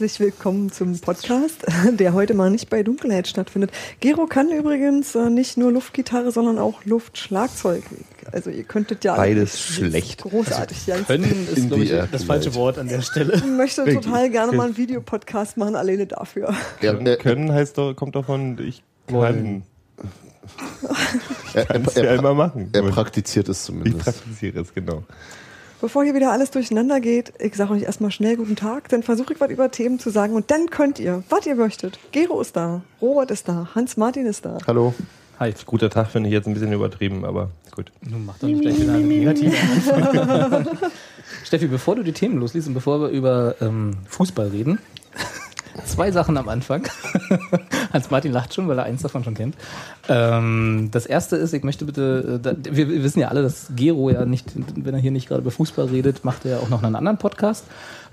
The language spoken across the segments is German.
Herzlich willkommen zum Podcast, der heute mal nicht bei Dunkelheit stattfindet. Gero kann übrigens äh, nicht nur Luftgitarre, sondern auch Luftschlagzeug. Also ihr könntet ja Beides schlecht. Großartig. ja. Können ist, glaube ich, das falsche Wort an der Stelle. Ich möchte total gerne mal einen Videopodcast machen, alleine dafür. Ja, Können, können heißt doch, kommt davon, ich kann. er, Kannst er, ja er, immer machen. er praktiziert es ich zumindest. praktiziere es, genau. Bevor hier wieder alles durcheinander geht, ich sage euch erstmal schnell guten Tag, dann versuche ich was über Themen zu sagen und dann könnt ihr, was ihr möchtet. Gero ist da, Robert ist da, Hans-Martin ist da. Hallo. Hi. Guter Tag finde ich jetzt ein bisschen übertrieben, aber gut. Nun mach doch nicht gleich wieder eine negative. Steffi, bevor du die Themen losliest und bevor wir über ähm, Fußball reden, zwei Sachen am Anfang. Hans-Martin lacht schon, weil er eins davon schon kennt. Ähm, das erste ist, ich möchte bitte, äh, wir wissen ja alle, dass Gero ja nicht, wenn er hier nicht gerade über Fußball redet, macht er ja auch noch einen anderen Podcast.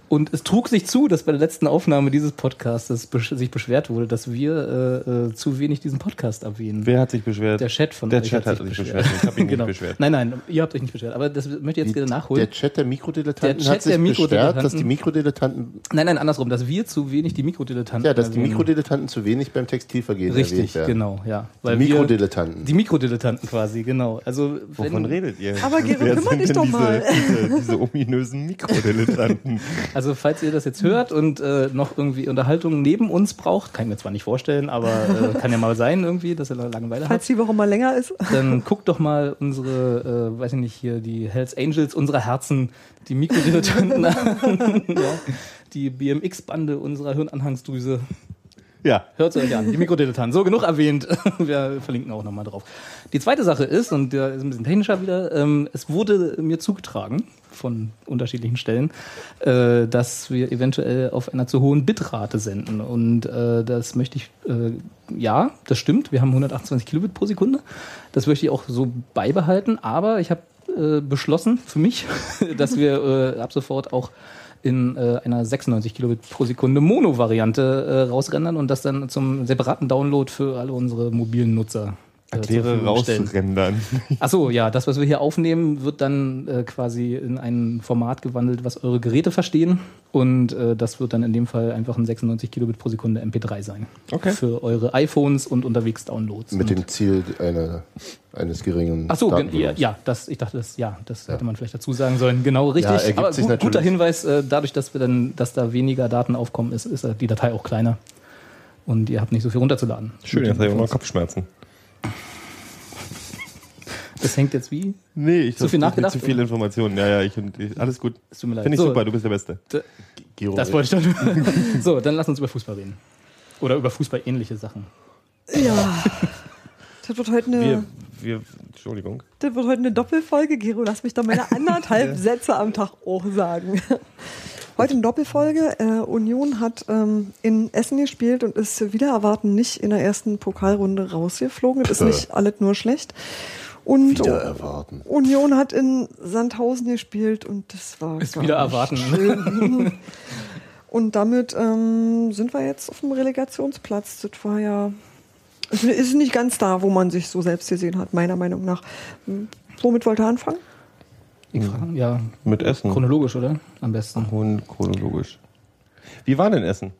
Und es trug sich zu, dass bei der letzten Aufnahme dieses Podcasts sich beschwert wurde, dass wir äh, äh, zu wenig diesen Podcast erwähnen. Wer hat sich beschwert? Der Chat von Der Chat hat sich beschwert. Ich habe ihn genau. nicht beschwert. Nein, nein, ihr habt euch nicht beschwert. Aber das möchte ich jetzt wieder nachholen. Der Chat der Mikrodilettanten Der Chat hat sich der beschwert, Mikrodilettanten- dass die Mikrodilettanten, nein, nein, andersrum, dass wir zu wenig die Mikrodilettanten ja, dass die erwähnen. Mikrodilettanten zu wenig beim Textilvergehen erwähnt Richtig, werden. genau, ja. Die wir- Mikrodilettanten. Die Mikrodilettanten quasi, genau. Also, wenn, Wovon redet ihr? Aber Gero, Wer kümmer sind dich doch diese, mal. Diese, diese ominösen Mikrodilettanten. Also, falls ihr das jetzt hört und äh, noch irgendwie Unterhaltung neben uns braucht, kann ich mir zwar nicht vorstellen, aber äh, kann ja mal sein irgendwie, dass ihr Langeweile habt. Falls die Woche mal länger ist. dann guckt doch mal unsere, äh, weiß ich nicht, hier die Hells Angels unserer Herzen, die Mikrodilettanten an, ja, die BMX-Bande unserer Hirnanhangsdrüse. Ja. Hört es euch an, die Mikrodilettanten. So, genug erwähnt. Wir verlinken auch nochmal drauf. Die zweite Sache ist, und der ist ein bisschen technischer wieder, ähm, es wurde mir zugetragen von unterschiedlichen Stellen, äh, dass wir eventuell auf einer zu hohen Bitrate senden. Und äh, das möchte ich, äh, ja, das stimmt, wir haben 128 Kilobit pro Sekunde. Das möchte ich auch so beibehalten, aber ich habe äh, beschlossen für mich, dass wir äh, ab sofort auch in äh, einer 96 Kilobit pro Sekunde Mono-Variante äh, rausrendern und das dann zum separaten Download für alle unsere mobilen Nutzer Erkläre Verfügung stellen. rausrendern. Achso, ja, das, was wir hier aufnehmen, wird dann äh, quasi in ein Format gewandelt, was eure Geräte verstehen. Und äh, das wird dann in dem Fall einfach ein 96 Kilobit pro Sekunde MP3 sein. Okay. Für eure iPhones und unterwegs Downloads. Mit und dem Ziel einer, eines geringen Ach so, gen- ja, ja, das, ich dachte, das, ja, das hätte man vielleicht dazu sagen sollen. Genau, richtig. Ja, Aber sich gut, guter. Hinweis, äh, dadurch, dass wir dann, dass da weniger Daten aufkommen, ist, ist äh, die Datei auch kleiner. Und ihr habt nicht so viel runterzuladen. Schön, jetzt habe ich auch noch. Kopfschmerzen. Das hängt jetzt wie? Nee, ich Zu viel nachgedacht? Zu viel Informationen. Ja, ja, ich, ich alles gut. Es tut mir leid. Finde ich So, super, du bist der Beste. Giro, Das wollte ich doch. so, dann lass uns über Fußball reden. Oder über Fußball-ähnliche Sachen. Ja. Das wird heute eine, Wir, wir, Entschuldigung. das wird heute eine Doppelfolge. Gero, lass mich doch meine anderthalb Sätze am Tag auch sagen. Heute eine Doppelfolge. Äh, Union hat ähm, in Essen gespielt und ist wieder erwarten nicht in der ersten Pokalrunde rausgeflogen. Das ist nicht alles nur schlecht. Und wieder erwarten. Union hat in Sandhausen gespielt und das war Ist gar wieder nicht erwarten. schön. und damit ähm, sind wir jetzt auf dem Relegationsplatz. Das war ja es ist nicht ganz da, wo man sich so selbst gesehen hat, meiner Meinung nach. Hm, Womit wollte er anfangen? Ich frage, ja, Mit Essen. chronologisch, oder? Am besten. Und chronologisch. Wie war denn Essen?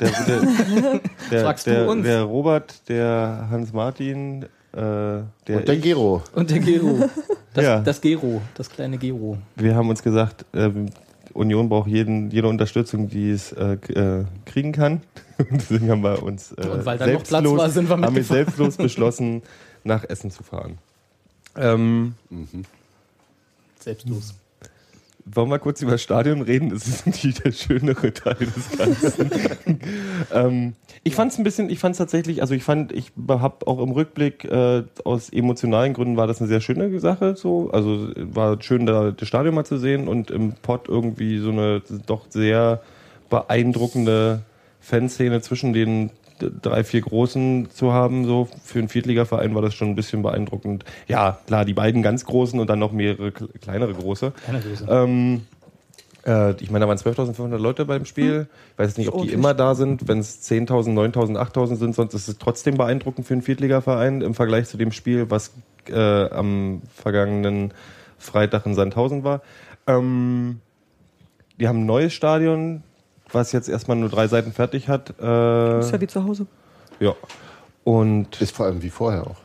Der, der, der, Fragst du uns? der Robert, der Hans-Martin, äh, der, Und der Gero. Und der Gero. Das, Ja. das Gero, das kleine Gero. wir haben uns gesagt, ähm, Union braucht jeden, jede Unterstützung, die es äh, äh, kriegen kann. Und deswegen haben wir uns äh, Und weil da noch Platz selbstlos, war, sind wir haben wir selbstlos beschlossen, nach Essen zu fahren. Ähm, Selbstlos. Wollen wir kurz über das Stadion reden? Das ist natürlich der schönere Teil des Ganzen. ähm, ich fand es ein bisschen, ich fand es tatsächlich, also ich fand, ich habe auch im Rückblick äh, aus emotionalen Gründen war das eine sehr schöne Sache. So, also war schön, da das Stadion mal zu sehen und im Pott irgendwie so eine doch sehr beeindruckende Fanszene zwischen den drei, vier Großen zu haben, so für einen Viertligaverein war das schon ein bisschen beeindruckend. Ja, klar, die beiden ganz Großen und dann noch mehrere kle- kleinere Große. Keine Größe. Ähm, äh, ich meine, da waren 12.500 Leute beim Spiel. Ich weiß nicht, ob die immer da sind. Wenn es 10.000, 9.000, 8.000 sind, sonst ist es trotzdem beeindruckend für einen Viertligaverein im Vergleich zu dem Spiel, was äh, am vergangenen Freitag in Sandhausen war. Ähm, wir haben ein neues Stadion, was jetzt erstmal nur drei Seiten fertig hat. Äh, Ist ja wie zu Hause. ja. Und Ist vor allem wie vorher auch.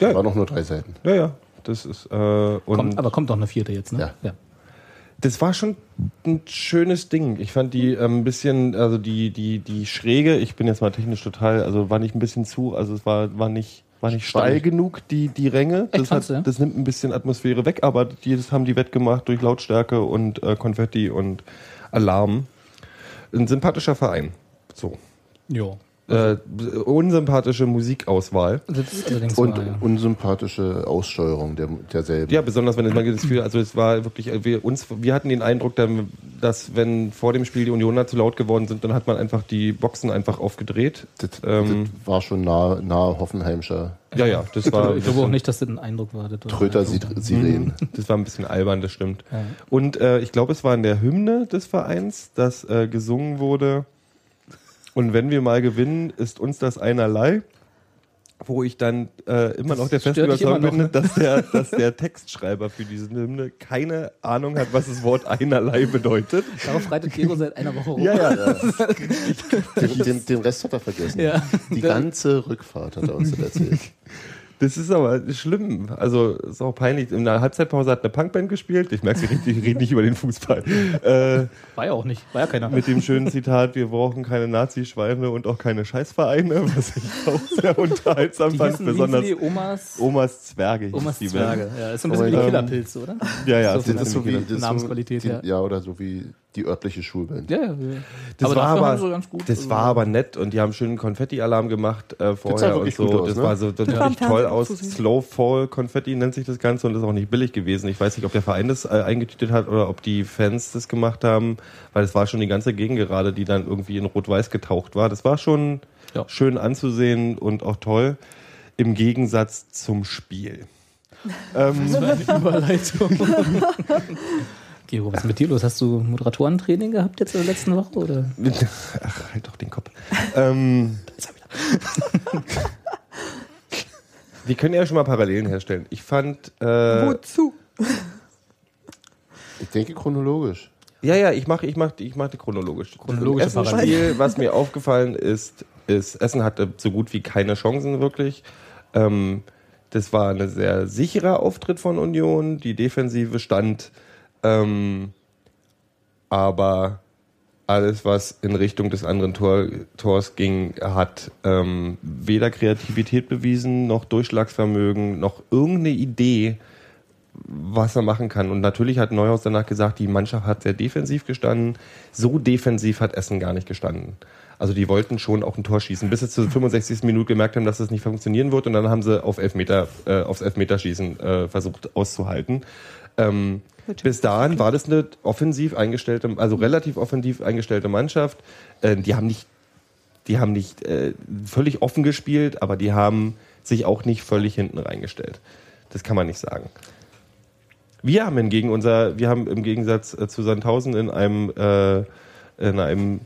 Ja. War noch nur drei Seiten. ja, ja, das ist äh, und Kommt, aber kommt doch eine vierte jetzt, ne? Ja. Das war schon ein schönes Ding. Ich fand die ähm, ein bisschen, also die, die, die Schräge, ich bin jetzt mal technisch total, also war nicht ein bisschen zu, also es war, war nicht, war nicht steil Spannend. genug, die, die Ränge. Echt, Das, du, ja? hat, das nimmt ein bisschen Atmosphäre weg, aber die, das haben die wettgemacht durch Lautstärke und äh, Konfetti und Alarm. Ein sympathischer Verein. So. Jo. Äh, unsympathische Musikauswahl. Das ist allerdings Und wahr, ja. unsympathische Aussteuerung der, derselben. Ja, besonders wenn man das Gefühl, also es war wirklich, äh, wir, uns, wir hatten den Eindruck, dass wenn vor dem Spiel die Unioner zu laut geworden sind, dann hat man einfach die Boxen einfach aufgedreht. Das, Ähm, das war schon nah, nah Hoffenheimscher Ja, ja, das war, ich glaube auch nicht, dass das ein Eindruck war. Das war Tröter einfach- Sirenen. das war ein bisschen albern, das stimmt. Ja. Und äh, ich glaube, es war in der Hymne des Vereins, dass äh, gesungen wurde. Und wenn wir mal gewinnen, ist uns das einerlei. Wo ich dann äh, immer noch der festen Überzeugung bin, ne? dass der, dass der Textschreiber für diese Hymne keine Ahnung hat, was das Wort einerlei bedeutet. Darauf reitet Gero seit einer Woche rum. Ja, ja. Den, den, den Rest hat er vergessen. Ja. Die ganze Rückfahrt hat er uns erzählt. Das ist aber schlimm. Also ist auch peinlich. In der Halbzeitpause hat eine Punkband gespielt. Ich merke, sie richtig, ich rede nicht über den Fußball. Äh, War ja auch nicht. War ja keiner. mit dem schönen Zitat, wir brauchen keine Nazi-Schweine und auch keine Scheißvereine, was ich auch sehr unterhaltsam die fand. hießen, Besonders die Omas, Omas Zwerge Omas die Zwerge. Band. Ja, ist so ein bisschen wie die Ähm, Killerpilze, oder? Ja, ja. So das ist so wie, das Namensqualität, so, ja. die, ja. oder so wie die örtliche Schulband. Ja, ja. das aber war aber, das also- war aber nett und die haben schönen Konfetti-Alarm gemacht äh, vorher und so. aus, das ne? war so das Ja. richtig toll aus. Slow Fall Konfetti nennt sich das Ganze und das ist auch nicht billig gewesen. Ich weiß nicht, ob der Verein das äh, eingetütet hat oder ob die Fans das gemacht haben, weil es war schon die ganze Gegend gerade, die dann irgendwie in Rot-Weiß getaucht war. Das war schon Ja. schön anzusehen und auch toll. Im Gegensatz zum Spiel. ähm, Das war eine Überleitung. Gero, was ist mit dir los? Hast du Moderatorentraining gehabt jetzt in der letzten Woche? Oder? Ach, halt doch den Kopf. ähm, wir können ja schon mal Parallelen herstellen. Ich fand. Äh, Wozu? Ich denke chronologisch. ja, ja, ich mache ich mach, ich mach die chronologisch. Chronologische das Parallelen. Spiel, was mir aufgefallen ist, ist, Essen hatte so gut wie keine Chancen wirklich. Ähm, das war ein sehr sicherer Auftritt von Union. Die Defensive stand. Ähm, aber alles, was in Richtung des anderen Tor, Tors ging, hat ähm, weder Kreativität bewiesen, noch Durchschlagsvermögen, noch irgendeine Idee, was er machen kann. Und natürlich hat Neuhaus danach gesagt, die Mannschaft hat sehr defensiv gestanden. So defensiv hat Essen gar nicht gestanden. Also die wollten schon auch ein Tor schießen, bis sie zur 65. Minute gemerkt haben, dass das nicht funktionieren wird. Und dann haben sie auf Elfmeter, äh, aufs Elfmeterschießen äh, versucht auszuhalten. Ähm, bis dahin war das eine offensiv eingestellte, also relativ offensiv eingestellte Mannschaft. Äh, die haben nicht, die haben nicht äh, völlig offen gespielt, aber die haben sich auch nicht völlig hinten reingestellt. Das kann man nicht sagen. Wir haben hingegen unser, wir haben im Gegensatz äh, zu Sandhausen in einem, äh, in einem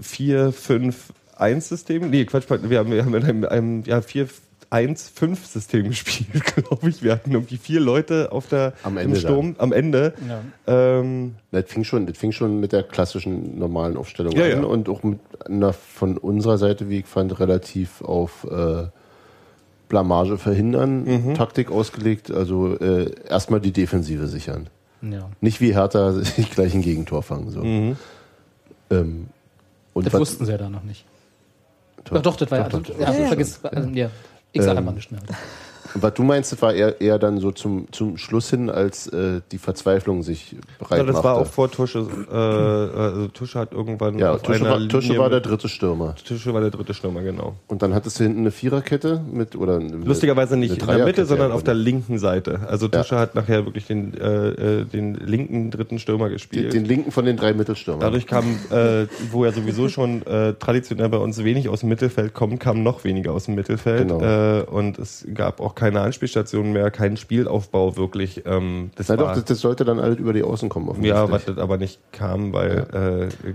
4-5-1-System, nee, Quatsch, wir haben, wir haben in einem, einem ja, 4-1-5-System gespielt, glaube ich. Wir hatten irgendwie vier Leute auf der, Am im Ende Sturm, am Ende. Ja. Ähm, Das fing schon, das fing schon mit der klassischen normalen Aufstellung Ja, an ja. und auch mit einer von unserer Seite, wie ich fand, relativ auf äh, Blamage verhindern, Mhm. Taktik ausgelegt. Also äh, erstmal die Defensive sichern. Ja. Nicht wie Hertha sich gleich ein Gegentor fangen. So. mhm. Ähm, und Das was- wussten sie ja da noch nicht. Doch, doch, das war ja. doch, also, doch, ja, doch, vergiss. doch. Also, ja. Ich sag Ähm, nicht schnell. Was du meinst, das war eher, eher dann so zum, zum Schluss hin, als äh, die Verzweiflung sich breit Ja, das machte. war auch vor Tusche. Äh, also Tusche hat irgendwann ja, auf Tusche, einer war, Tusche war der dritte Stürmer. Tusche war der dritte Stürmer, genau. Und dann hattest du hinten eine Viererkette mit, oder eine, Lustigerweise nicht in der Mitte, sondern ja, auf der linken Seite. Also Ja. Tusche hat nachher wirklich den, äh, äh, den linken dritten Stürmer den, gespielt. den linken von den drei Mittelstürmern. Dadurch kam, äh, wo ja sowieso schon äh, traditionell bei uns wenig aus dem Mittelfeld kommt, kam noch weniger aus dem Mittelfeld. Genau. Und es gab auch keine Anspielstationen mehr, keinen Spielaufbau wirklich. Ähm, das Na war, doch, das, das sollte dann alles über die Außen kommen. ja, was das aber nicht kam, weil äh,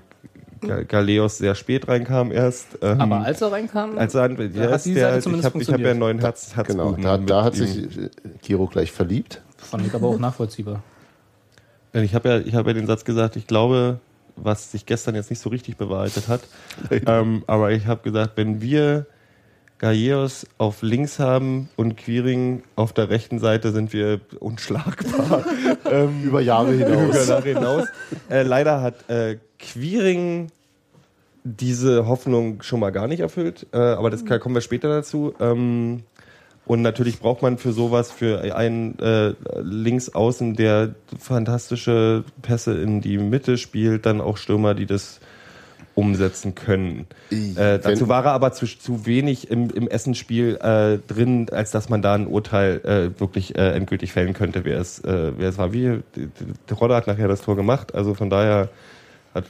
Ga- Galeos sehr spät reinkam erst. Ähm, Aber als er reinkam, als er, da ja, hat die der, Seite ich zumindest habe ich hab ja einen neuen Herz, Genau, Herzbuben da, da hat ihm. sich äh, Giro gleich verliebt. fand ich aber auch nachvollziehbar. Ich habe ja, ich hab ja den Satz gesagt, ich glaube, was sich gestern jetzt nicht so richtig bewahrheitet hat. ähm, aber ich habe gesagt, wenn wir Gallegos auf links haben und Quiring auf der rechten Seite, sind wir unschlagbar. ähm, Über Jahre über hinaus. Jahre hinaus. Äh, leider hat äh, Quiring diese Hoffnung schon mal gar nicht erfüllt, äh, aber das kann, kommen wir später dazu. Ähm, und natürlich braucht man für sowas, für einen äh, Linksaußen, der fantastische Pässe in die Mitte spielt, dann auch Stürmer, die das umsetzen können. Äh, dazu war er aber zu, zu wenig im, im Essensspiel äh, drin, als dass man da ein Urteil äh, wirklich äh, endgültig fällen könnte, wer es, äh, wer es war. Wie, Rodder hat nachher das Tor gemacht, also von daher hat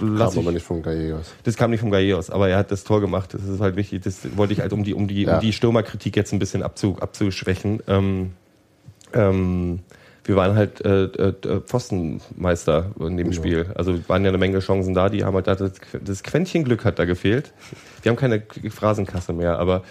lass Kam aber ich, nicht von Gallegos. das kam nicht vom Gallegos, aber er hat das Tor gemacht. Das ist halt wichtig. Das wollte ich halt, um die, um die, Ja. um die Stürmerkritik jetzt ein bisschen abzu, abzuschwächen. Ähm, ähm, wir waren halt äh, äh, Pfostenmeister in dem Spiel. Also waren ja eine Menge Chancen da. Die haben halt da das, das Quäntchen Glück hat da gefehlt. Wir haben keine Phrasenkasse mehr, aber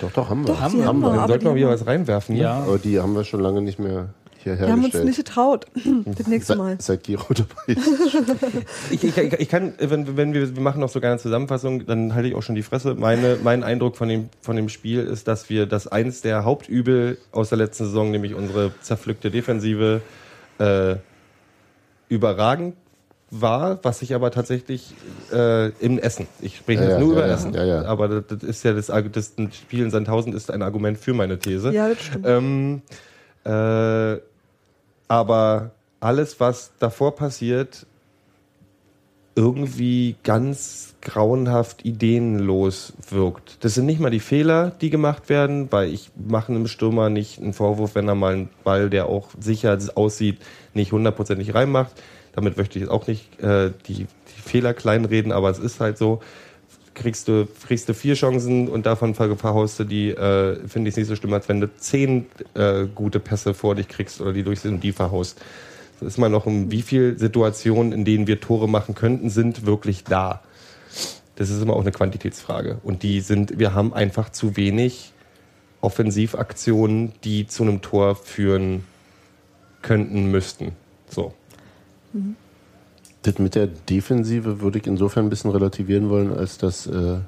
Doch, doch, haben wir. Doch, die haben wir. dann aber sollten wir wieder haben was reinwerfen. ne? Ja, Aber die haben wir schon lange nicht mehr hierher Wir haben uns gestellt. nicht getraut. Das nächste Mal. Seit, seit Giro dabei. Ich, ich, ich kann, wenn, wenn wir, wir machen noch sogar eine Zusammenfassung, dann halte ich auch schon die Fresse. Meine, mein Eindruck von dem, von dem Spiel ist, dass wir das eins der Hauptübel aus der letzten Saison, nämlich unsere zerpflückte Defensive, äh, überragend war, was sich aber tatsächlich äh, im Essen. Ich spreche Ja, jetzt nur ja, über ja, Essen. ja, ja. Aber das, das ist ja das, das Spiel in Sandhausen ist ein Argument für meine These. Ja, das stimmt. Ähm, äh, aber alles, was davor passiert, irgendwie ganz grauenhaft ideenlos wirkt. Das sind nicht mal die Fehler, die gemacht werden, weil ich mache einem Stürmer nicht einen Vorwurf, wenn er mal einen Ball, der auch sicher aussieht, nicht hundertprozentig reinmacht. Damit möchte ich jetzt auch nicht äh, die, die Fehler kleinreden, aber es ist halt so, kriegst du, kriegst du vier Chancen und davon ver- verhaust du die, äh, finde ich nicht so schlimm, als wenn du zehn äh, gute Pässe vor dich kriegst oder die durch sind und die verhaust. Das ist mal noch um wie viel Situationen, in denen wir Tore machen könnten, sind wirklich da. Das ist immer auch eine Quantitätsfrage. Und die sind, wir haben einfach zu wenig Offensivaktionen, die zu einem Tor führen könnten, müssten. So. Das mit der Defensive würde ich insofern ein bisschen relativieren wollen, als dass, äh,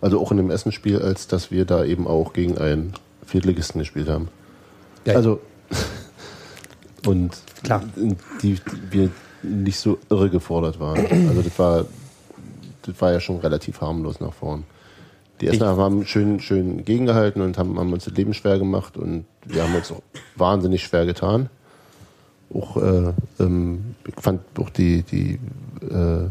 also auch in dem Essenspiel, als dass wir da eben auch gegen einen Viertligisten gespielt haben. Ja. Also, und Klar. die wir nicht so irre gefordert waren. Also das war, das war ja schon relativ harmlos nach vorn. Die Essener haben schön, schön gegengehalten und haben, haben uns das Leben schwer gemacht und wir haben uns auch wahnsinnig schwer getan. Auch, äh, ähm, ich fand auch die, die äh,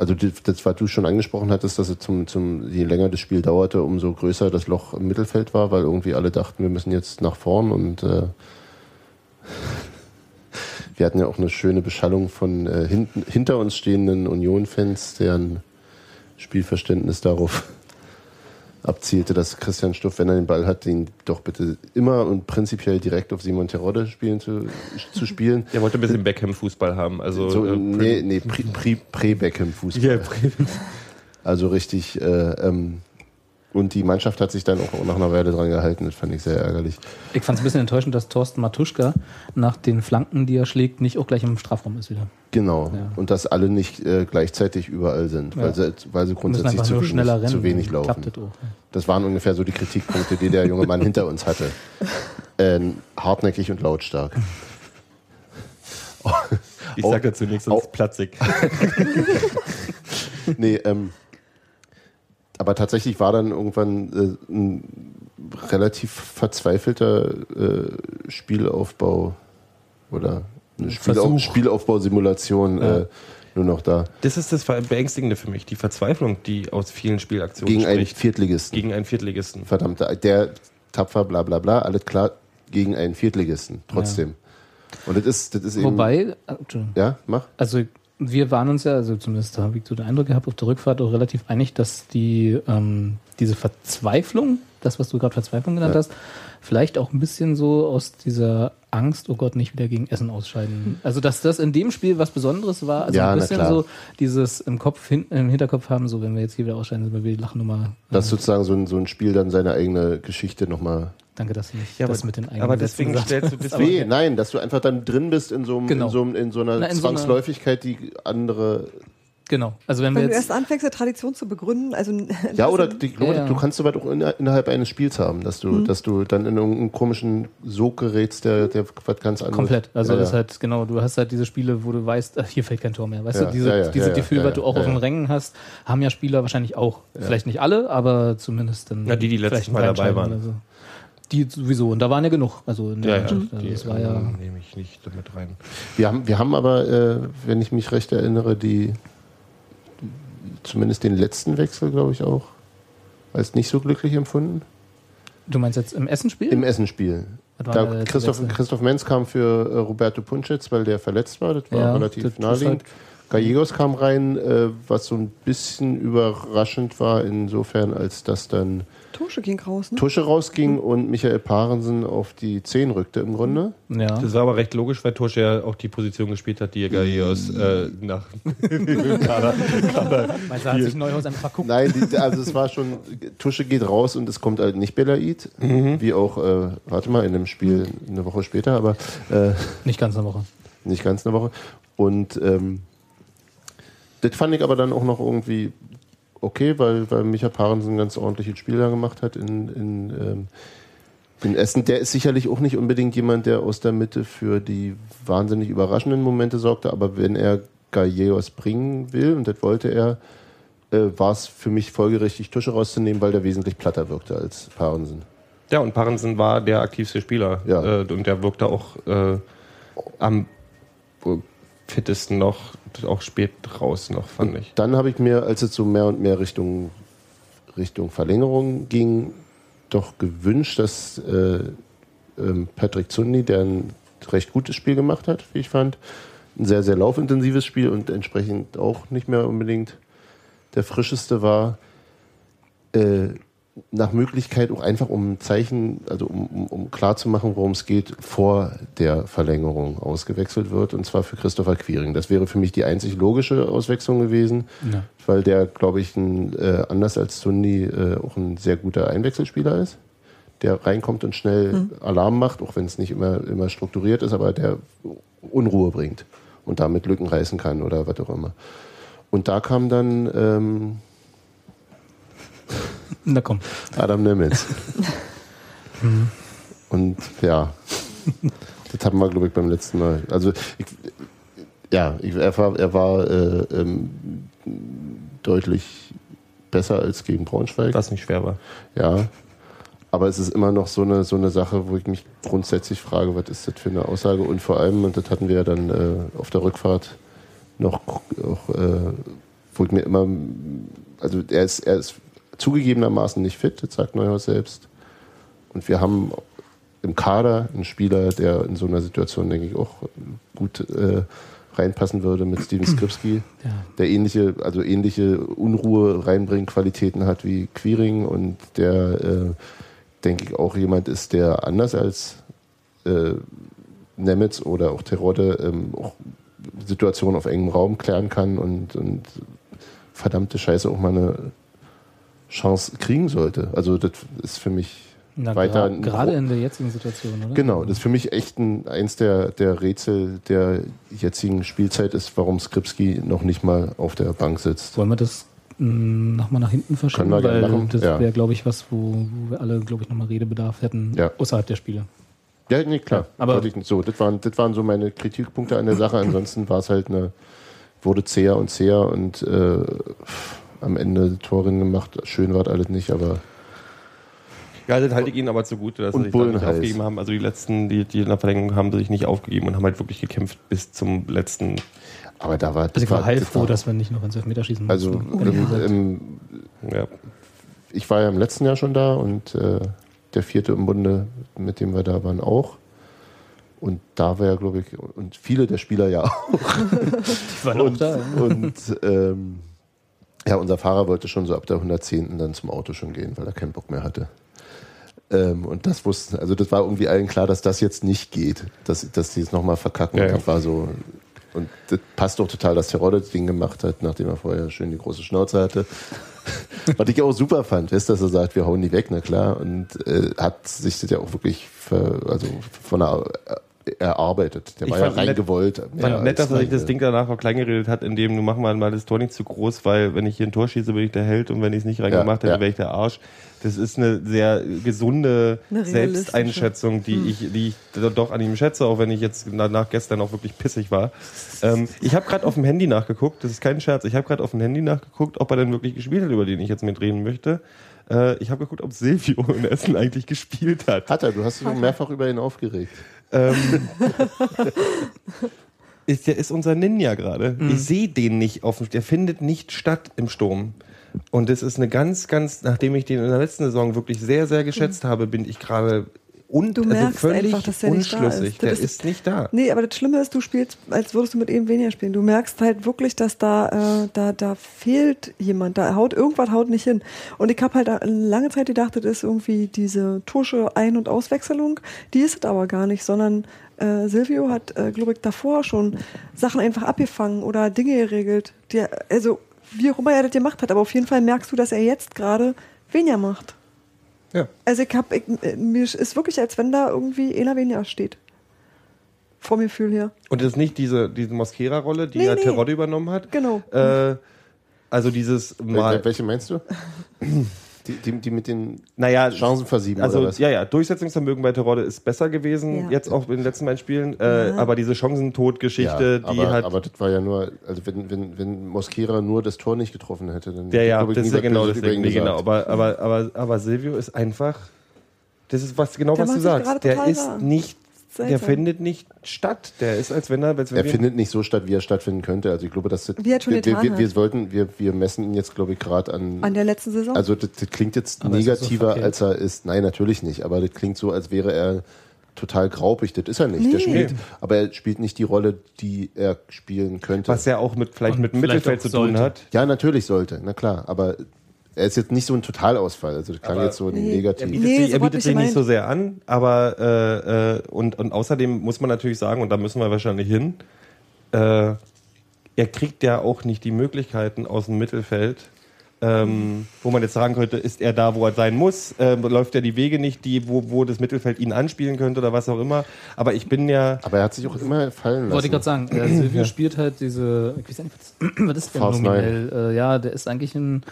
also das, was du schon angesprochen hattest, dass es zum, zum, je länger das Spiel dauerte, umso größer das Loch im Mittelfeld war, weil irgendwie alle dachten, wir müssen jetzt nach vorn und äh, wir hatten ja auch eine schöne Beschallung von äh, hinten, hinter uns stehenden Union-Fans, deren Spielverständnis darauf abzielte, dass Christian Stuff, wenn er den Ball hat, ihn doch bitte immer und prinzipiell direkt auf Simon Terodde spielen zu, zu spielen. Der wollte ein bisschen Beckham-Fußball haben. Also, So, äh, nee, nee, Pre- Pre- Pre-Beckham-Fußball. Ja, Pre- Also richtig, äh, ähm, und die Mannschaft hat sich dann auch nach einer Weile dran gehalten, das fand ich sehr ärgerlich. ich fand es ein bisschen enttäuschend, dass Thorsten Matuschka nach den Flanken, die er schlägt, nicht auch gleich im Strafraum ist wieder. Genau. Ja. Und dass alle nicht äh, gleichzeitig überall sind, weil, Ja. sie, weil sie Wir müssen grundsätzlich zu schneller rennen. zu wenig laufen. Das auch. Das waren ungefähr so die Kritikpunkte, die der junge Mann hinter uns hatte. Ähm, hartnäckig und lautstark. ich sag dazu nichts, sonst platzig. Nee, ähm, aber tatsächlich war dann irgendwann äh, ein relativ verzweifelter äh, Spielaufbau oder eine Spielauf. Spielaufbausimulation Ja. äh, nur noch da. Das ist das Beängstigende für mich, die Verzweiflung, die aus vielen Spielaktionen Gegen einen spricht. Viertligisten. gegen einen Viertligisten. Verdammt, der tapfer, bla bla bla, alles klar, gegen einen Viertligisten. Trotzdem. Und das ist, das ist eben. Wobei, äh. Ja, mach. also wir waren uns ja, also zumindest habe ich so den Eindruck gehabt, auf der Rückfahrt auch relativ einig, dass die ähm, diese Verzweiflung, das, was du gerade Verzweiflung genannt Ja. hast, vielleicht auch ein bisschen so aus dieser Angst, oh Gott, nicht wieder gegen Essen ausscheiden. Also dass das in dem Spiel was Besonderes war, also Ja, ein bisschen so dieses im Kopf, hin, im Hinterkopf haben, so wenn wir jetzt hier wieder ausscheiden, sind wir wieder die Lachnummer. Dass sozusagen so ein, so ein Spiel dann seine eigene Geschichte nochmal. Danke, dass du nicht Ja, das aber- mit den eigenen aber Sätzen deswegen gesagt stellst du das- Aber- Nee, nein, dass du einfach dann drin bist in so, einem, Genau. in so, einem, in so einer Na, in so einer- Zwangsläufigkeit, die andere. Genau. Also wenn wir Wenn du erst anfängst, eine Tradition zu begründen, also Ja, oder die, glaube, Ja. du kannst sowas auch in, innerhalb eines Spiels haben, dass du, dass du dann in irgendeinen komischen Sog gerätst, der, der was ganz anderes. Komplett. Also ja, das ja. halt, genau, du hast halt diese Spiele, wo du weißt, ach, hier fällt kein Tor mehr. Weißt Ja, du, diese, ja, ja, dieses ja, Gefühl, ja, was du auch ja, auf den ja. Rängen hast, haben ja Spieler wahrscheinlich auch. Vielleicht nicht alle, aber zumindest dann. Ja, die, die letztes vielleicht Mal dabei waren. oder So. Die sowieso. Und da waren ja genug. Also in der Ja, ja, Mannschaft. Also die das war ja. nehme ich nicht damit rein. Wir haben, wir haben aber, äh, wenn ich mich recht erinnere, die zumindest den letzten Wechsel, glaube ich, auch als nicht so glücklich empfunden. Du meinst jetzt im Essenspiel? Im Essenspiel. Da Christoph? Christoph Menz kam für äh, Roberto Punschitz, weil der verletzt war. Das war Ja, relativ das naheliegend. halt- Gallegos kam rein, äh, was so ein bisschen überraschend war, insofern, als dass dann Tusche ging raus, ne? Tusche rausging und Michael Parensen auf die 10 rückte im Grunde. Ja. Das war aber recht logisch, weil Tosche ja auch die Position gespielt hat, die Gallegos äh, nach im Kader. Meinst du, hat sich Neuhaus einfach verguckt? Nein, die, also es war schon, Tusche geht raus und es kommt halt nicht Belaid, wie auch, äh, warte mal, in dem Spiel eine Woche später, aber äh, Nicht ganz eine Woche. nicht ganz eine Woche. Und ähm, das fand ich aber dann auch noch irgendwie okay, weil, weil Micha Parensen ganz ordentliches Spiel da gemacht hat in, in, ähm, in Essen. Der ist sicherlich auch nicht unbedingt jemand, der aus der Mitte für die wahnsinnig überraschenden Momente sorgte, aber wenn er Gallegos bringen will, und das wollte er, äh, war es für mich folgerichtig, Tusche rauszunehmen, weil der wesentlich platter wirkte als Parensen. Ja, und Parensen war der aktivste Spieler. Ja. Äh, und der wirkte auch äh, am äh, fittesten noch, auch spät raus noch, fand ich. Dann habe ich mir, als es so mehr und mehr Richtung, Richtung Verlängerung ging, doch gewünscht, dass äh, ähm, Patrick Zundi, der ein recht gutes Spiel gemacht hat, wie ich fand, ein sehr, sehr laufintensives Spiel und entsprechend auch nicht mehr unbedingt der frischeste war, äh, nach Möglichkeit auch einfach um ein Zeichen, also um, um, um klarzumachen, worum es geht, vor der Verlängerung ausgewechselt wird, und zwar für Christopher Quiring. Das wäre für mich die einzig logische Auswechslung gewesen, Ja. weil der, glaube ich, ein, äh, anders als Sundi äh, auch ein sehr guter Einwechselspieler ist, der reinkommt und schnell Alarm macht, auch wenn es nicht immer, immer strukturiert ist, aber der Unruhe bringt und damit Lücken reißen kann oder was auch immer. Und da kam dann ähm, Na komm. Adam Nemitz. Und ja, das hatten wir, glaube ich, beim letzten Mal. Also, ich, ja, ich, er war, er war äh, ähm, deutlich besser als gegen Braunschweig. Was nicht schwer war. Ja. Aber es ist immer noch so eine, so eine Sache, wo ich mich grundsätzlich frage, was ist das für eine Aussage? Und vor allem, und das hatten wir ja dann äh, auf der Rückfahrt noch, auch, äh, wo ich mir immer, also er ist, er ist zugegebenermaßen nicht fit, das sagt Neuhaus selbst. Und wir haben im Kader einen Spieler, der in so einer Situation, denke ich, auch gut äh, reinpassen würde mit Steven Skripski, Ja. der ähnliche, also ähnliche Unruhe reinbringen Qualitäten hat wie Quiring und der, äh, denke ich, auch jemand ist, der anders als äh, Nemitz oder auch Terodde ähm, auch Situationen auf engem Raum klären kann und, und verdammte Scheiße auch mal eine Chance kriegen sollte. Also das ist für mich Na, weiter gra- gerade in der jetzigen Situation, oder? Genau, das ist für mich echt ein, eins der, der Rätsel der jetzigen Spielzeit ist, warum Skripski noch nicht mal auf der Bank sitzt. Wollen wir das nochmal nach hinten verschieben? Können wir gerne Weil machen, das ja. wäre, glaube ich, was, wo, wo wir alle, glaube ich, nochmal Redebedarf hätten Ja. außerhalb der Spiele. Ja, nee, klar. Ja, aber- ich so, das waren, das waren so meine Kritikpunkte an der Sache. Ansonsten war es halt eine, wurde zäher und zäher und äh, am Ende Torin gemacht. Schön war das alles nicht, aber Ja, das halte ich ihnen aber zugute, dass sie sich da nicht aufgegeben haben. Also die letzten, die, die in der Verlängerung haben sich nicht aufgegeben und haben halt wirklich gekämpft bis zum letzten. Aber da war. Also ich war heilfroh, dass wir nicht noch ins Elfmeterschießen Also mussten. im, im, Ja. ich war ja im letzten Jahr schon da und äh, der vierte im Bunde, mit dem wir da waren, auch. Und da war ja, glaube ich, und viele der Spieler ja auch. Die waren auch Und, da. und ähm, ja, unser Fahrer wollte schon so ab der 110. dann zum Auto schon gehen, weil er keinen Bock mehr hatte. Ähm, und das wussten, also das war irgendwie allen klar, dass das jetzt nicht geht, dass, dass die es nochmal verkacken. Ja, und ja. das war so, und das passt doch total, dass Terodde das Ding gemacht hat, nachdem er vorher schön die große Schnauze hatte. Was ich auch super fand, ist, dass er sagt, wir hauen die weg, na klar. Und äh, hat sich das ja auch wirklich ver, also von der, erarbeitet. Der Ich war ja fand nett- reingewollt. Fand nett, dass er sich das Ding danach auch klein geredet hat, indem du mach mal, mal das Tor nicht zu groß, weil wenn ich hier ein Tor schieße, bin ich der Held und wenn ich es nicht reingemacht Ja, hätte, ja. wäre ich der Arsch. Das ist eine sehr gesunde Eine. Hm. Selbsteinschätzung, die ich, die ich doch an ihm schätze, auch wenn ich jetzt nach gestern auch wirklich pissig war. Ähm, ich habe gerade auf dem Handy nachgeguckt, das ist kein Scherz, ich habe gerade auf dem Handy nachgeguckt, ob er denn wirklich gespielt hat, über den ich jetzt mit reden möchte. Äh, ich habe geguckt, ob Silvio in Essen eigentlich gespielt hat. Hat er, du hast dich mehrfach über ihn aufgeregt. Ähm, ist, der ist unser Ninja gerade. Mhm. Ich sehe den nicht auf dem, der findet nicht statt im Sturm. Und das ist eine ganz, ganz, nachdem ich den in der letzten Saison wirklich sehr, sehr geschätzt habe, bin ich gerade un, Du also merkst völlig einfach, dass der nicht da unschlüssig. ist. Der Das ist, ist- nicht da. Nee, aber das Schlimme ist, du spielst, als würdest du mit ihm weniger spielen. Du merkst halt wirklich, dass da, äh, da, da fehlt jemand. Da haut irgendwas haut nicht hin. Und ich habe halt lange Zeit gedacht, das ist irgendwie diese Tusche Ein- und Auswechselung. Die ist es aber gar nicht, sondern äh, Silvio hat, äh, glaube ich, davor schon Sachen einfach abgefangen oder Dinge geregelt. Die, also, wie auch immer er das gemacht hat, aber auf jeden Fall merkst du, dass er jetzt gerade weniger macht. Ja. Also ich hab, ich, äh, mir ist wirklich, als wenn da irgendwie einer weniger steht. Vom Gefühl her. Und das ist nicht diese, diese Mosquera-Rolle, die Nee, ja nee. Terodde übernommen hat. Genau. Äh, also dieses Mal. Welche meinst du? Die, die, die mit den Naja, Chancen versieben Also oder was? ja, ja, Durchsetzungsvermögen bei Terodde ist besser gewesen, Ja. jetzt auch in den letzten beiden Spielen. Äh, Ja. Aber diese Chancentod-Geschichte, ja, die aber, hat. aber das war ja nur, also wenn, wenn, wenn Mosquera nur das Tor nicht getroffen hätte, dann ja, ja, ich, das ist ja genau ihn Nee, genau. Aber, aber, aber, aber Silvio ist einfach. Das ist was genau, Der was du sagst. Der ist nicht. Der Seltsam. findet nicht statt. Der ist, als wenn er. Als wenn Er findet nicht so statt, wie er stattfinden könnte. Also ich glaube, dass das, Wie er schon wir, wir, getan wir, hat. wir sollten, wir, wir messen ihn jetzt, glaube ich, gerade an. An der letzten Saison. also das, das klingt jetzt Aber so negativer, als er ist. Nein, natürlich nicht. Aber das klingt so, als wäre er total graupig. Das ist er nicht. Der Nee. spielt, aber er spielt nicht die Rolle, die er spielen könnte. was ja auch mit, vielleicht Und mit dem Mittelfeld zu tun sollte. hat. ja, natürlich sollte. Na klar. Aber er ist jetzt nicht so ein Totalausfall. Also das klang Aber- jetzt so Nee. Er negativ. bietet, Nee, sich, so er bietet ich sich nicht so sehr an, aber äh, äh, und, und außerdem muss man natürlich sagen, und da müssen wir wahrscheinlich hin, äh, er kriegt ja auch nicht die Möglichkeiten aus dem Mittelfeld, ähm, wo man jetzt sagen könnte, ist er da, wo er sein muss, ähm, läuft er die Wege nicht, die, wo, wo das Mittelfeld ihn anspielen könnte oder was auch immer. Aber ich bin ja, Aber er hat sich auch immer fallen lassen. Wollte ich gerade sagen, äh, Silvio spielt halt diese, ich weiß nicht, was, was ist denn Fast nominell? Äh, ja, der ist eigentlich ein,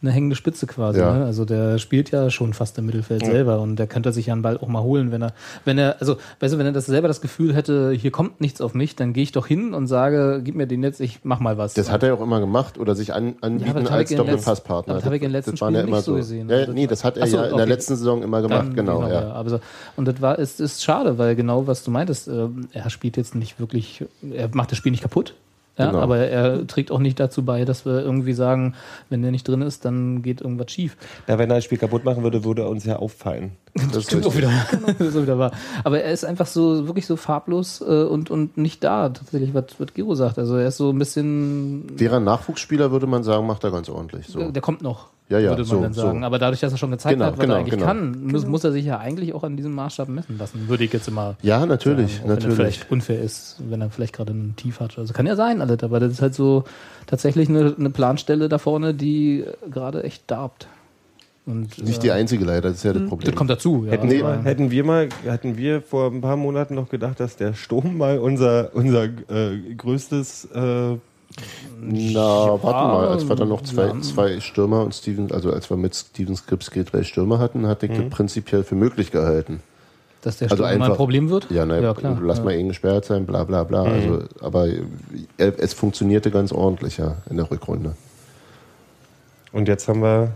eine hängende Spitze quasi. Ja. Ne? Also der spielt ja schon fast im Mittelfeld selber und der könnte sich ja einen Ball auch mal holen, wenn er, wenn er, also, weißt du, wenn er das selber das Gefühl hätte, hier kommt nichts auf mich, dann gehe ich doch hin und sage, gib mir den jetzt, ich mach mal was. Das hat er auch immer gemacht oder sich an, Ja, anbieten hab als Doppelpasspartner. das hab ich in den letzten das waren ja Spielen immer nicht so gesehen. Ja, Also nee, das hat er so, ja in der letzten Saison immer gemacht, Dann- genau. ja. Aber so, und das war, es ist schade, weil genau was du meintest, äh, er spielt jetzt nicht wirklich, er macht das Spiel nicht kaputt. Ja, Genau. aber er trägt auch nicht dazu bei, dass wir irgendwie sagen, wenn der nicht drin ist, dann geht irgendwas schief. ja, wenn er das Spiel kaputt machen würde, würde er uns ja auffallen. Das ist Stimmt auch wieder. das ist auch wieder wahr. Aber er ist einfach so wirklich so farblos äh, und, und nicht da, tatsächlich, was, was Giro sagt. Also er ist so ein bisschen. Wäre ein Nachwuchsspieler, würde man sagen, macht er ganz ordentlich. So. Der kommt noch, Ja, ja, würde man so, dann sagen. so. Aber dadurch, dass er schon gezeigt Genau, hat, was genau, er eigentlich genau. kann, muss, muss er sich ja eigentlich auch an diesem Maßstab messen lassen, würde ich jetzt immer Ja, natürlich, sagen, auch Wenn er natürlich. vielleicht unfair ist, wenn er vielleicht gerade ein Tief hat. Also kann ja sein, alles, aber das ist halt so tatsächlich eine, eine Planstelle da vorne, die gerade echt darbt. Und, Nicht äh, die einzige leider, das ist ja das Problem. Das kommt dazu. Ja, Hätten, aber- hätten wir mal, hätten wir vor ein paar Monaten noch gedacht, dass der Sturm mal unser, unser äh, größtes äh, Na, warte mal, als wir dann noch zwei, ja. zwei Stürmer und Steven, also als wir mit Steven Skripski drei Stürmer hatten, hatte ich das prinzipiell für möglich gehalten. dass der Also Sturm mal ein einfach- Problem wird? Ja, ne, klar. lass ja. mal ihn gesperrt sein, bla bla bla. Also, aber es funktionierte ganz ordentlich, ja, in der Rückrunde. Und jetzt haben wir,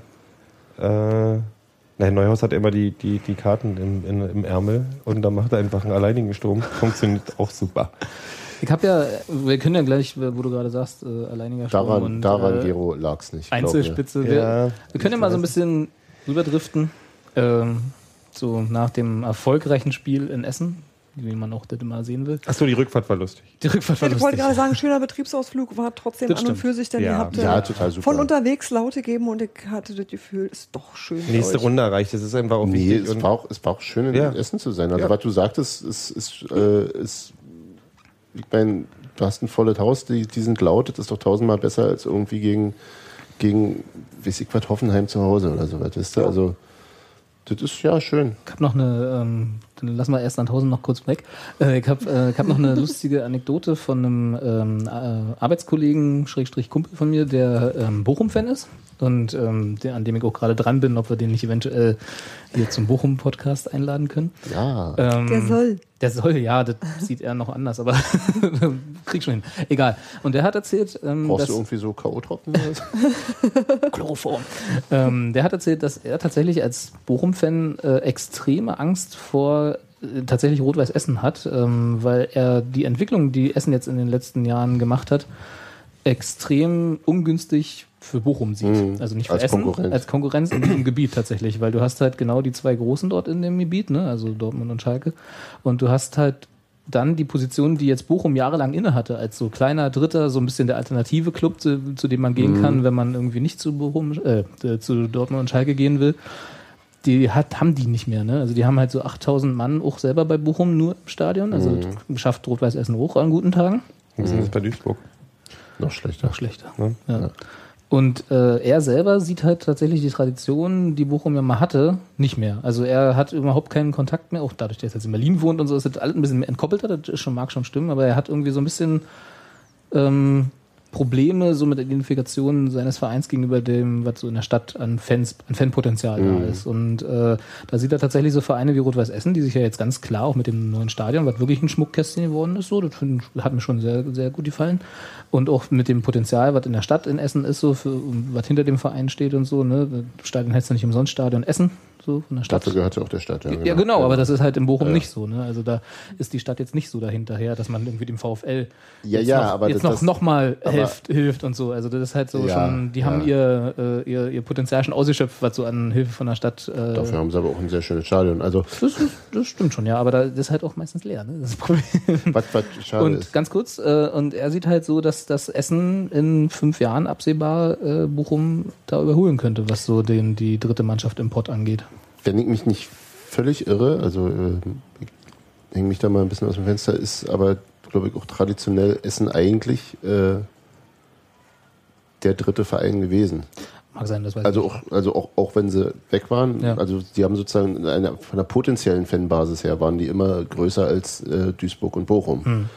äh, Nein, Neuhaus hat immer die, die, die Karten im, in, im Ärmel und dann macht er einfach einen alleinigen Strom. Funktioniert auch super. Ich habe ja, wir können ja gleich, wo du gerade sagst, äh, alleiniger Strom Daran, und daran äh, Gero, lag's nicht. Einzelspitze. Wir, Ja, wir können ja mal so ein bisschen rüberdriften. Ähm, so nach dem erfolgreichen Spiel in Essen, wie man auch das immer sehen will. Achso, die Rückfahrt war lustig. Die Rückfahrt war Ich wollte lustig. gerade sagen, schöner Betriebsausflug war trotzdem Das an und stimmt. für sich, denn Ja. ihr habt Ja, äh, total super. von unterwegs Laute gegeben und ich hatte das Gefühl, ist doch schön. Nächste. Runde erreicht. Das ist einfach auch Nee, wichtig. es und- war, auch, es war auch schön, in Ja. Essen zu sein. Also, Ja. was du sagtest, ist, ist, äh, ist ich meine, du hast ein volles Haus, die, die sind laut, das ist doch tausendmal besser als irgendwie gegen, gegen weiß ich was, Hoffenheim zu Hause oder so was, weißt du? Also, das ist ja schön. Ich habe noch eine, ähm, dann lassen wir erst an tausend noch kurz weg. Äh, ich habe äh, ich hab noch eine lustige Anekdote von einem ähm, äh, Arbeitskollegen, Schrägstrich Kumpel von mir, der ähm, Bochum-Fan ist und ähm, der, an dem ich auch gerade dran bin, ob wir den nicht eventuell hier zum Bochum-Podcast einladen können. Ja. Ähm, Der soll. Der soll, ja, das sieht er noch anders, aber krieg schon hin. Egal. Und der hat erzählt, ähm, Brauchst dass du irgendwie so K.O.-Tropfen? oder so? Chloroform. ähm, der hat erzählt, dass er tatsächlich als Bochum-Fan äh, extreme Angst vor äh, tatsächlich Rot-Weiß Essen hat, ähm, weil er die Entwicklung, die Essen jetzt in den letzten Jahren gemacht hat, extrem ungünstig für Bochum sieht. Mhm. Also nicht für Als Essen, Konkurrenz. als Konkurrenz in diesem Gebiet tatsächlich, weil du hast halt genau die zwei Großen dort in dem Gebiet, ne? also Dortmund und Schalke. Und du hast halt dann die Position, die jetzt Bochum jahrelang inne hatte, als so kleiner Dritter, so ein bisschen der alternative Club, zu, zu dem man gehen kann, wenn man irgendwie nicht zu Bochum, äh, zu Dortmund und Schalke gehen will. Die hat, haben die nicht mehr, ne? Also die haben halt so 8000 Mann auch selber bei Bochum nur im Stadion. Also schafft Rot-Weiß Essen hoch an guten Tagen. Wir sind jetzt bei Duisburg. Noch schlechter. Noch schlechter. Ne? Ja. Und äh, er selber sieht halt tatsächlich die Tradition, die Bochum ja mal hatte, nicht mehr. Also er hat überhaupt keinen Kontakt mehr, auch dadurch, dass er jetzt in Berlin wohnt und so, ist das alles ein bisschen entkoppelter, das schon, mag schon stimmen, aber er hat irgendwie so ein bisschen ähm, Probleme so mit der Identifikation seines Vereins gegenüber dem, was so in der Stadt an Fans, an Fanpotenzial da ist. Und äh, da sieht er tatsächlich so Vereine wie Rot-Weiß Essen, die sich ja jetzt ganz klar auch mit dem neuen Stadion, was wirklich ein Schmuckkästchen geworden ist, so, das find, hat mir schon sehr, sehr gut gefallen. Und auch mit dem Potenzial, was in der Stadt in Essen ist, so für was hinter dem Verein steht und so, ne? Stadion heißt ja nicht umsonst Stadion Essen, so von der Stadt. Dafür gehört ja auch der Stadt. Ja, Ja, genau, aber das ist halt in Bochum nicht so. Ne? Also da ist die Stadt jetzt nicht so dahinterher, dass man irgendwie dem VfL Ja, jetzt ja, noch, aber jetzt das- noch, noch mal hilft, hilft und so. Also das ist halt so Ja, schon, die ja. haben ihr, äh, ihr, ihr Potenzial schon ausgeschöpft, was so an Hilfe von der Stadt. Äh, Dafür haben sie aber auch ein sehr schönes Stadion. Also, das, ist, das stimmt schon, ja, aber da das ist halt auch meistens leer. Ne? Das ist das Problem. was, was schade Und ist. ganz kurz, äh, und er sieht halt so, dass das Essen in fünf Jahren absehbar äh, Bochum da überholen könnte, was so den, die dritte Mannschaft im Pott angeht. Wenn ich mich nicht völlig irre, also äh, ich hänge mich da mal ein bisschen aus dem Fenster, ist aber, glaube ich, auch traditionell Essen eigentlich äh, der dritte Verein gewesen. Mag sein, das weiß Also ich nicht. auch, also auch, auch wenn sie weg waren, Ja. also die haben sozusagen eine, von der potenziellen Fanbasis her waren die immer größer als äh, Duisburg und Bochum.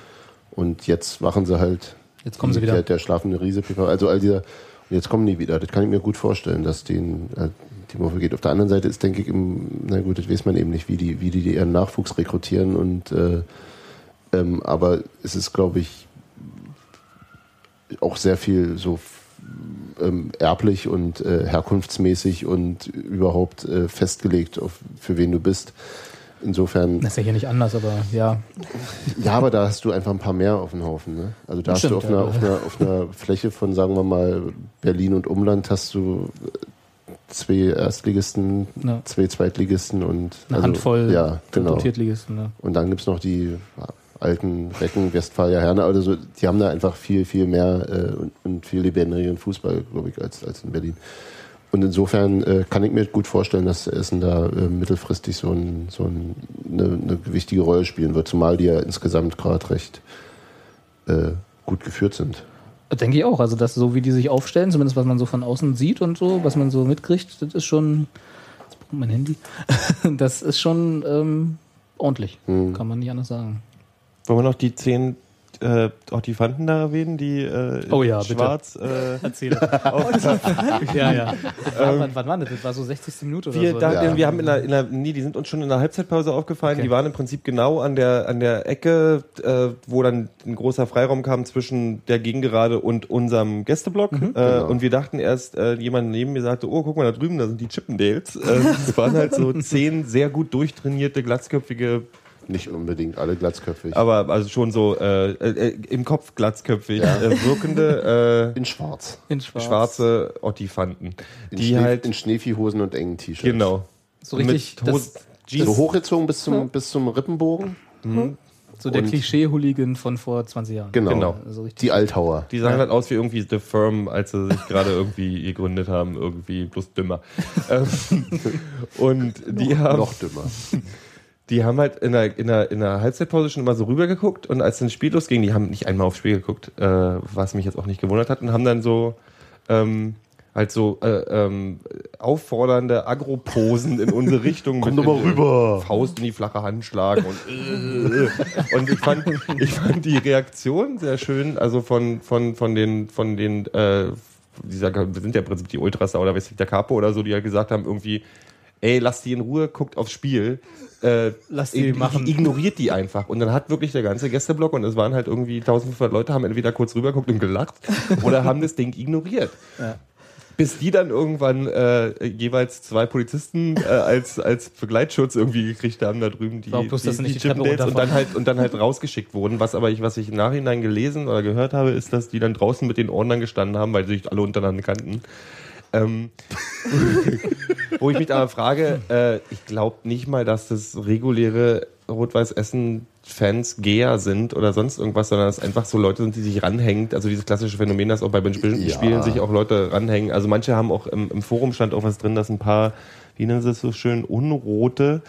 Und jetzt machen sie halt Hm. Jetzt kommen sie wieder. Der, der schlafende Riese, also all dieser, jetzt kommen die wieder. Das kann ich mir gut vorstellen, dass denen äh, die Murphy geht. Auf der anderen Seite ist, denke ich, im, na gut, das weiß man eben nicht, wie die, wie die ihren Nachwuchs rekrutieren und äh, ähm, aber es ist, glaube ich, auch sehr viel so ähm, erblich und äh, herkunftsmäßig und überhaupt äh, festgelegt, auf, für wen du bist. Insofern, Das ist ja hier nicht anders, aber ja. ja, aber da hast du einfach ein paar mehr auf dem Haufen. Ne? Also da Das hast du stimmt, auf, ja. einer, auf, einer, auf einer Fläche von, sagen wir mal, Berlin und Umland hast du äh, zwei Erstligisten, Ja. zwei Zweitligisten und Eine also, Handvoll ja, genau. Viertligisten. Ne? Und dann gibt's noch die ja, alten Recken, Westfalia, Herne, also so, die haben da einfach viel, viel mehr äh, und, und viel lebendigeren Fußball, glaube ich, als, als in Berlin. Und insofern äh, kann ich mir gut vorstellen, dass Essen da äh, mittelfristig so, ein, so ein, eine, eine wichtige Rolle spielen wird, zumal die ja insgesamt gerade recht äh, gut geführt sind. Denke ich auch. Also, dass so wie die sich aufstellen, zumindest was man so von außen sieht und so, was man so mitkriegt, das ist schon. Jetzt braucht mein Handy. Das ist schon ähm, ordentlich. Hm. Kann man nicht anders sagen. Wollen wir noch die zehn äh, Hortifanten da erwähnen, die äh, Oh ja, bitte. schwarz. Äh, Erzähle. ja, ja. Das war, wann, wann war das? Das war so 60. Minute oder wir, so. dachten, Ja. wir haben in der, in der, nee, die sind uns schon in der Halbzeitpause aufgefallen. Okay. Die waren im Prinzip genau an der, an der Ecke, äh, wo dann ein großer Freiraum kam zwischen der Gegengerade und unserem Gästeblock. äh, Genau. Und wir dachten erst, äh, jemand neben mir sagte, oh, guck mal da drüben, da sind die Chippendales. Äh, das waren halt so zehn sehr gut durchtrainierte, glatzköpfige Nicht unbedingt alle glatzköpfig. aber also schon so äh, äh, im Kopf glatzköpfig äh, wirkende in schwarz. in äh, schwarz. schwarze Ottifanten, In, die Schnee, halt in Schneeviehhosen und engen T-Shirts. genau So richtig, mit das, Jeans. So hochgezogen bis zum, bis zum Rippenbogen. so der Klischee-Hooligan von vor 20 Jahren. Genau. Genau. Also richtig. Die Altauer. Die sahen halt aus wie irgendwie The Firm, als sie sich gerade irgendwie gegründet haben, irgendwie bloß dümmer. Ähm, und die haben, Noch dümmer. Die haben halt in der, in, der, in der Halbzeitpause schon immer so rübergeguckt und als dann das Spiel losging, die haben nicht einmal aufs Spiel geguckt, äh, was mich jetzt auch nicht gewundert hat, und haben dann so ähm, halt so äh, ähm, auffordernde Agroposen in unsere Richtung Komm mit doch mal rüber. Faust in die flache Hand schlagen und äh, und ich fand ich fand die Reaktion sehr schön also von von von den von den äh, dieser wir sind ja im Prinzip die Ultras oder weiß ich, der Capo oder so die ja gesagt haben irgendwie ey lasst die in Ruhe guckt aufs Spiel. Äh, Lass die machen. ignoriert die einfach. Und dann hat wirklich der ganze Gästeblock und es waren halt irgendwie 1500 Leute haben entweder kurz rübergeguckt und gelacht oder haben das Ding ignoriert. Ja. bis die dann irgendwann äh, jeweils zwei Polizisten äh, als als Begleitschutz irgendwie gekriegt haben da drüben die War auch bloß, dass sie nicht die Chippendales und dann halt und dann halt rausgeschickt wurden. Was aber ich was ich im Nachhinein gelesen oder gehört habe ist dass die dann draußen mit den Ordnern gestanden haben weil sie sich alle untereinander kannten ähm, wo ich mich aber frage, äh, ich glaube nicht mal, dass das reguläre Rot-Weiß-Essen-Fans Geher sind oder sonst irgendwas, sondern dass es einfach so Leute sind, die sich ranhängen. Also dieses klassische Phänomen, dass auch bei bestimmten Ja. Spielen sich auch Leute ranhängen. Also manche haben auch im, im Forum stand auch was drin, dass ein paar, wie nennen sie es so schön, Unrote,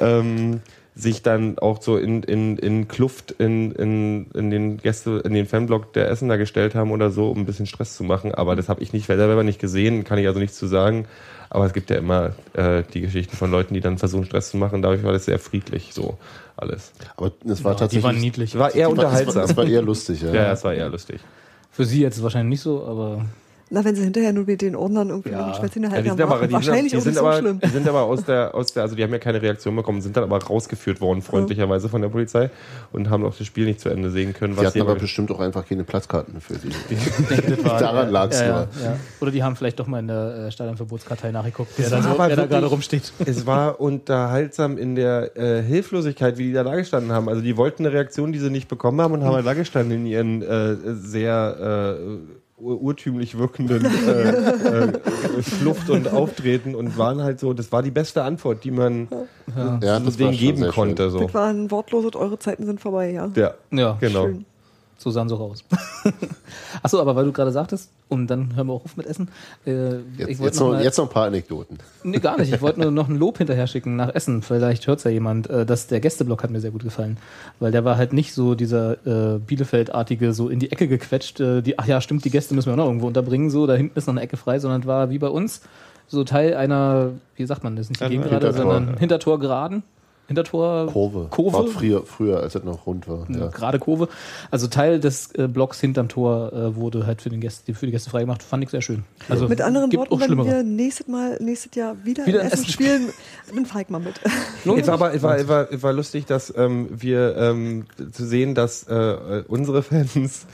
ähm, sich dann auch so in, in, in Kluft in, in, in den Gäste, in den Fanblock der Essener gestellt haben oder so, um ein bisschen Stress zu machen. Aber das habe ich nicht selber nicht gesehen, kann ich also nichts zu sagen. Aber es gibt ja immer äh, die Geschichten von Leuten, die dann versuchen, Stress zu machen. Dadurch war das sehr friedlich, so alles. Aber es war Ja, die tatsächlich. waren niedlich. Es war eher es war- unterhaltsam. Es war eher lustig, ja. Ja, ja, es war eher lustig. Für sie jetzt wahrscheinlich nicht so, aber Na, wenn sie hinterher nur mit den Ordnern irgendwie Ja. noch ein Schwätzchen Ja, die sind aber, die sind, wahrscheinlich die auch sind nicht so aber, schlimm. die sind aber aus der, aus der, also die haben ja keine Reaktion bekommen, sind dann aber rausgeführt worden, freundlicherweise von der Polizei und haben auch das Spiel nicht zu Ende sehen können. Die hatten aber bestimmt auch einfach keine Platzkarten für die. war, Daran lag's ja, nur. Ja, ja. Oder die haben vielleicht doch mal in der äh, Stadionverbotskartei nachgeguckt, wer da, so, wer da gerade rumsteht. es war unterhaltsam in der äh, Hilflosigkeit, wie die da da gestanden haben. Also die wollten eine Reaktion, die sie nicht bekommen haben und haben halt da gestanden in ihren äh, sehr äh, ur- urtümlich wirkenden äh, äh, Flucht und Auftreten und waren halt so, das war die beste Antwort, die man Ja, denen das war schon geben konnte. So. Das war ein wortloses, eure Zeiten sind vorbei, ja. Ja, Ja, genau. Schön. So sahen so raus. Achso, aber weil du gerade sagtest, und dann hören wir auch auf mit Essen. Äh, Jetzt, ich wollte jetzt, noch mal- jetzt noch ein paar Anekdoten. Nee, gar nicht. Ich wollte nur noch ein Lob hinterher schicken nach Essen. Vielleicht hört es ja jemand. Äh, dass der Gästeblock hat mir sehr gut gefallen. Weil der war halt nicht so dieser äh, Bielefeld-artige, so in die Ecke gequetscht, äh, die, ach ja, stimmt, die Gäste müssen wir auch noch irgendwo unterbringen, so, da hinten ist noch eine Ecke frei, sondern war wie bei uns so Teil einer, wie sagt man das, nicht die Hintertor, sondern ja. Hintertor geraden. Hintertor Kurve. Kurve. Früher, früher, als es noch rund war. Eine Ja. gerade Kurve. Also Teil des äh, Blocks hinterm Tor äh, wurde halt für, den Gäste, für die Gäste freigemacht. Fand ich sehr schön. Also Mit anderen gibt Worten, auch wenn wir nächstes Mal, nächstes Jahr wieder, Wieder in Essen Essen spielen, dann fahr ich mal mit. Es war aber es war, es war, es war lustig, dass ähm, wir ähm, zu sehen, dass äh, unsere Fans, äh,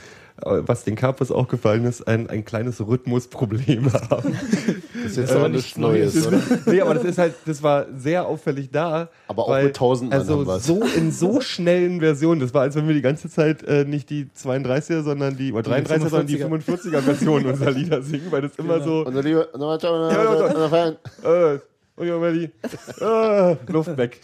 was den Carpus auch gefallen ist, ein, ein kleines Rhythmusproblem haben. Das ist jetzt aber aber nichts Neues, oder? nee, aber das ist halt, das war sehr auffällig da. Aber auch weil, mit 1000 Mann Also so in so schnellen Versionen. Das war, als wenn wir die ganze Zeit äh, nicht die 32er, sondern die, oder 33er, sondern die 45er Version unserer Lieder singen, weil das immer so, Unser lieber, unser, unser, Ja, ja, unser Fan. äh, und ja, Melli, äh, Luft weg.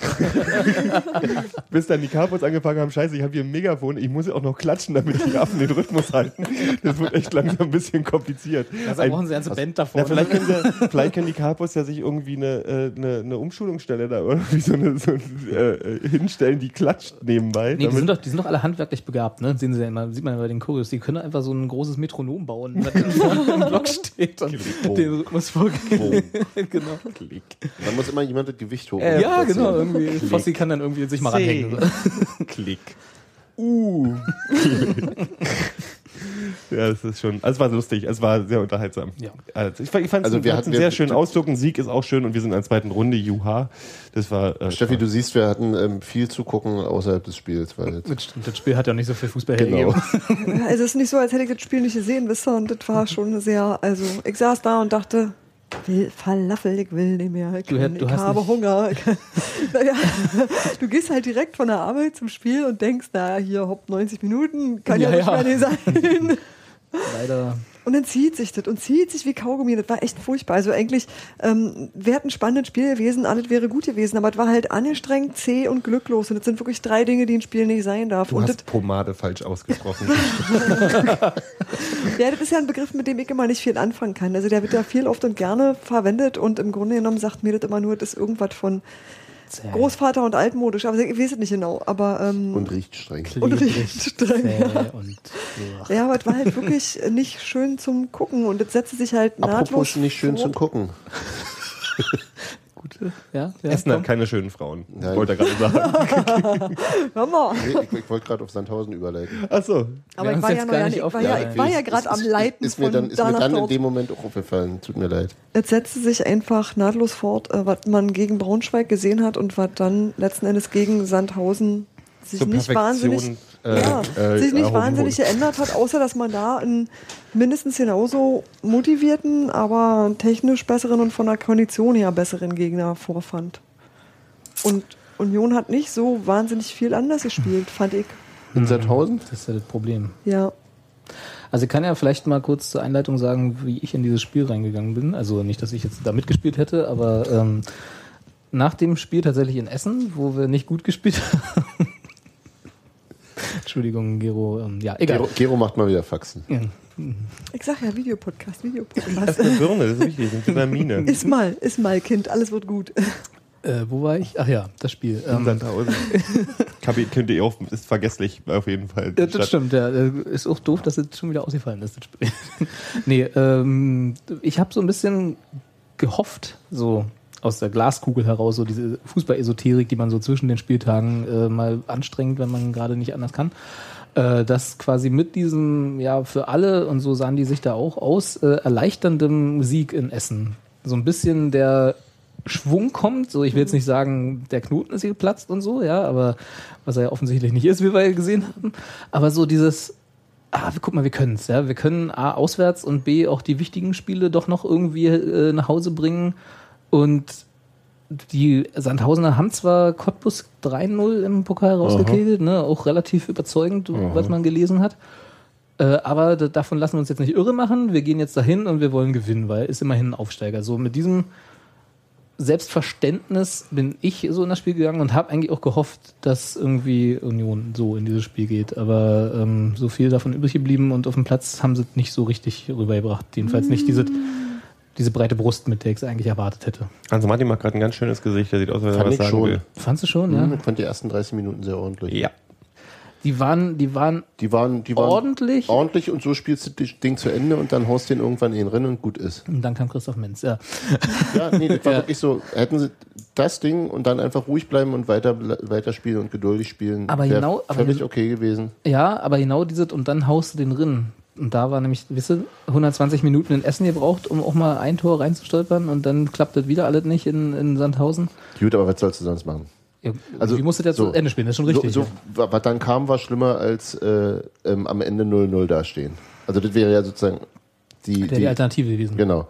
Bis dann die Capos angefangen haben, scheiße, ich habe hier ein Megafon, ich muss ja auch noch klatschen, damit die Affen den Rhythmus halten. Das wird echt langsam ein bisschen kompliziert. Also Ein- brauchen sie eine ganze Band davor. na, vielleicht, können sie, vielleicht können die Capos ja sich irgendwie eine, äh, eine, eine Umschulungsstelle da irgendwie so, eine, so äh, hinstellen, die klatscht nebenbei. Nee, die sind, doch, die sind doch alle handwerklich begabt, ne? Sehen Sie ja immer, sieht man ja bei den Choreos. Die können einfach so ein großes Metronom bauen, das im Block steht und den Rhythmus vorgeht. genau. Dann muss immer jemand das Gewicht hoch. ja, platzieren. genau. Irgendwie, Fossi kann dann irgendwie sich mal ranhängen. Klick. Uh. ja, das ist schon. Also es war lustig, es war sehr unterhaltsam. Ja. Also ich, fand- ich fand es Also wir einen hatten- sehr schönen Ausdruck. Ein Sieg ist auch schön und wir sind in der zweiten Runde. Juha. Das war. Äh, Steffi, du siehst, wir hatten ähm, viel zu gucken außerhalb des Spiels. Weil Das Spiel hat ja nicht so viel Fußball genau. Ja, es ist nicht so, als hätte ich das Spiel nicht gesehen, wisst ihr, und das war schon sehr, also ich saß da und dachte, will Falafel, ich will nicht mehr, ich, Du kann, ich habe nicht- Hunger. Naja, du gehst halt direkt von der Arbeit zum Spiel und denkst, naja, hier, hopp, 90 Minuten, kann ja, Ja, nicht mehr sein. Leider. Und dann zieht sich das und zieht sich wie Kaugummi. Das war echt furchtbar. Also eigentlich ähm, wäre ein spannendes Spiel gewesen, alles wäre gut gewesen, aber es war halt angestrengt, zäh und glücklos. Und das sind wirklich drei Dinge, die ein Spiel nicht sein darf. Du und das, hast Pomade falsch ausgesprochen. ja, das ist ja ein Begriff, mit dem ich immer nicht viel anfangen kann. Also der wird ja viel oft und gerne verwendet und im Grunde genommen sagt mir das immer nur, das ist irgendwas von Zäh. Großvater und altmodisch. Aber ich weiß es nicht genau. Aber ähm, Und riecht streng. und riecht streng, ja. und ugh. ja, aber es war halt wirklich nicht schön zum Gucken und das setzte sich halt nahtlos Apropos nicht schön zum fort. Gucken. Gute, ja, ja, Essen hat komm. keine schönen Frauen. Nein. Wollte er gerade sagen. Hör mal. Nee, ich, ich wollte gerade auf Sandhausen überleiten. Achso. Aber Wir ich war jetzt ja, gar ja, nicht ich war ja, aufgearbeitet. ich war ja gerade am Leiten Ist mir von dann, ist mir dann in dem Moment auch aufgefallen. Tut mir leid. Jetzt setzte sich einfach nahtlos fort, äh, was man gegen Braunschweig gesehen hat und was dann letzten Endes gegen Sandhausen sich Zur nicht Perfektion, wahnsinnig, ja, äh, sich nicht wahnsinnig wurde. geändert hat, außer dass man da einen mindestens genauso motivierten, aber technisch besseren und von der Kondition her besseren Gegner vorfand. Und Union hat nicht so wahnsinnig viel anders gespielt, fand ich. In Sandhausen? Das ist ja das Problem. Ja. Also ich kann ja vielleicht mal kurz zur Einleitung sagen, wie ich in dieses Spiel reingegangen bin. Also nicht, dass ich jetzt da mitgespielt hätte, aber ähm, nach dem Spiel tatsächlich in Essen, wo wir nicht gut gespielt haben. Entschuldigung, Gero. Ähm, ja, egal. Gero, Gero macht mal wieder Faxen. Ja. Ich sag ja Videopodcast, Videopodcast. Das ist eine Birne, das ist wichtig. Das ist Vitamine. Ist mal, ist mal, Kind, alles wird gut. Äh, wo war ich? Ach ja, das Spiel. In Ähm, Sandhausen. Könnt ihr auch, ist vergesslich auf jeden Fall. Ja, das stimmt, ja. Äh, Ist auch doof, dass es schon wieder ausgefallen ist, das Spiel. nee, ähm, ich habe so ein bisschen gehofft, so aus der Glaskugel heraus, so diese Fußball-Esoterik, die man so zwischen den Spieltagen äh, mal anstrengt, wenn man gerade nicht anders kann, äh, dass quasi mit diesem, ja, für alle, und so sahen die sich da auch aus, äh, erleichterndem Sieg in Essen. So ein bisschen der Schwung kommt, so ich will jetzt nicht sagen, der Knoten ist hier geplatzt und so, ja, aber was er ja offensichtlich nicht ist, wie wir ja gesehen haben, aber so dieses, ah, guck mal, wir können es, ja, wir können A, auswärts und B, auch die wichtigen Spiele doch noch irgendwie äh, nach Hause bringen und die Sandhausener haben zwar Cottbus 3-0 im Pokal rausgekegelt, ne, auch relativ überzeugend, was man gelesen hat. Äh, aber da- davon lassen wir uns jetzt nicht irre machen. Wir gehen jetzt dahin und wir wollen gewinnen, weil ist immerhin ein Aufsteiger. So mit diesem Selbstverständnis bin ich so in das Spiel gegangen und habe eigentlich auch gehofft, dass irgendwie Union so in dieses Spiel geht. Aber ähm, so viel davon übrig geblieben und auf dem Platz haben sie es nicht so richtig rübergebracht. Jedenfalls nicht diese, diese breite Brust, mit der ich es eigentlich erwartet hätte. Also Martin macht gerade ein ganz schönes Gesicht, der sieht aus, als wenn er was ich sagen schon. will. Fandst du schon, ja? Ich fand die ersten 30 Minuten sehr ordentlich. Ja. Die waren, die waren Die waren, die waren ordentlich. ordentlich und so spielst du das Ding zu Ende und dann haust du den irgendwann in den Rennen und gut ist. Und dann kam Christoph Menz, ja. Ja, nee, das war Ja. wirklich so. Hätten sie das Ding und dann einfach ruhig bleiben und weiter, weiter spielen und geduldig spielen, Aber genau- aber völlig gen- okay gewesen. Ja, aber genau dieses, und dann haust du den Rinn. Und da war nämlich, wisst ihr, 120 Minuten in Essen gebraucht, um auch mal ein Tor reinzustolpern und dann klappt das wieder alles nicht in, in Sandhausen. Gut, aber was sollst du sonst machen? Ja, Also, wie musst du das so. zu Ende spielen? Das ist schon richtig. So, ja. so, was dann kam, war schlimmer als äh, ähm, am Ende 0-0 dastehen. Also das wäre ja sozusagen die, Wäre die Alternative gewesen. Genau.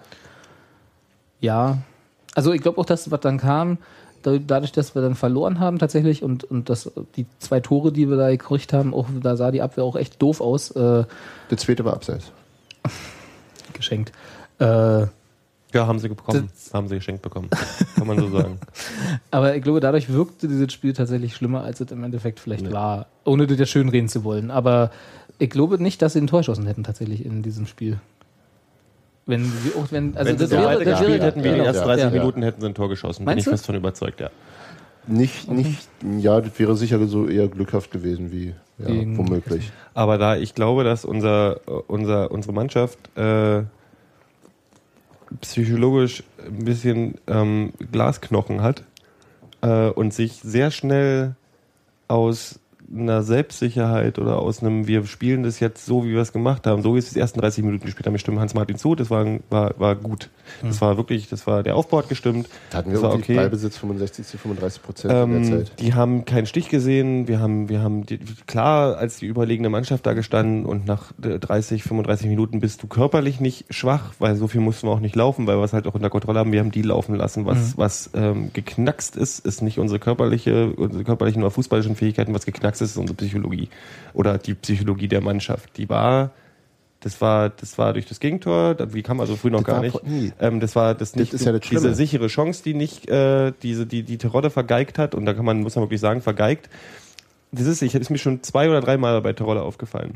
Ja. Also ich glaube auch, dass was dann kam, dadurch, dass wir dann verloren haben tatsächlich und, und dass die zwei Tore, die wir da gekriegt haben, auch da sah die Abwehr auch echt doof aus, äh, Der zweite war abseits. geschenkt. Äh, Ja, haben sie bekommen. haben sie geschenkt bekommen. Kann man so sagen. Aber ich glaube, dadurch wirkte dieses Spiel tatsächlich schlimmer, als es im Endeffekt vielleicht war. Ohne das jetzt schön reden zu wollen. Aber ich glaube nicht, dass sie ein Tor geschossen hätten tatsächlich in diesem Spiel. Wenn sie auch, wenn, also Wenn sie das so wäre, weiter das gespielt wäre, hätten wie in den ja, ersten ja. 30 Ja. Minuten, hätten sie ein Tor geschossen. Bin Meinst ich du? fest von überzeugt, ja. Nicht, nicht, ja, das wäre sicher so eher glückhaft gewesen wie, ja, Gegen- womöglich. Aber da ich glaube, dass unser, unser, unsere Mannschaft äh, psychologisch ein bisschen ähm, Glasknochen hat äh, und sich sehr schnell aus einer Selbstsicherheit oder aus einem, wir spielen das jetzt so, wie wir es gemacht haben, so wie es die ersten 30 Minuten gespielt haben. Ich stimme Hans-Martin zu, das war, war, war gut. Das war wirklich, das war, der Aufbau hat gestimmt. Da hatten wir das war irgendwie Ballbesitz 65 zu 35 Prozent in der ähm, Zeit. die haben keinen Stich gesehen. Wir haben, wir haben die, klar als die überlegene Mannschaft da gestanden und nach äh, 30, 35 Minuten bist du körperlich nicht schwach, weil so viel mussten wir auch nicht laufen, weil wir es halt auch unter Kontrolle haben. Wir haben die laufen lassen. Was, was ähm, geknackst ist, ist nicht unsere körperliche, unsere körperlichen oder fußballischen Fähigkeiten. Was geknackst ist, ist unsere Psychologie oder die Psychologie der Mannschaft. Die war das war, das war durch das Gegentor, wie kam also früh noch Das gar nicht. Ähm, das war das nicht ist ja das diese Schlimme. sichere Chance, die nicht, äh, diese, die, die Terodde vergeigt hat, und da kann man, muss man wirklich sagen, vergeigt. Das ist, ich ist mir schon zwei oder dreimal bei Terodde aufgefallen.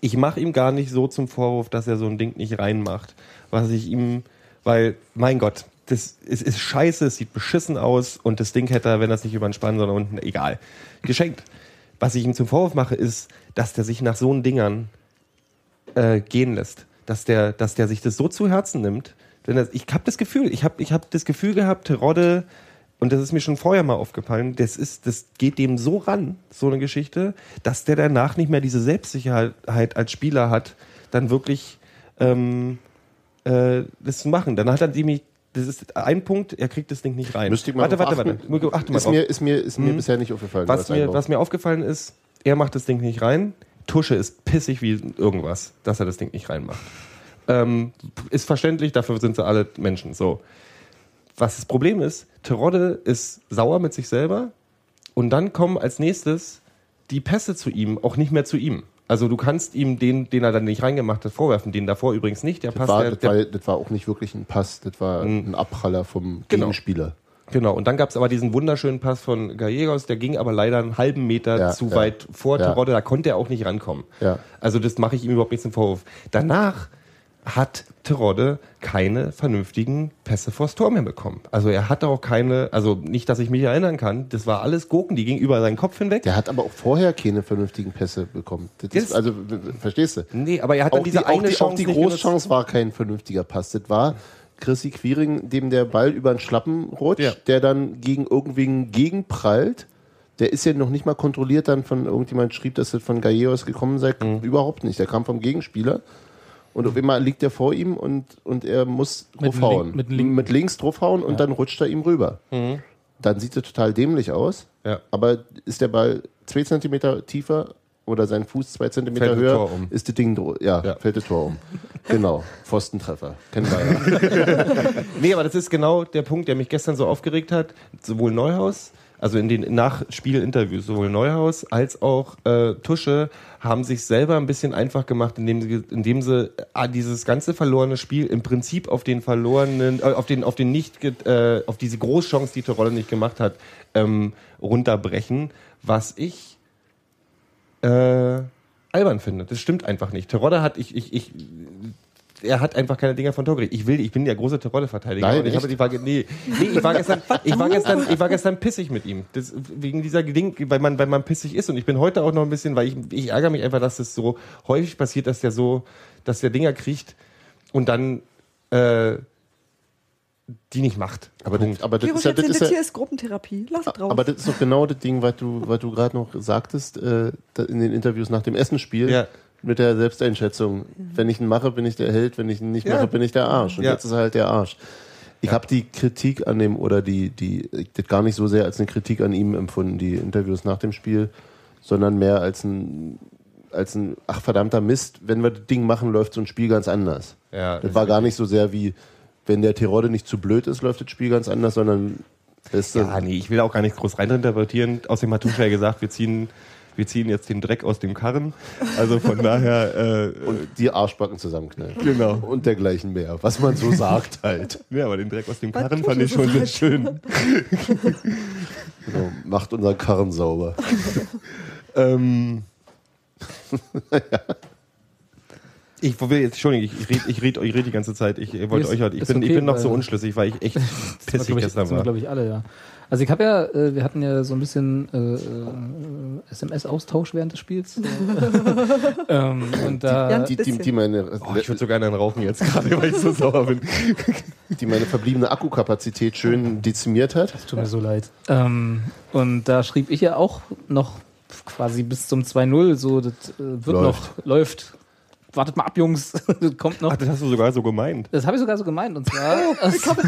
Ich mache ihm gar nicht so zum Vorwurf, dass er so ein Ding nicht reinmacht. Was ich ihm, weil, mein Gott, das ist, ist scheiße, es sieht beschissen aus und das Ding hätte er, wenn es nicht über den Spann, sondern unten, egal. Geschenkt. Was ich ihm zum Vorwurf mache, ist, dass der sich nach so einen Dingern äh, gehen lässt. Dass der, dass der sich das so zu Herzen nimmt. Denn das, ich habe das Gefühl, ich habe ich hab das Gefühl gehabt, Terodde, und das ist mir schon vorher mal aufgefallen, das, ist, das geht dem so ran, so eine Geschichte, dass der danach nicht mehr diese Selbstsicherheit als Spieler hat, dann wirklich ähm, äh, das zu machen. Dann hat er nämlich, das ist ein Punkt, er kriegt das Ding nicht rein. Müsste ich mal warte, warte, achten. warte. Achte mal Ist drauf. mir, ist mir, ist mir Mhm. bisher nicht aufgefallen. Was mir, was mir aufgefallen ist, er macht das Ding nicht rein. Tusche ist pissig wie irgendwas, dass er das Ding nicht reinmacht. Ähm, ist verständlich, dafür sind sie alle Menschen. So. Was das Problem ist, Terodde ist sauer mit sich selber und dann kommen als nächstes die Pässe zu ihm, auch nicht mehr zu ihm. Also du kannst ihm den, den er dann nicht reingemacht hat, vorwerfen, den davor übrigens nicht. Der das, Pass, war, der, das, war, das war auch nicht wirklich ein Pass, das war ein Abpraller vom Genau. Gegenspieler. Genau, und dann gab es aber diesen wunderschönen Pass von Gallegos, der ging aber leider einen halben Meter Ja, zu ja. weit vor Ja. Terodde, da konnte er auch nicht rankommen. Ja. Also das mache ich ihm überhaupt nicht zum Vorwurf. Danach hat Terodde keine vernünftigen Pässe vors Tor mehr bekommen. Also er hatte auch keine, also nicht, dass ich mich erinnern kann, das war alles Gurken, die gingen über seinen Kopf hinweg. Der hat aber auch vorher keine vernünftigen Pässe bekommen. Das Jetzt- ist, also, verstehst du? Nee, aber er hat dann Auch diese die, auch eine die, auch Chance die nicht genutzt. Großchance war kein vernünftiger Pass. Das war Chrissy Quiring, dem der Ball über den Schlappen rutscht, Ja. der dann gegen irgendwen gegenprallt. Der ist ja noch nicht mal kontrolliert dann von irgendjemand schrieb, dass das von Gallegos gekommen sei. Mhm. Überhaupt nicht. Der kam vom Gegenspieler. Und auf einmal liegt er vor ihm und, und er muss Mit draufhauen. Link- mit Link- mit links draufhauen und dann rutscht er ihm rüber. Dann sieht er total dämlich aus. Mhm. Ja. Aber ist der Ball zwei Zentimeter tiefer oder sein Fuß zwei Zentimeter Fällt das höher, Tor um. ist das Ding, ja, Ja. fällt das Tor um. genau, Pfostentreffer. Kennen wir ja. Nee, aber das ist genau der Punkt, der mich gestern so aufgeregt hat. Sowohl Neuhaus, also in den Nachspielinterviews, sowohl Neuhaus als auch äh, Tusche haben sich selber ein bisschen einfach gemacht, indem sie, indem sie äh, dieses ganze verlorene Spiel im Prinzip auf den verlorenen, äh, auf den, auf den nicht, äh, auf diese Großchance, die Terodde nicht gemacht hat, ähm, runterbrechen, was ich äh, albern finde. Das stimmt einfach nicht. Terodde hat, ich, ich, ich, er hat einfach keine Dinger von Tor gekriegt. Ich will, ich bin der große Terodde-Verteidiger. Nein, und ich echt? habe die Frage, nee, nee, ich war gestern, ich war gestern, ich war gestern pissig mit ihm. Das, wegen dieser Ding, weil man, weil man pissig ist. Und ich bin heute auch noch ein bisschen, weil ich, ich ärgere mich einfach, dass das so häufig passiert, dass der so, dass der Dinger kriegt und dann, äh, die nicht macht. Aber, Punkt. das, aber das ist ja, jetzt das ist das ja, hier ist Gruppentherapie. Lass es drauf. aber das ist doch genau das Ding, was du, was du gerade noch sagtest, äh, in den Interviews nach dem Essenspiel. Ja. Mit der Selbsteinschätzung. Wenn ich ihn mache, bin ich der Held, wenn ich ihn nicht Ja. mache, bin ich der Arsch. Und Ja. jetzt ist er halt der Arsch. Ich habe die Kritik an dem, oder die, die, das gar nicht so sehr als eine Kritik an ihm empfunden, die Interviews nach dem Spiel, sondern mehr als ein, als ein, ach verdammter Mist, wenn wir das Ding machen, läuft so ein Spiel ganz anders. Ja, das war gar nicht so sehr wie, wenn der Terodde nicht zu blöd ist, läuft das Spiel ganz anders, sondern ist Ja, nee, ich will auch gar nicht groß reininterpretieren. Außerdem hat Tusche ja gesagt, wir ziehen, wir ziehen jetzt den Dreck aus dem Karren. Also von daher, äh, und die Arschbacken zusammenknallen. Genau. Und dergleichen mehr, was man so sagt halt. ja, aber den Dreck aus dem Was Karren fand ich schon sehr schön. Genau, macht unseren Karren sauber. ähm, ich will jetzt, Entschuldigung, ich, ich rede ich red, ich red die ganze Zeit. Ich wollte euch heute, ich bin, ich okay, bin noch so unschlüssig, weil ich echt Das pissig sind wir, gestern glaube war. ich, alle, ja. Also ich habe ja, äh, wir hatten ja so ein bisschen äh, äh, SMS-Austausch während des Spiels. ähm, und da, Ja. Die, die, die, meine, Oh, ich würde so gerne einen rauchen jetzt gerade, weil ich so sauer bin. die meine verbliebene Akkukapazität schön dezimiert hat. tut mir so leid. Ähm, und da schrieb ich ja auch noch quasi bis zum 2-0, so, das äh, wird Läuft. noch, läuft. Wartet mal ab, Jungs, das kommt noch. Ach, das hast du sogar so gemeint. Das habe ich sogar so gemeint. Und zwar, Ich habe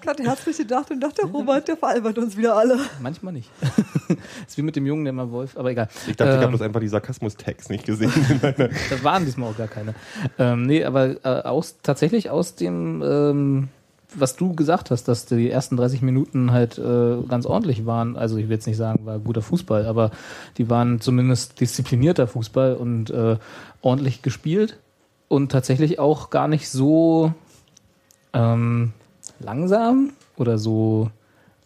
gerade herzlich gedacht und dachte, Robert, der veralbert uns wieder alle. manchmal nicht. ist wie mit dem Jungen, der mal Wolf, aber egal. Ich dachte, ich habe Ähm, bloß einfach die Sarkasmus-Tags nicht gesehen. Das waren diesmal auch gar keine. Ähm, nee, aber äh, aus, tatsächlich aus dem, ähm, was du gesagt hast, dass die ersten 30 Minuten halt äh, ganz ordentlich waren. Also ich will jetzt nicht sagen, war guter Fußball, aber die waren zumindest disziplinierter Fußball und äh, ordentlich gespielt und tatsächlich auch gar nicht so ähm, langsam oder so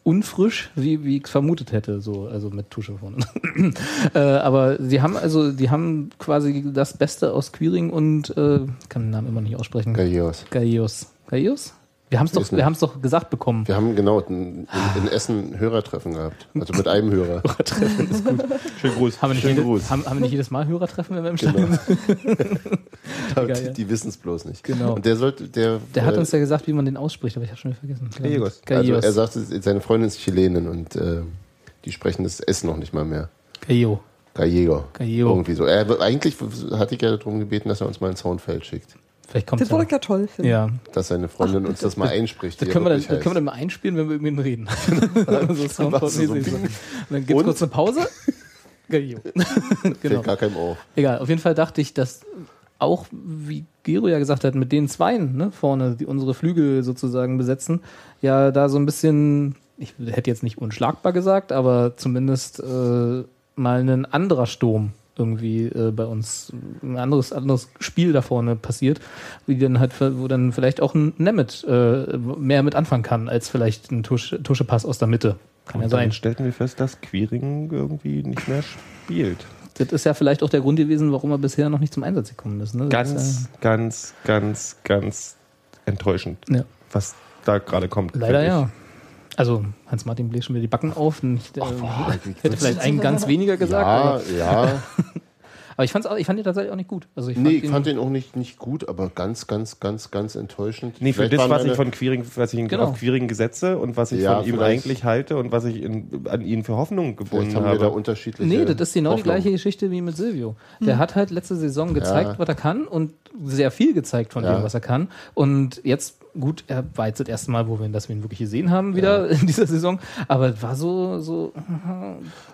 unfrisch, wie, wie ich vermutet hätte, so, also mit Tusche vorne. äh, aber sie haben also, die haben quasi das Beste aus Quiring und äh, ich kann den Namen immer nicht aussprechen. Gaios. Gaius. Gaius? Wir haben es doch, Ist nicht. wir haben's doch gesagt bekommen. Wir haben genau in, in, in Essen ein Hörertreffen gehabt. Also mit einem Hörer. Schönen Gruß. Haben wir, nicht Schönen jede, Gruß. haben, haben wir nicht jedes Mal Hörertreffen, wenn wir im Genau. Stadion sind? Aber Geil, die ja. die wissen es bloß nicht. Genau. Und der sollte, der, Der hat äh, uns ja gesagt, wie man den ausspricht, aber ich habe schon wieder vergessen. Gallegos. also er sagte, seine Freundin ist Chilenin und äh, die sprechen das S noch nicht mal mehr. Gallego. Gallego. Gallego. Irgendwie so. Er, eigentlich hatte ich ja darum gebeten, dass er uns mal ein Soundfeld schickt. Vielleicht kommt Das ich ja toll finden. Ja, Dass seine Freundin uns das mal einspricht. Das können, wir dann, das können wir dann mal einspielen, wenn wir über ihn reden. so Soundcloud-mäßig. so so. Und dann gibt es kurz eine Pause. Genau. Fällt gar keinem auf. Egal, auf jeden Fall dachte ich, dass auch, wie Gero ja gesagt hat, mit den Zweien ne, vorne, die unsere Flügel sozusagen besetzen, ja da so ein bisschen, ich hätte jetzt nicht unschlagbar gesagt, aber zumindest äh, mal ein anderer Sturm irgendwie äh, bei uns, ein anderes, anderes Spiel da vorne passiert, wie dann halt, wo dann vielleicht auch ein Nemeth äh, mehr mit anfangen kann, als vielleicht ein Tusch, Tuschepass aus der Mitte. Kann ja Und sein. dann stellten wir fest, dass Queering irgendwie nicht mehr spielt. Das ist ja vielleicht auch der Grund gewesen, warum er bisher noch nicht zum Einsatz gekommen ist. Ne? Das ist Ganz, ganz, ganz, ganz enttäuschend, ja, ja. was da gerade kommt. Leider ja. Also Hans-Martin bläst schon wieder die Backen auf. Nicht, äh, hätte vielleicht einen ganz weniger gesagt. Ja, Aber, ja. aber ich, fand's auch, ich fand ihn tatsächlich auch nicht gut. Also ich fand Nee, ihn, ich fand den auch nicht, nicht gut, aber ganz, ganz, ganz, ganz enttäuschend. Nee, für Vielleicht das, was ich von Queering, was ich Genau. auf Queering gesetze und was ich Ja, von ihm eigentlich halte und was ich in, an ihn für Hoffnung gebunden haben wir da habe. unterschiedliche. Nee, das ist genau die Hoffnungen. gleiche Geschichte wie mit Silvio. Der hat halt letzte Saison gezeigt, Ja. was er kann und sehr viel gezeigt von Ja. dem, was er kann. Und jetzt, gut, er war jetzt das erste Mal, wo wir, dass wir ihn wirklich gesehen haben, wieder in dieser Saison. Aber es war so, so,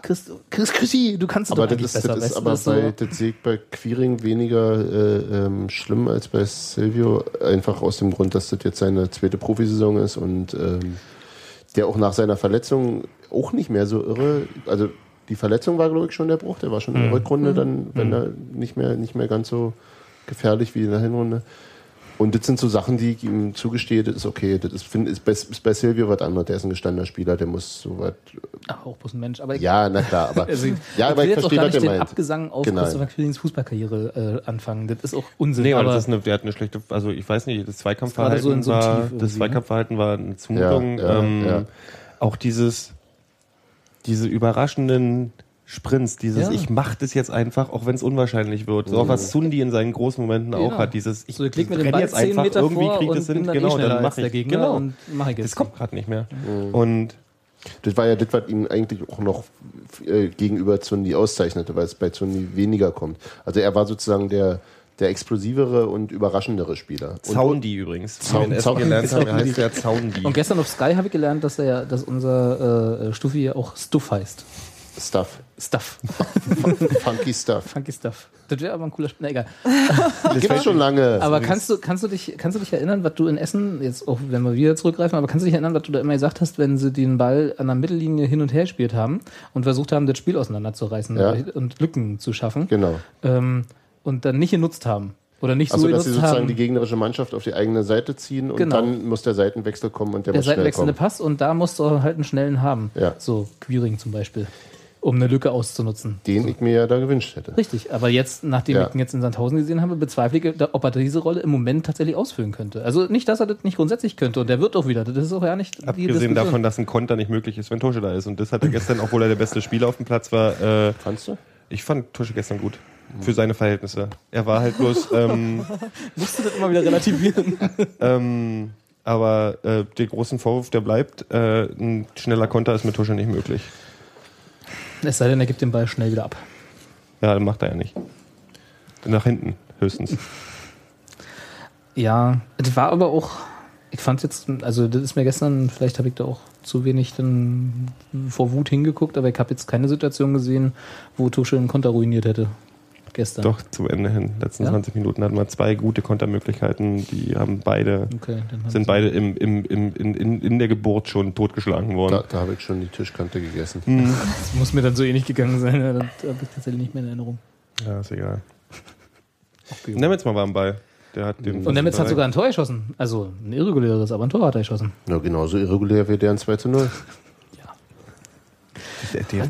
Chris, Chris, Chrissy, du kannst es Aber doch das besser. das ist aber das ist so- bei, das sehe ich bei Queering weniger äh, ähm, schlimm als bei Silvio. Einfach aus dem Grund, dass das jetzt seine zweite Profisaison ist und ähm, der auch nach seiner Verletzung auch nicht mehr so irre. Also die Verletzung war, glaube ich, schon der Bruch. Der war schon in der Rückrunde dann, wenn er nicht mehr, nicht mehr ganz so gefährlich wie in der Hinrunde. Und das sind so Sachen, die ich ihm zugestehe, das ist okay. Das ist, find, ist, bei, ist bei Silvio was anderes. Der ist ein gestandener Spieler, der muss so was. Ach, auch bloß ein Mensch. Aber ich, Ja, na klar, aber. also, ja, aber will ich jetzt auch verstehe, gar was nicht er den meint. Abgesang auf Genau. Christopher Quillings Fußballkarriere äh, anfangen. Das ist auch Unsinn. Nee, aber, aber das ist eine, der hat eine schlechte, also ich weiß nicht, das Zweikampfverhalten so so war, das ne? Zweikampfverhalten war eine Zumutung. Ja, ja, ähm, ja. Auch dieses, diese überraschenden Sprints, dieses Ja. ich mach das jetzt einfach, auch wenn es unwahrscheinlich wird. So auch was Sundi in seinen großen Momenten Genau. auch hat, dieses ich so, mir den renn Ball jetzt 10 einfach Meter irgendwie vor krieg und das hin, genau, eh dann mach als der ich. Gegner Genau. und mach ich jetzt. Das kommt gerade nicht mehr. Mhm. Und Das war ja das, was ihn eigentlich auch noch äh, gegenüber Zundi auszeichnete, weil es bei Zundi weniger kommt. Also er war sozusagen der, der explosivere und überraschendere Spieler. Und, Zaundi übrigens. Zaun- Zaun- gelernt haben, heißt der Zaundi. Und gestern auf Sky habe ich gelernt, dass, er, ja- dass unser äh, Stuffi ja auch Stuff heißt. Stuff. Stuff. Funky Stuff. Funky Stuff. Das wäre aber ein cooler Spiel. Na egal. Gibt's schon lange. Aber kannst du, kannst, du dich, kannst du dich erinnern, was du in Essen, jetzt auch wenn wir wieder zurückgreifen, aber kannst du dich erinnern, was du da immer gesagt hast, wenn sie den Ball an der Mittellinie hin und her gespielt haben und versucht haben, das Spiel auseinanderzureißen Ja. und Lücken zu schaffen genau. ähm, und dann nicht genutzt haben? Oder nicht Also, so dass sie sozusagen haben. die gegnerische Mannschaft auf die eigene Seite ziehen und Genau. dann muss der Seitenwechsel kommen und der, der muss schnell seitenwechselnde kommen. Pass und da musst du halt einen schnellen haben. Ja. So Queering zum Beispiel, um eine Lücke auszunutzen. Den ich mir ja da gewünscht hätte. Richtig, aber jetzt, nachdem Ja. ich ihn jetzt in Sandhausen gesehen habe, bezweifle ich, ob er diese Rolle im Moment tatsächlich ausfüllen könnte. Also nicht, dass er das nicht grundsätzlich könnte und der wird auch wieder. Das ist auch ja nicht Abgesehen davon, dass ein Konter nicht möglich ist, wenn Tosche da ist. Und das hat er gestern, obwohl er der beste Spieler auf dem Platz war, äh, Fandst du? ich fand Tosche gestern gut. Für seine Verhältnisse. Er war halt bloß, ähm, Musst du das immer wieder relativieren. ähm, aber äh, den großen Vorwurf, der bleibt, äh, ein schneller Konter ist mit Tosche nicht möglich. Es sei denn, er gibt den Ball schnell wieder ab. Ja, macht er ja nicht. Nach hinten höchstens. Ja, das war aber auch, ich fand jetzt, also das ist mir gestern, vielleicht habe ich da auch zu wenig dann vor Wut hingeguckt, aber ich habe jetzt keine Situation gesehen, wo Tuchel einen Konter ruiniert hätte. Gestern. Doch, zum Ende hin. Letzten Ja? 20 Minuten hatten wir zwei gute Kontermöglichkeiten. Die haben beide, Okay, haben sind beide im, im, im, in, in, in der Geburt schon totgeschlagen worden. Da, da habe ich schon die Tischkante gegessen. Das muss mir dann so ähnlich gegangen sein. Das habe ich tatsächlich nicht mehr in Erinnerung. Ja, ist egal. Nemitz mal war am Ball. Der hat den Und Nemitz hat sogar ein Tor geschossen. Also ein irreguläres, aber ein Tor hat er geschossen. Ja, genauso irregulär wie der ein 2 zu 0.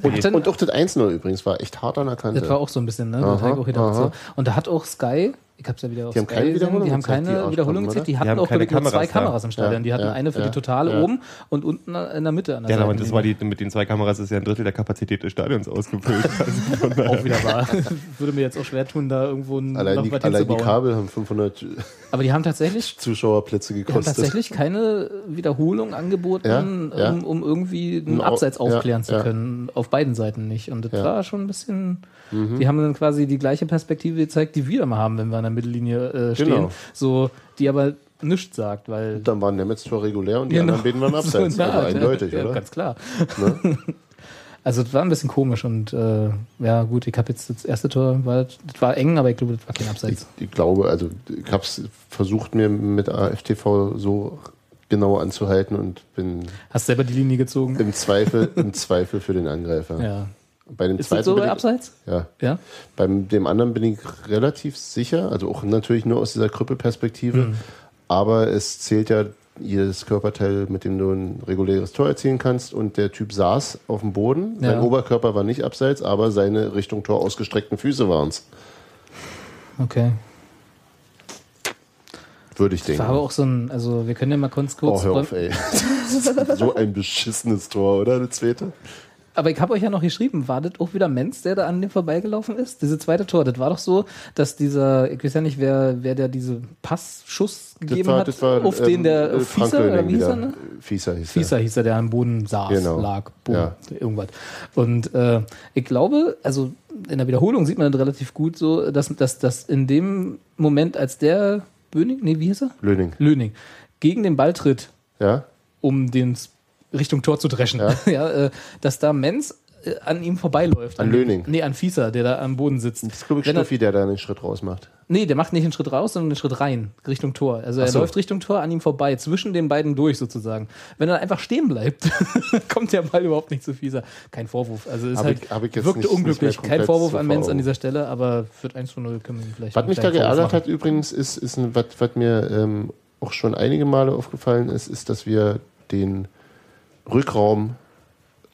Und dann- Und auch das 1-0 übrigens war echt hart an der Kante. Das war auch so ein bisschen, ne? Aha, auch gedacht, so. Und da hat auch Sky, ich hab's ja wieder auf Die haben keine gesehen, Wiederholung die haben gezeigt, die keine Arschbomben, Wiederholung gezeigt, die Die hatten haben auch keine nur zwei Kameras da. Kameras im Stadion. Die hatten ja, eine für ja, die Totale ja. oben und unten in der Mitte an der Ja, aber das war die, mit den zwei Kameras ist ja ein Drittel der Kapazität des Stadions ausgefüllt. Also auch wieder wahr. Würde mir jetzt auch schwer tun, da irgendwo ein, allein noch die, allein die. Kabel haben 500 Aber die haben tatsächlich Zuschauerplätze Die haben gekostet. tatsächlich keine Wiederholung angeboten, Ja, ja. Um, um irgendwie einen Abseits aufklären ja, zu ja. können. Auf beiden Seiten nicht. Und das Ja. Mhm. war schon ein bisschen. Die haben dann quasi die gleiche Perspektive gezeigt, die wir immer haben, wenn wir an der Mittellinie äh, stehen. Genau. So, die aber nichts sagt, weil. Dann waren Nemetz zwar regulär und die Genau. anderen beiden waren abseits. So also eindeutig, ja, oder? Ganz klar. Ne? Also, das war ein bisschen komisch und äh, ja, gut, ich habe jetzt das erste Tor, war, das war eng, aber ich glaube, das war kein Ich, Abseits. ich glaube, also ich habe es versucht, mir mit AFTV so genau anzuhalten und bin Hast selber die Linie gezogen? im Zweifel, im Zweifel für den Angreifer. Ja. Bei dem Ist zweiten das so bin ich, Abseits? ja, Ja. beim dem anderen bin ich relativ sicher, also auch natürlich nur aus dieser Krüppelperspektive, Mhm. aber es zählt ja jedes Körperteil, mit dem du ein reguläres Tor erzielen kannst und der Typ saß auf dem Boden. Ja. Sein Oberkörper war nicht abseits, aber seine Richtung Tor ausgestreckten Füße waren es, Okay. würde ich Das denken. war aber auch so ein, also wir können ja mal kurz Oh, kurz. hör auf, ey. so ein beschissenes Tor, oder? Der zweite? Aber ich habe euch ja noch geschrieben, war das auch wieder Menz, der da an dem vorbeigelaufen ist? Diese zweite Tor, das war doch so, dass dieser, ich weiß ja nicht, wer, wer der diese Passschuss gegeben hat, auf den der äh, Frank Fieser, oder wie hieß er, ne? Fieser hieß Fieser hieß er, der am Boden saß, Genau. lag, boom, Ja. irgendwas. Und äh, ich glaube, also in der Wiederholung sieht man das relativ gut so, dass, dass, dass in dem Moment, als der Böning, nee, wie hieß er? er. Löning. Löning, gegen den Ball tritt, Ja? um den Richtung Tor zu dreschen. Ja. Ja, äh, dass da Menz äh, an ihm vorbeiläuft. An dem- Löning? Nee, an Fieser, der da am Boden sitzt. Das ist, glaube ich, Wenn Stuffi, der da einen Schritt raus macht. nee, der macht nicht einen Schritt raus, sondern einen Schritt rein, Richtung Tor. Also er so. läuft Richtung Tor an ihm vorbei, zwischen den beiden durch sozusagen. Wenn er einfach stehen bleibt, kommt der Ball überhaupt nicht zu Fieser. Kein Vorwurf. Also ist Hab halt, ich- wirkte nicht- nicht unglücklich. mehr Kein Vorwurf an Menz an dieser Stelle, aber für 1 zu 0 können wir ihm vielleicht Was mich da geärgert hat übrigens, ist, ist ein, was, was mir ähm, auch schon einige Male aufgefallen ist, ist, dass wir den Rückraum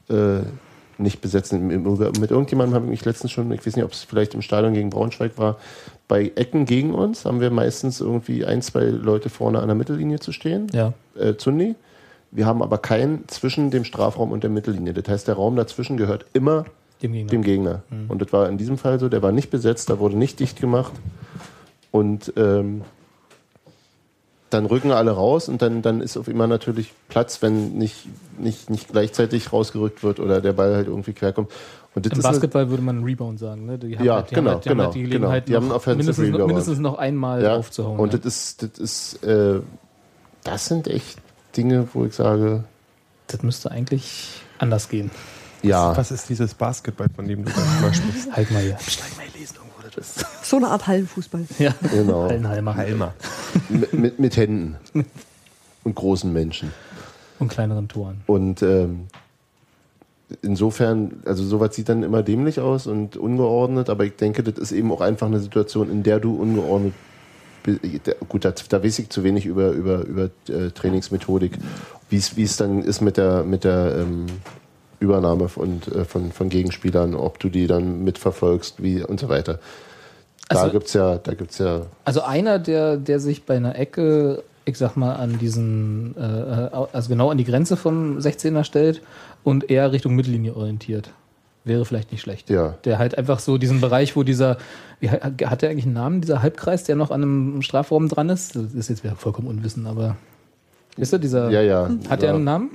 äh, nicht besetzen. Mit irgendjemandem habe ich mich letztens schon, ich weiß nicht, ob es vielleicht im Stadion gegen Braunschweig war, bei Ecken gegen uns haben wir meistens irgendwie ein, zwei Leute vorne an der Mittellinie zu stehen. Ja. äh, Zundi. Wir haben aber keinen zwischen dem Strafraum und der Mittellinie. Das heißt, der Raum dazwischen gehört immer Dem Gegner. dem Gegner. Und das war in diesem Fall so, der war nicht besetzt, da wurde nicht dicht gemacht. Und ähm, dann rücken alle raus und dann, dann ist auf immer natürlich Platz, wenn nicht, nicht, nicht gleichzeitig rausgerückt wird oder der Ball halt irgendwie querkommt. Und das Im eine- Basketball würde man Rebound sagen. Ne? Die haben Ja, halt, die genau, haben halt, die haben genau, halt die genau. Gelegenheit, Die haben mindestens, Rebound. mindestens noch einmal ja, aufzuhauen. Und ja. das ist, das ist, äh, das sind echt Dinge, wo ich sage, das müsste eigentlich anders gehen. ja, Was ist dieses Basketball, von dem du da immer sprichst? Halt mal hier. Steig mal lesen irgendwo das ist. So eine Art Hallenfußball. Ja, Genau. Hallenhalmer. Halmer. Mit, mit, mit Händen und großen Menschen. Und kleineren Toren. Und ähm, insofern, also sowas sieht dann immer dämlich aus und ungeordnet, aber ich denke, das ist eben auch einfach eine Situation, in der du ungeordnet bist. Gut, da, da weiß ich zu wenig über, über, über äh, Trainingsmethodik, wie es dann ist mit der, mit der ähm, Übernahme von, äh, von, von Gegenspielern, ob du die dann mitverfolgst, wie und so weiter. Da Also- gibt's ja, da gibt's ja, Also einer, der, der sich bei einer Ecke, ich sag mal, an diesen, äh, also genau an die Grenze vom 16er stellt und eher Richtung Mittellinie orientiert. Wäre vielleicht nicht schlecht. Ja. Der halt einfach so diesen Bereich, wo dieser, wie, hat der eigentlich einen Namen, dieser Halbkreis, der noch an einem Strafraum dran ist? Das ist jetzt wieder vollkommen unwissen, aber ist er dieser, ja, ja. hat ja. der einen Namen?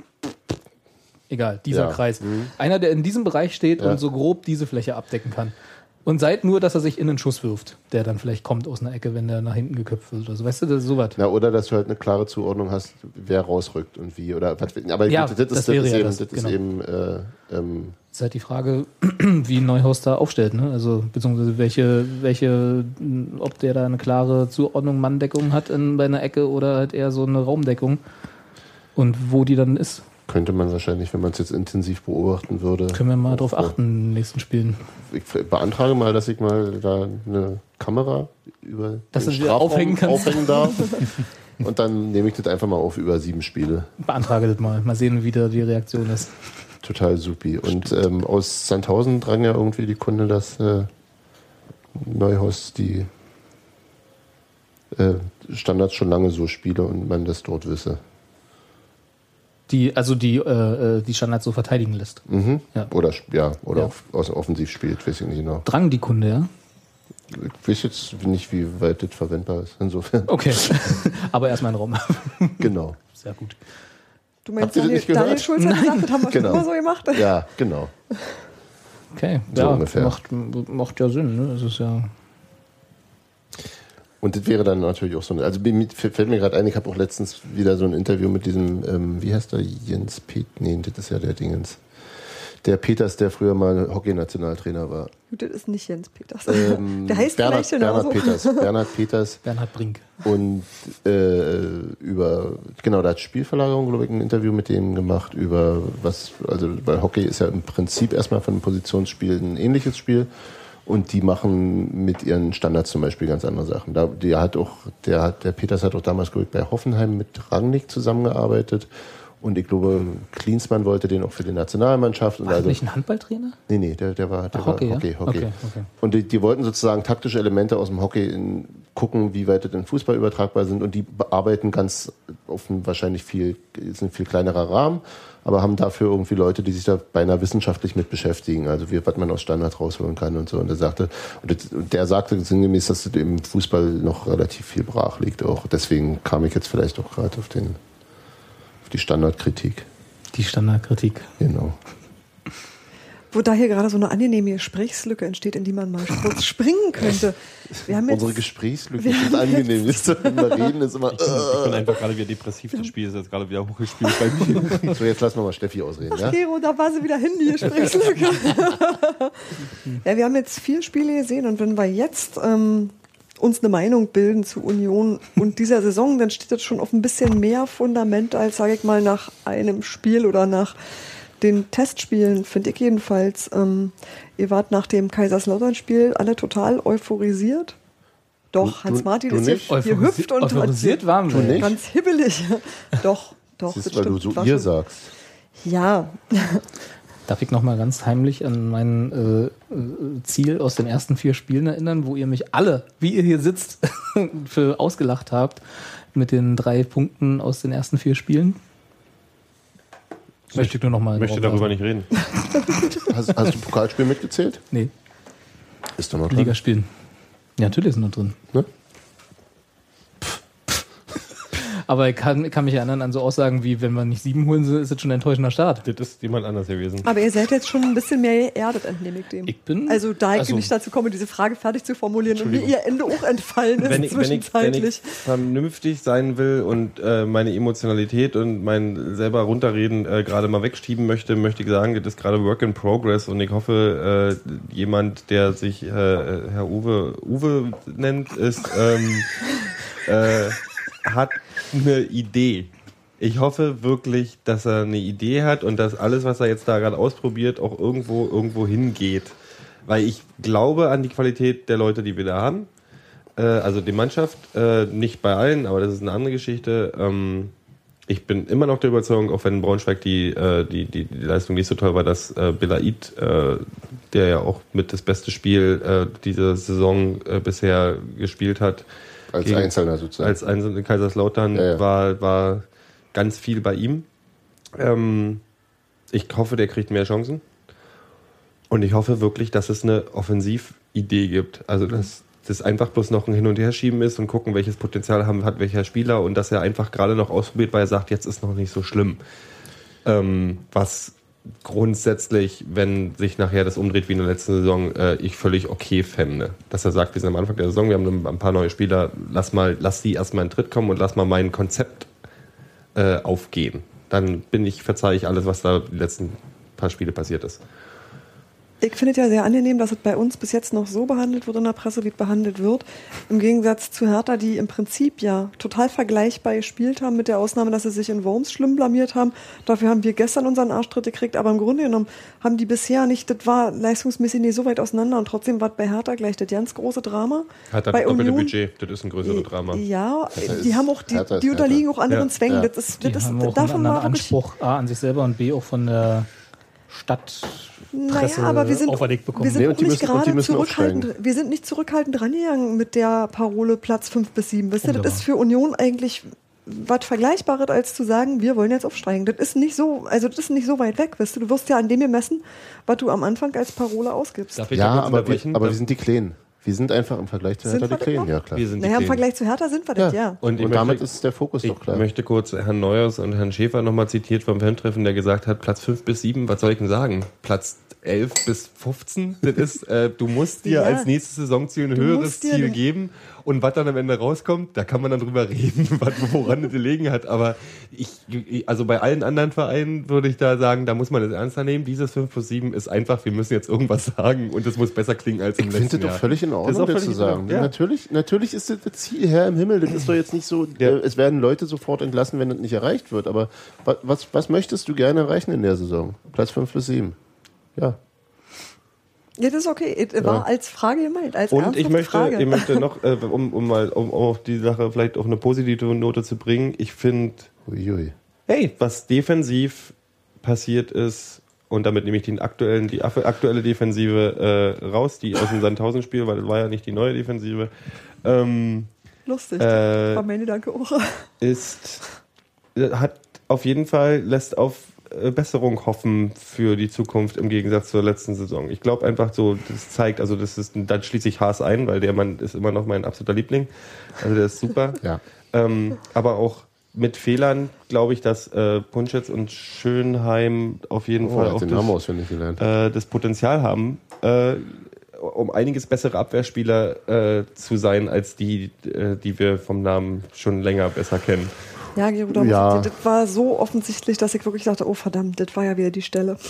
egal, dieser Ja. Kreis. Einer, der in diesem Bereich steht Ja. und so grob diese Fläche abdecken kann. Und seid nur, dass er sich in einen Schuss wirft, der dann vielleicht kommt aus einer Ecke, wenn der nach hinten geköpft wird oder so. Weißt du, das ist sowas. Na, oder dass du halt eine klare Zuordnung hast, wer rausrückt und wie. Oder was, aber Ja, gut, das, das ist, wäre das, ist ja eben, das, das ist genau. eben äh, ähm, ist halt die Frage, wie Neuhaus da aufstellt, ne? Also, beziehungsweise welche, welche, ob der da eine klare Zuordnung Manndeckung hat in, bei einer Ecke oder halt eher so eine Raumdeckung. Und wo die dann ist, könnte man wahrscheinlich, wenn man es jetzt intensiv beobachten würde. können wir mal drauf achten in den nächsten Spielen. Ich beantrage mal, dass ich mal da eine Kamera über Dass den Strafraum aufhängen kannst. aufhängen darf. Und dann nehme ich das einfach mal auf über sieben Spiele. Beantrage das mal. Mal sehen, wie da die Reaktion ist. Total supi. Und ähm, aus Sandhausen drang ja irgendwie die Kunde, dass äh, Neuhaus die äh, Standards schon lange so spiele und man das dort wisse. Die, also die, äh, äh, die Standards so verteidigen lässt. Mhm. Ja. Oder ja, oder Ja. Aus offensiv spielt, weiß ich nicht genau. Drang die Kunde, ja? Ich weiß jetzt nicht, wie weit das verwendbar ist. Insofern. Okay. Aber erstmal ein Raum. Genau. Sehr gut. Du meinst, Daniel, nicht gehört? Daniel Schulz hat gesagt, das haben wir Genau. schon immer so gemacht. Ja, genau. Okay. So ja, ungefähr. Macht, macht ja Sinn, ne? Es ist ja. Und das wäre dann natürlich auch so eine. Also mir- fällt mir gerade ein, ich habe auch letztens wieder so ein Interview mit diesem, ähm, wie heißt der, Jens Pet, nee, das ist ja der Dingens. Der Peters, der früher mal Hockey-Nationaltrainer war. Das ist nicht Jens Peters. Ähm, Der heißt Bernhard, vielleicht. Bernhard Peters. Bernhard Peters Bernhard Brink. und äh, über, genau, da hat Spielverlagerung, glaube ich, ein Interview mit dem gemacht über was, also weil Hockey ist ja im Prinzip erstmal von einem Positionsspiel ein ähnliches Spiel und die machen mit ihren Standards zum Beispiel ganz andere Sachen. Da, der hat auch, der hat, der Peters hat auch damals, glaube ich, bei Hoffenheim mit Rangnick zusammengearbeitet und ich glaube, Klinsmann wollte den auch für die Nationalmannschaft und War also nicht ein Handballtrainer? Nee, nee, der, der war, der Ach, Hockey, war ja? Hockey, Hockey. Okay, okay. Und die, die wollten sozusagen taktische Elemente aus dem Hockey in, gucken, wie weit das in Fußball übertragbar sind. Und die bearbeiten ganz einem wahrscheinlich viel, ist ein viel kleinerer Rahmen, aber haben dafür irgendwie Leute, die sich da beinahe wissenschaftlich mit beschäftigen. Also wie, was man aus Standards rausholen kann und so. Und der sagte, und der sagte sinngemäß, dass das im Fußball noch relativ viel brach liegt auch. Deswegen kam ich jetzt vielleicht auch gerade auf den, auf die Standardkritik. Die Standardkritik. Genau. Wo da hier gerade so eine angenehme Gesprächslücke entsteht, in die man mal kurz springen könnte. Wir haben jetzt, Unsere Gesprächslücke wir ist angenehm. Ist immer reden ist immer. Ich bin, ich bin einfach gerade wieder depressiv. Das Spiel ist jetzt gerade wieder hochgespielt bei mir. So, jetzt lassen wir mal Steffi ausreden, ja? Gero, da war sie wieder hin, die Gesprächslücke. ja, wir haben jetzt vier Spiele gesehen und wenn wir jetzt ähm, uns eine Meinung bilden zu Union und dieser Saison, dann steht das schon auf ein bisschen mehr Fundament als, sage ich mal, nach einem Spiel oder nach den Testspielen, finde ich jedenfalls. Ähm, ihr wart nach dem Kaiserslautern-Spiel alle total euphorisiert. Doch, Hans-Martin ist hier, nicht? hier hüpft und euphorisiert waren wir. Nicht? ganz hibbelig. Doch, doch. Das ist, das weil du stimmt. so ihr sagst. Ja, Darf ich noch mal ganz heimlich an mein äh, äh, Ziel aus den ersten vier Spielen erinnern, wo ihr mich alle, wie ihr hier sitzt, für ausgelacht habt mit den drei Punkten aus den ersten vier Spielen? Möchte ich nur noch mal möchte darüber nicht reden. Hast, hast du Pokalspiel mitgezählt? Nee, Ist doch noch dran. Ligaspielen. Ja, natürlich ist noch drin. Ne? Aber ich kann, kann mich erinnern an so Aussagen wie, wenn wir nicht sieben holen, ist es schon ein enttäuschender Start. Das ist jemand anders gewesen. Aber ihr seid jetzt schon ein bisschen mehr geerdet, entnehme ich dem. Ich bin- Also da ich also- nicht dazu komme, diese Frage fertig zu formulieren und mir ihr Ende auch entfallen ist wenn ich, wenn, ich, wenn zwischenzeitlich. ich vernünftig sein will und äh, meine Emotionalität und mein selber runterreden äh, gerade mal wegschieben möchte, möchte ich sagen, das ist gerade Work in Progress und ich hoffe, äh, jemand, der sich äh, Herr Uwe Uwe nennt, ist ähm, äh, hat eine Idee. Ich hoffe wirklich, dass er eine Idee hat und dass alles, was er jetzt da gerade ausprobiert, auch irgendwo irgendwo hingeht. Weil ich glaube an die Qualität der Leute, die wir da haben äh, also die Mannschaft, äh, nicht bei allen, aber das ist eine andere Geschichte. Ähm, ich bin immer noch der Überzeugung, auch wenn Braunschweig die, äh, die, die, die Leistung nicht so toll war, dass äh, Belaid, äh, der ja auch mit das beste Spiel äh, dieser Saison äh, bisher gespielt hat, Als Gegen- Einzelner sozusagen. als Einzelne in Kaiserslautern Ja, ja. War, war ganz viel bei ihm. Ähm, ich hoffe, der kriegt mehr Chancen. Und ich hoffe wirklich, dass es eine Offensividee gibt. Also, dass das einfach bloß noch ein Hin- und Herschieben ist und gucken, welches Potenzial haben, hat welcher Spieler und dass er einfach gerade noch ausprobiert, weil er sagt, jetzt ist noch nicht so schlimm. Ähm, was grundsätzlich, wenn sich nachher das umdreht wie in der letzten Saison, äh, ich völlig okay fände. Dass er sagt, wir sind am Anfang der Saison, wir haben ein paar neue Spieler, lass mal, lass die erstmal in den Tritt kommen und lass mal mein Konzept äh, aufgehen. Dann bin ich, verzeihe ich alles, was da die letzten paar Spiele passiert ist. Ich finde es ja sehr angenehm, dass es bei uns bis jetzt noch so behandelt wird in der Presse, wie es behandelt wird. Im Gegensatz zu Hertha, die im Prinzip ja total vergleichbar gespielt haben, mit der Ausnahme, dass sie sich in Worms schlimm blamiert haben. Dafür haben wir gestern unseren Arschtritt gekriegt, aber im Grunde genommen haben die bisher nicht, das war leistungsmäßig nicht so weit auseinander und trotzdem war es bei Hertha gleich das ganz große Drama. Hat bei das doppelte Budget, das ist ein größeres Drama. Ja, Hertha die haben auch, die, Hertha die unterliegen Hertha. auch anderen Ja, Zwängen. ja. Das ist, Die das ist, haben auch einen davon anderen war wirklich, Anspruch A an sich selber und B auch von der Stadt Presse Naja, aber wir sind, auferlegt bekommen. wir sind Nee, auch nicht gerade zurückhaltend. Wir sind nicht zurückhaltend rangegangen mit der Parole Platz 5 bis 7. Wisst ihr, das ist für Union eigentlich was Vergleichbares, als zu sagen, wir wollen jetzt aufsteigen. Das ist nicht so, also das ist nicht so weit weg, wisst du. Du wirst ja an dem gemessen, was du am Anfang als Parole ausgibst. Darf ich Ja, aber, wir, unterbrechen? aber wir sind die Kleinen. Wir sind einfach im Vergleich zu Sind Hertha die Kleinen, ja klar. wir sind die Naja, im. Vergleich zu Hertha sind wir das, ja. Und, ich Und damit möchte, ist der Fokus ich doch klar. möchte kurz Herrn Neuers und Herrn Schäfer nochmal zitiert vom Fan-Treffen, der gesagt hat, Platz 5 bis 7, was soll ich denn sagen? Platz 11 bis 15? Das ist, äh, du musst dir Ja. als nächstes Saisonziel ein Du höheres Ziel geben. Und was dann am Ende rauskommt, da kann man dann drüber reden, was, woran es gelegen hat. Aber ich, also bei allen anderen Vereinen würde ich da sagen, da muss man es ernster nehmen. Dieses 5 plus 7 ist einfach, wir müssen jetzt irgendwas sagen und es muss besser klingen als im Ich letzten finde das Jahr. doch völlig in Ordnung, das zu sagen. Ja. Natürlich, natürlich ist das Ziel Herr im Himmel. Das ist doch jetzt nicht so, Ja. äh, es werden Leute sofort entlassen, wenn das nicht erreicht wird. Aber was, was, möchtest du gerne erreichen in der Saison? Platz 5 bis 7. Ja. Ja, das ist okay. Es war als Frage gemeint, als Und ich möchte, Frage. ich möchte noch, äh, um, um mal um auf die Sache vielleicht auf eine positive Note zu bringen, ich finde, hey, was defensiv passiert ist, und damit nehme ich den aktuellen, die aktuelle Defensive äh, raus, die aus dem Sandhausen-Spiel, weil das war ja nicht die neue Defensive, ähm, Lustig. äh, war meine Gedanke auch. ist, hat auf jeden Fall, lässt auf Besserung hoffen für die Zukunft im Gegensatz zur letzten Saison. Ich glaube einfach so, das zeigt, also das ist, dann schließe ich Haas ein, weil der Mann ist immer noch mein absoluter Liebling. Also der ist super. Ja. Ähm, aber auch mit Fehlern glaube ich, dass äh, Punschitz und Schönheim auf jeden Oh, Fall auch das, äh, das Potenzial haben, äh, um einiges bessere Abwehrspieler äh, zu sein, als die, äh, die wir vom Namen schon länger besser kennen. Ja, muss Ja. das war so offensichtlich, dass ich wirklich dachte, oh verdammt, das war ja wieder die Stelle.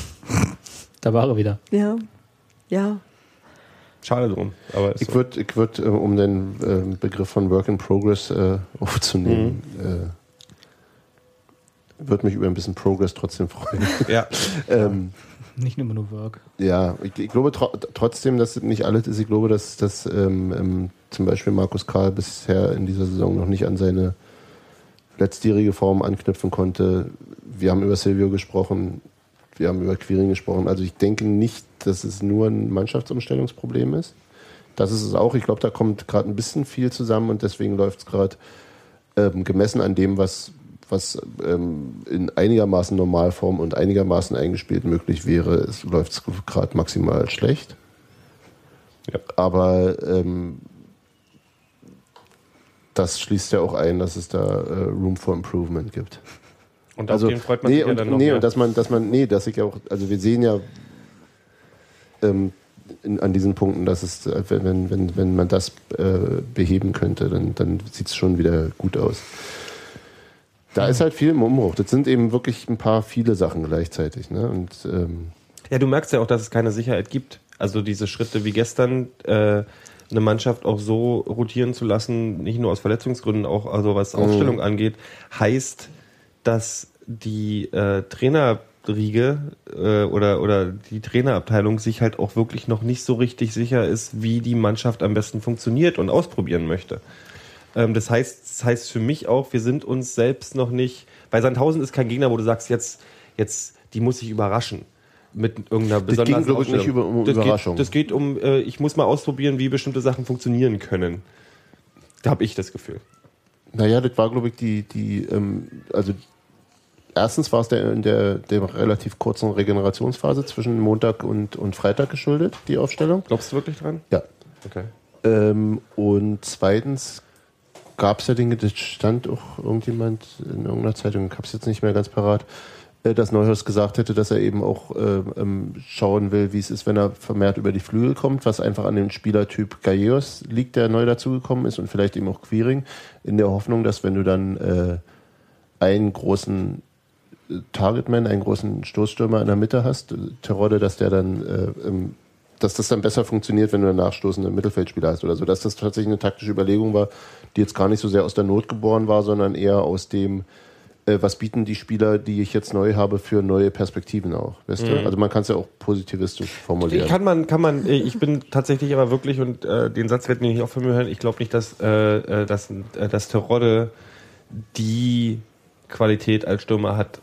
Da war er wieder. Ja. Ja. Schade drum. Aber Ich so. würde, ich würd, äh, um den äh, Begriff von Work in Progress äh, aufzunehmen, Mhm. äh, würde mich über ein bisschen Progress trotzdem freuen. ja. ähm, Nicht immer nur Work. Ja, ich, ich glaube tro trotzdem, dass nicht alles ist. Ich glaube, dass, dass ähm, ähm, zum Beispiel Markus Karl bisher in dieser Saison noch nicht an seine letztjährige Form anknüpfen konnte. Wir haben über Silvio gesprochen, wir haben über Quiring gesprochen. Also ich denke nicht, dass es nur ein Mannschaftsumstellungsproblem ist. Das ist es auch. Ich glaube, da kommt gerade ein bisschen viel zusammen und deswegen läuft es gerade ähm, gemessen an dem, was, was ähm, in einigermaßen Normalform und einigermaßen eingespielt möglich wäre, es läuft gerade maximal schlecht. Ja. Aber ähm, das schließt ja auch ein, dass es da äh, Room for Improvement gibt. Und Also, auf den freut man nee, sich ja und, dann noch nee, mehr. und dass man, dass man, nee, dass ich auch, also wir sehen ja ähm, in, an diesen Punkten, dass es, äh, wenn, wenn, wenn man das äh, beheben könnte, dann, dann sieht es schon wieder gut aus. Da ist halt viel im Umbruch. Das sind eben wirklich ein paar viele Sachen gleichzeitig. Ne? Und ähm, Ja, du merkst ja auch, dass es keine Sicherheit gibt. Also diese Schritte wie gestern, äh, eine Mannschaft auch so rotieren zu lassen, nicht nur aus Verletzungsgründen, auch also was Aufstellung angeht, heißt, dass die äh, Trainerriege äh, oder, oder die Trainerabteilung sich halt auch wirklich noch nicht so richtig sicher ist, wie die Mannschaft am besten funktioniert und ausprobieren möchte. Ähm, das heißt, das heißt für mich auch, wir sind uns selbst noch nicht, weil Sandhausen ist kein Gegner, wo du sagst, jetzt, jetzt, die muss ich überraschen. Mit irgendeiner besonderen ging, glaub ich, nicht über- um das Überraschung. Geht, das geht um, äh, ich muss mal ausprobieren, wie bestimmte Sachen funktionieren können. Da habe ich das Gefühl. naja, das war, glaube ich, die, die ähm, also erstens war es der, in der, der relativ kurzen Regenerationsphase zwischen Montag und, und Freitag geschuldet, die Aufstellung. Glaubst du wirklich dran? Ja. Okay. Ähm, und zweitens gab es ja Dinge, das stand auch irgendjemand in irgendeiner Zeitung, ich habe es jetzt nicht mehr ganz parat, dass Neuhaus gesagt hätte, dass er eben auch äh, ähm, schauen will, wie es ist, wenn er vermehrt über die Flügel kommt, was einfach an dem Spielertyp Gallegos liegt, der neu dazugekommen ist und vielleicht eben auch Quiring, in der Hoffnung, dass wenn du dann äh, einen großen äh, Targetman, einen großen Stoßstürmer in der Mitte hast, äh, Terodde, dass der dann äh, im dass das dann besser funktioniert, wenn du einen nachstoßenden Mittelfeldspieler hast oder so. Dass das tatsächlich eine taktische Überlegung war, die jetzt gar nicht so sehr aus der Not geboren war, sondern eher aus dem, äh, was bieten die Spieler, die ich jetzt neu habe, für neue Perspektiven auch. Weißt du? Also man kann es ja auch positivistisch formulieren. Kann man, kann man, äh, ich bin tatsächlich aber wirklich, und äh, den Satz werden wir nicht auch von mir hören, ich glaube nicht, dass, äh, äh, dass, äh, dass Terodde die Qualität als Stürmer hat,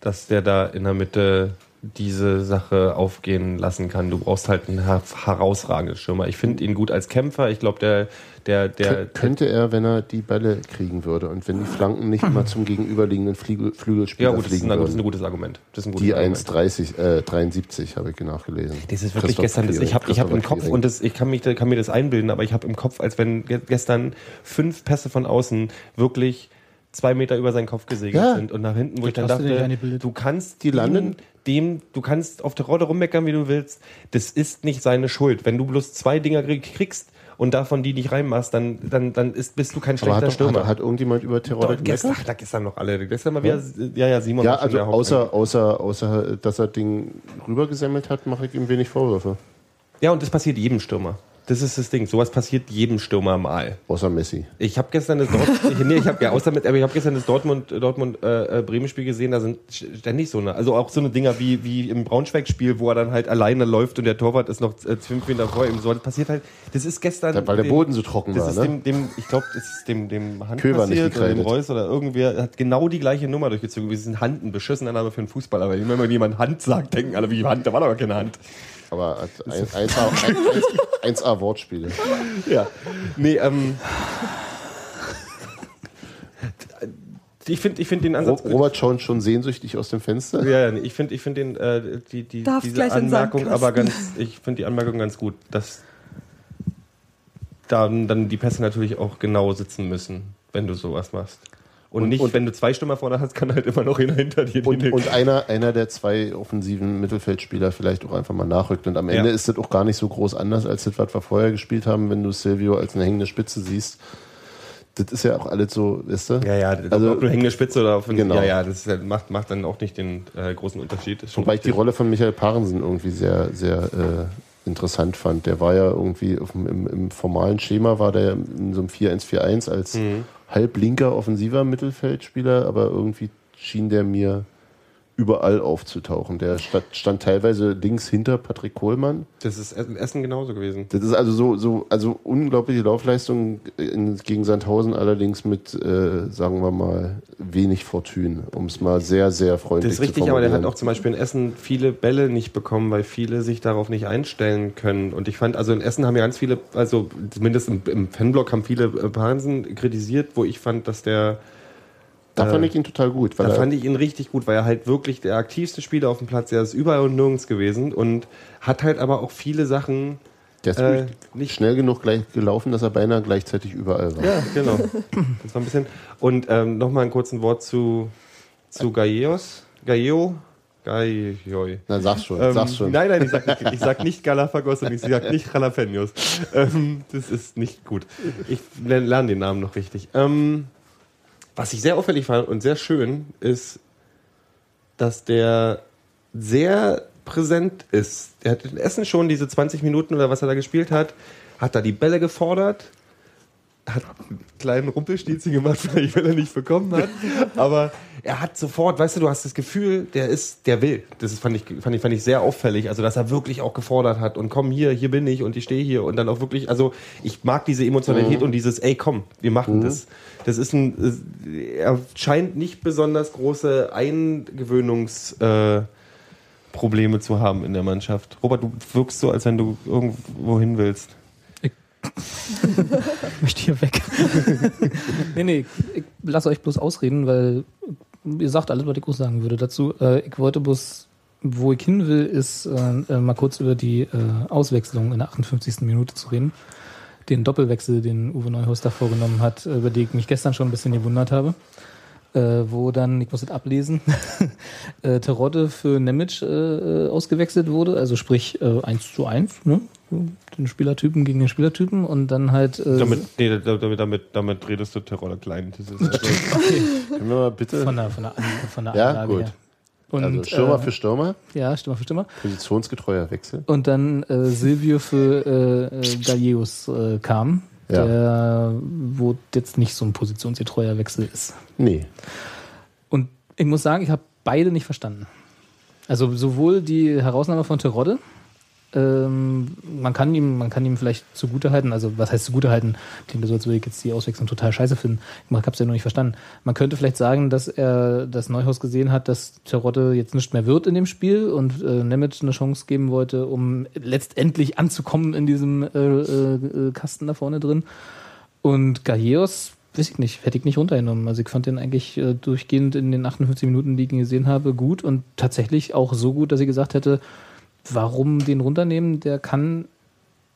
dass der da in der Mitte diese Sache aufgehen lassen kann. Du brauchst halt einen her herausragenden Stürmer. Ich finde ihn gut als Kämpfer. Ich glaube, der, der, der, Kö- könnte er, wenn er die Bälle kriegen würde und wenn die Flanken nicht immer zum gegenüberliegenden Flügel, Flügelspieler ja gut, das ist, fliegen ein, das ist ein gutes Argument. Das ist ein gutes Die Argument. 1,30, äh, 73 habe ich nachgelesen. Das ist wirklich Christoph gestern, das, ich habe ich hab im Kopf und das, ich kann, mich, kann mir das einbilden, aber ich habe im Kopf, als wenn ge- gestern fünf Pässe von außen wirklich zwei Meter über seinen Kopf gesegelt Ja. sind und nach hinten, wo ich dann dir nicht dachte, du kannst Die landen- dem, du kannst auf der Rolle rummeckern, wie du willst. Das ist nicht seine Schuld. Wenn du bloß zwei Dinger krieg- kriegst und davon die nicht reinmachst, dann, dann, dann ist, bist du kein Aber schlechter hat, doch, Stürmer. hat, hat irgendjemand über Terodde Doch, gestern, ach, da gestern noch alle. Gestern mal wieder, ja, ja, Simon. Ja, hat also außer, außer, außer, dass er Ding rübergesammelt hat, mache ich ihm wenig Vorwürfe. Ja, und das passiert jedem Stürmer. Das ist das Ding. Sowas passiert jedem Stürmer mal. Außer Messi. Ich habe gestern das Dort ich, nee, ich habe ja außer mit, aber ich habe gestern das Dortmund Dortmund äh, äh, Bremen Spiel gesehen, da sind ständig so eine, also auch so eine Dinger wie wie im Braunschweig Spiel, wo er dann halt alleine läuft und der Torwart ist noch äh, fünf Meter vor ihm. So das passiert halt. Das ist gestern Weil der dem- Boden so trocken das war, ist ne? dem, dem ich glaube, das ist dem dem Hand Köber passiert oder dem. Reus oder irgendwer hat genau die gleiche Nummer durchgezogen. Wir sind Hand, ein beschissener Name für einen Fußballer, weil wenn jemand Hand sagt, denken alle wie Hand, da war doch keine Hand. Aber hat ein- 1A, 1A Wortspiele. Ja. Nee, ähm. Ich finde ich find den Ansatz. Robert schaut schon sehnsüchtig aus dem Fenster. Ja, ja, ich finde ich find den, äh, die, die, Darf diese Anmerkung aber ganz, ich finde die Anmerkung ganz gut, dass dann, dann die Pässe natürlich auch genau sitzen müssen, wenn du sowas machst. Und, Und- nicht, und- wenn du zwei Stürmer vorne hast, kann halt immer noch einer hinter dir Und, und einer, einer der zwei offensiven Mittelfeldspieler vielleicht auch einfach mal nachrückt. Und am Ende Ja. ist das auch gar nicht so groß anders, als das, was wir vorher gespielt haben, wenn du Silvio als eine hängende Spitze siehst. Das ist ja auch alles so, weißt du? Ja, ja, Also- ob du hängende Spitze oder auf Genau. Ja, ja, das halt- macht, macht dann auch nicht den äh, großen Unterschied. Wobei ich die. Rolle von Michael Parensen irgendwie sehr, sehr äh, interessant fand. Der war ja irgendwie dem, im, im formalen Schema, war der in so einem 4-1-4-1 als Mhm. Halblinker offensiver Mittelfeldspieler, aber irgendwie schien der mir überall aufzutauchen. Der stand, stand teilweise links hinter Patrick Kohlmann. Das ist in Essen genauso gewesen. Das ist also so, so also unglaubliche Laufleistung in, gegen Sandhausen, allerdings mit, äh, sagen wir mal, wenig Fortune, um es mal sehr, sehr freundlich Das ist zu richtig, aber der hat formulieren. auch zum Beispiel in Essen viele Bälle nicht bekommen, weil viele sich darauf nicht einstellen können. Und ich fand, also in Essen haben ja ganz viele, also zumindest im, im Fanblock haben viele äh, Parensen kritisiert, wo ich fand, dass der, Da fand äh, ich ihn total gut. Da fand ich ihn richtig gut, weil er halt wirklich der aktivste Spieler auf dem Platz, er ist überall und nirgends gewesen und hat halt aber auch viele Sachen der ist äh, nicht schnell genug gleich gelaufen, dass er beinahe gleichzeitig überall war. Ja, genau. Das war ein bisschen. Und ähm, nochmal ein kurzes Wort zu, zu Gallegos. Galleo? Galleo. Na, sag's schon, Ähm, sag's schon. Nein, nein, ich sag nicht, ich sag nicht Galapagos und ich sag nicht Jalapenos. Ähm, das ist nicht gut. Ich lerne lerne den Namen noch richtig. Ähm, was ich sehr auffällig fand und sehr schön ist, dass der sehr präsent ist. Er hat in Essen schon diese 20 Minuten oder was er da gespielt hat, hat da die Bälle gefordert, hat einen kleinen Rumpelstilzchen gemacht, vielleicht weil er nicht bekommen hat. Aber er hat sofort, weißt du, du hast das Gefühl, der ist, der will. Das ist, fand, ich, fand, ich, fand ich sehr auffällig. Also, dass er wirklich auch gefordert hat und komm hier, hier bin ich und ich stehe hier und dann auch wirklich, also ich mag diese Emotionalität und dieses, ey komm, wir machen das. Das ist ein, er scheint nicht besonders große Eingewöhnungs, äh, Probleme zu haben in der Mannschaft. Robert, du wirkst so, als wenn du irgendwo hin willst. Ich möchte hier weg. nee, nee, ich lasse euch bloß ausreden, weil ihr sagt alles, was ich auch sagen würde dazu. Äh, ich wollte bloß, wo ich hin will, ist äh, äh, mal kurz über die Auswechslung in der 58. Minute zu reden. Den Doppelwechsel, den Uwe Neuhaus da vorgenommen hat, über den ich mich gestern schon ein bisschen gewundert habe. Äh, wo dann, ich muss es ablesen, äh, Terodde für Nemec äh, ausgewechselt wurde, also sprich äh, 1 zu 1, ne? den Spielertypen gegen den Spielertypen und dann halt äh, Damit, nee, damit, damit, damit redest du Terroller klein. Das ist also, Können wir mal bitte. von der, von der, An von der Ja, Anlage gut. her. Und, also Stürmer äh, für Stürmer, Ja, Stürmer für Stürmer. positionsgetreuer Wechsel. Und dann äh, Silvio für äh, äh, Gallegos äh, kam, Ja. der wo jetzt nicht so ein positionsgetreuer Wechsel ist. Nee. Und ich muss sagen, ich habe beide nicht verstanden. Also sowohl die Herausnahme von Terodde, ähm, man kann ihm, man kann ihm vielleicht zugutehalten, also was heißt zugutehalten, klingt so, als würde ich jetzt die Auswechslung total scheiße finden. Ich habe es ja noch nicht verstanden. Man könnte vielleicht sagen, dass er das Neuhaus gesehen hat, dass Terodde jetzt nicht mehr wird in dem Spiel und äh, Nemeth eine Chance geben wollte, um letztendlich anzukommen in diesem äh, äh, Kasten da vorne drin. Und Gallegos, weiß ich nicht, hätte ich nicht runtergenommen. Also ich fand den eigentlich äh, durchgehend in den 58 Minuten, die ich ihn gesehen habe, gut und tatsächlich auch so gut, dass ich gesagt hätte, warum den runternehmen? Der kann,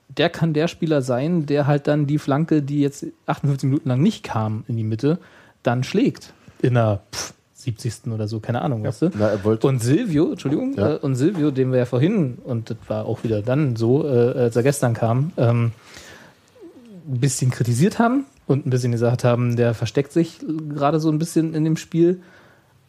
der kann der Spieler sein, der halt dann die Flanke, die jetzt 58 Minuten lang nicht kam in die Mitte, dann schlägt. In der pff, 70. oder so, keine Ahnung, weißt du? Na, er wollte. Und Silvio, Entschuldigung, Ja. äh, und Silvio, den wir ja vorhin, und das war auch wieder dann so, äh, als er gestern kam, ähm, ein bisschen kritisiert haben und ein bisschen gesagt haben, der versteckt sich gerade so ein bisschen in dem Spiel.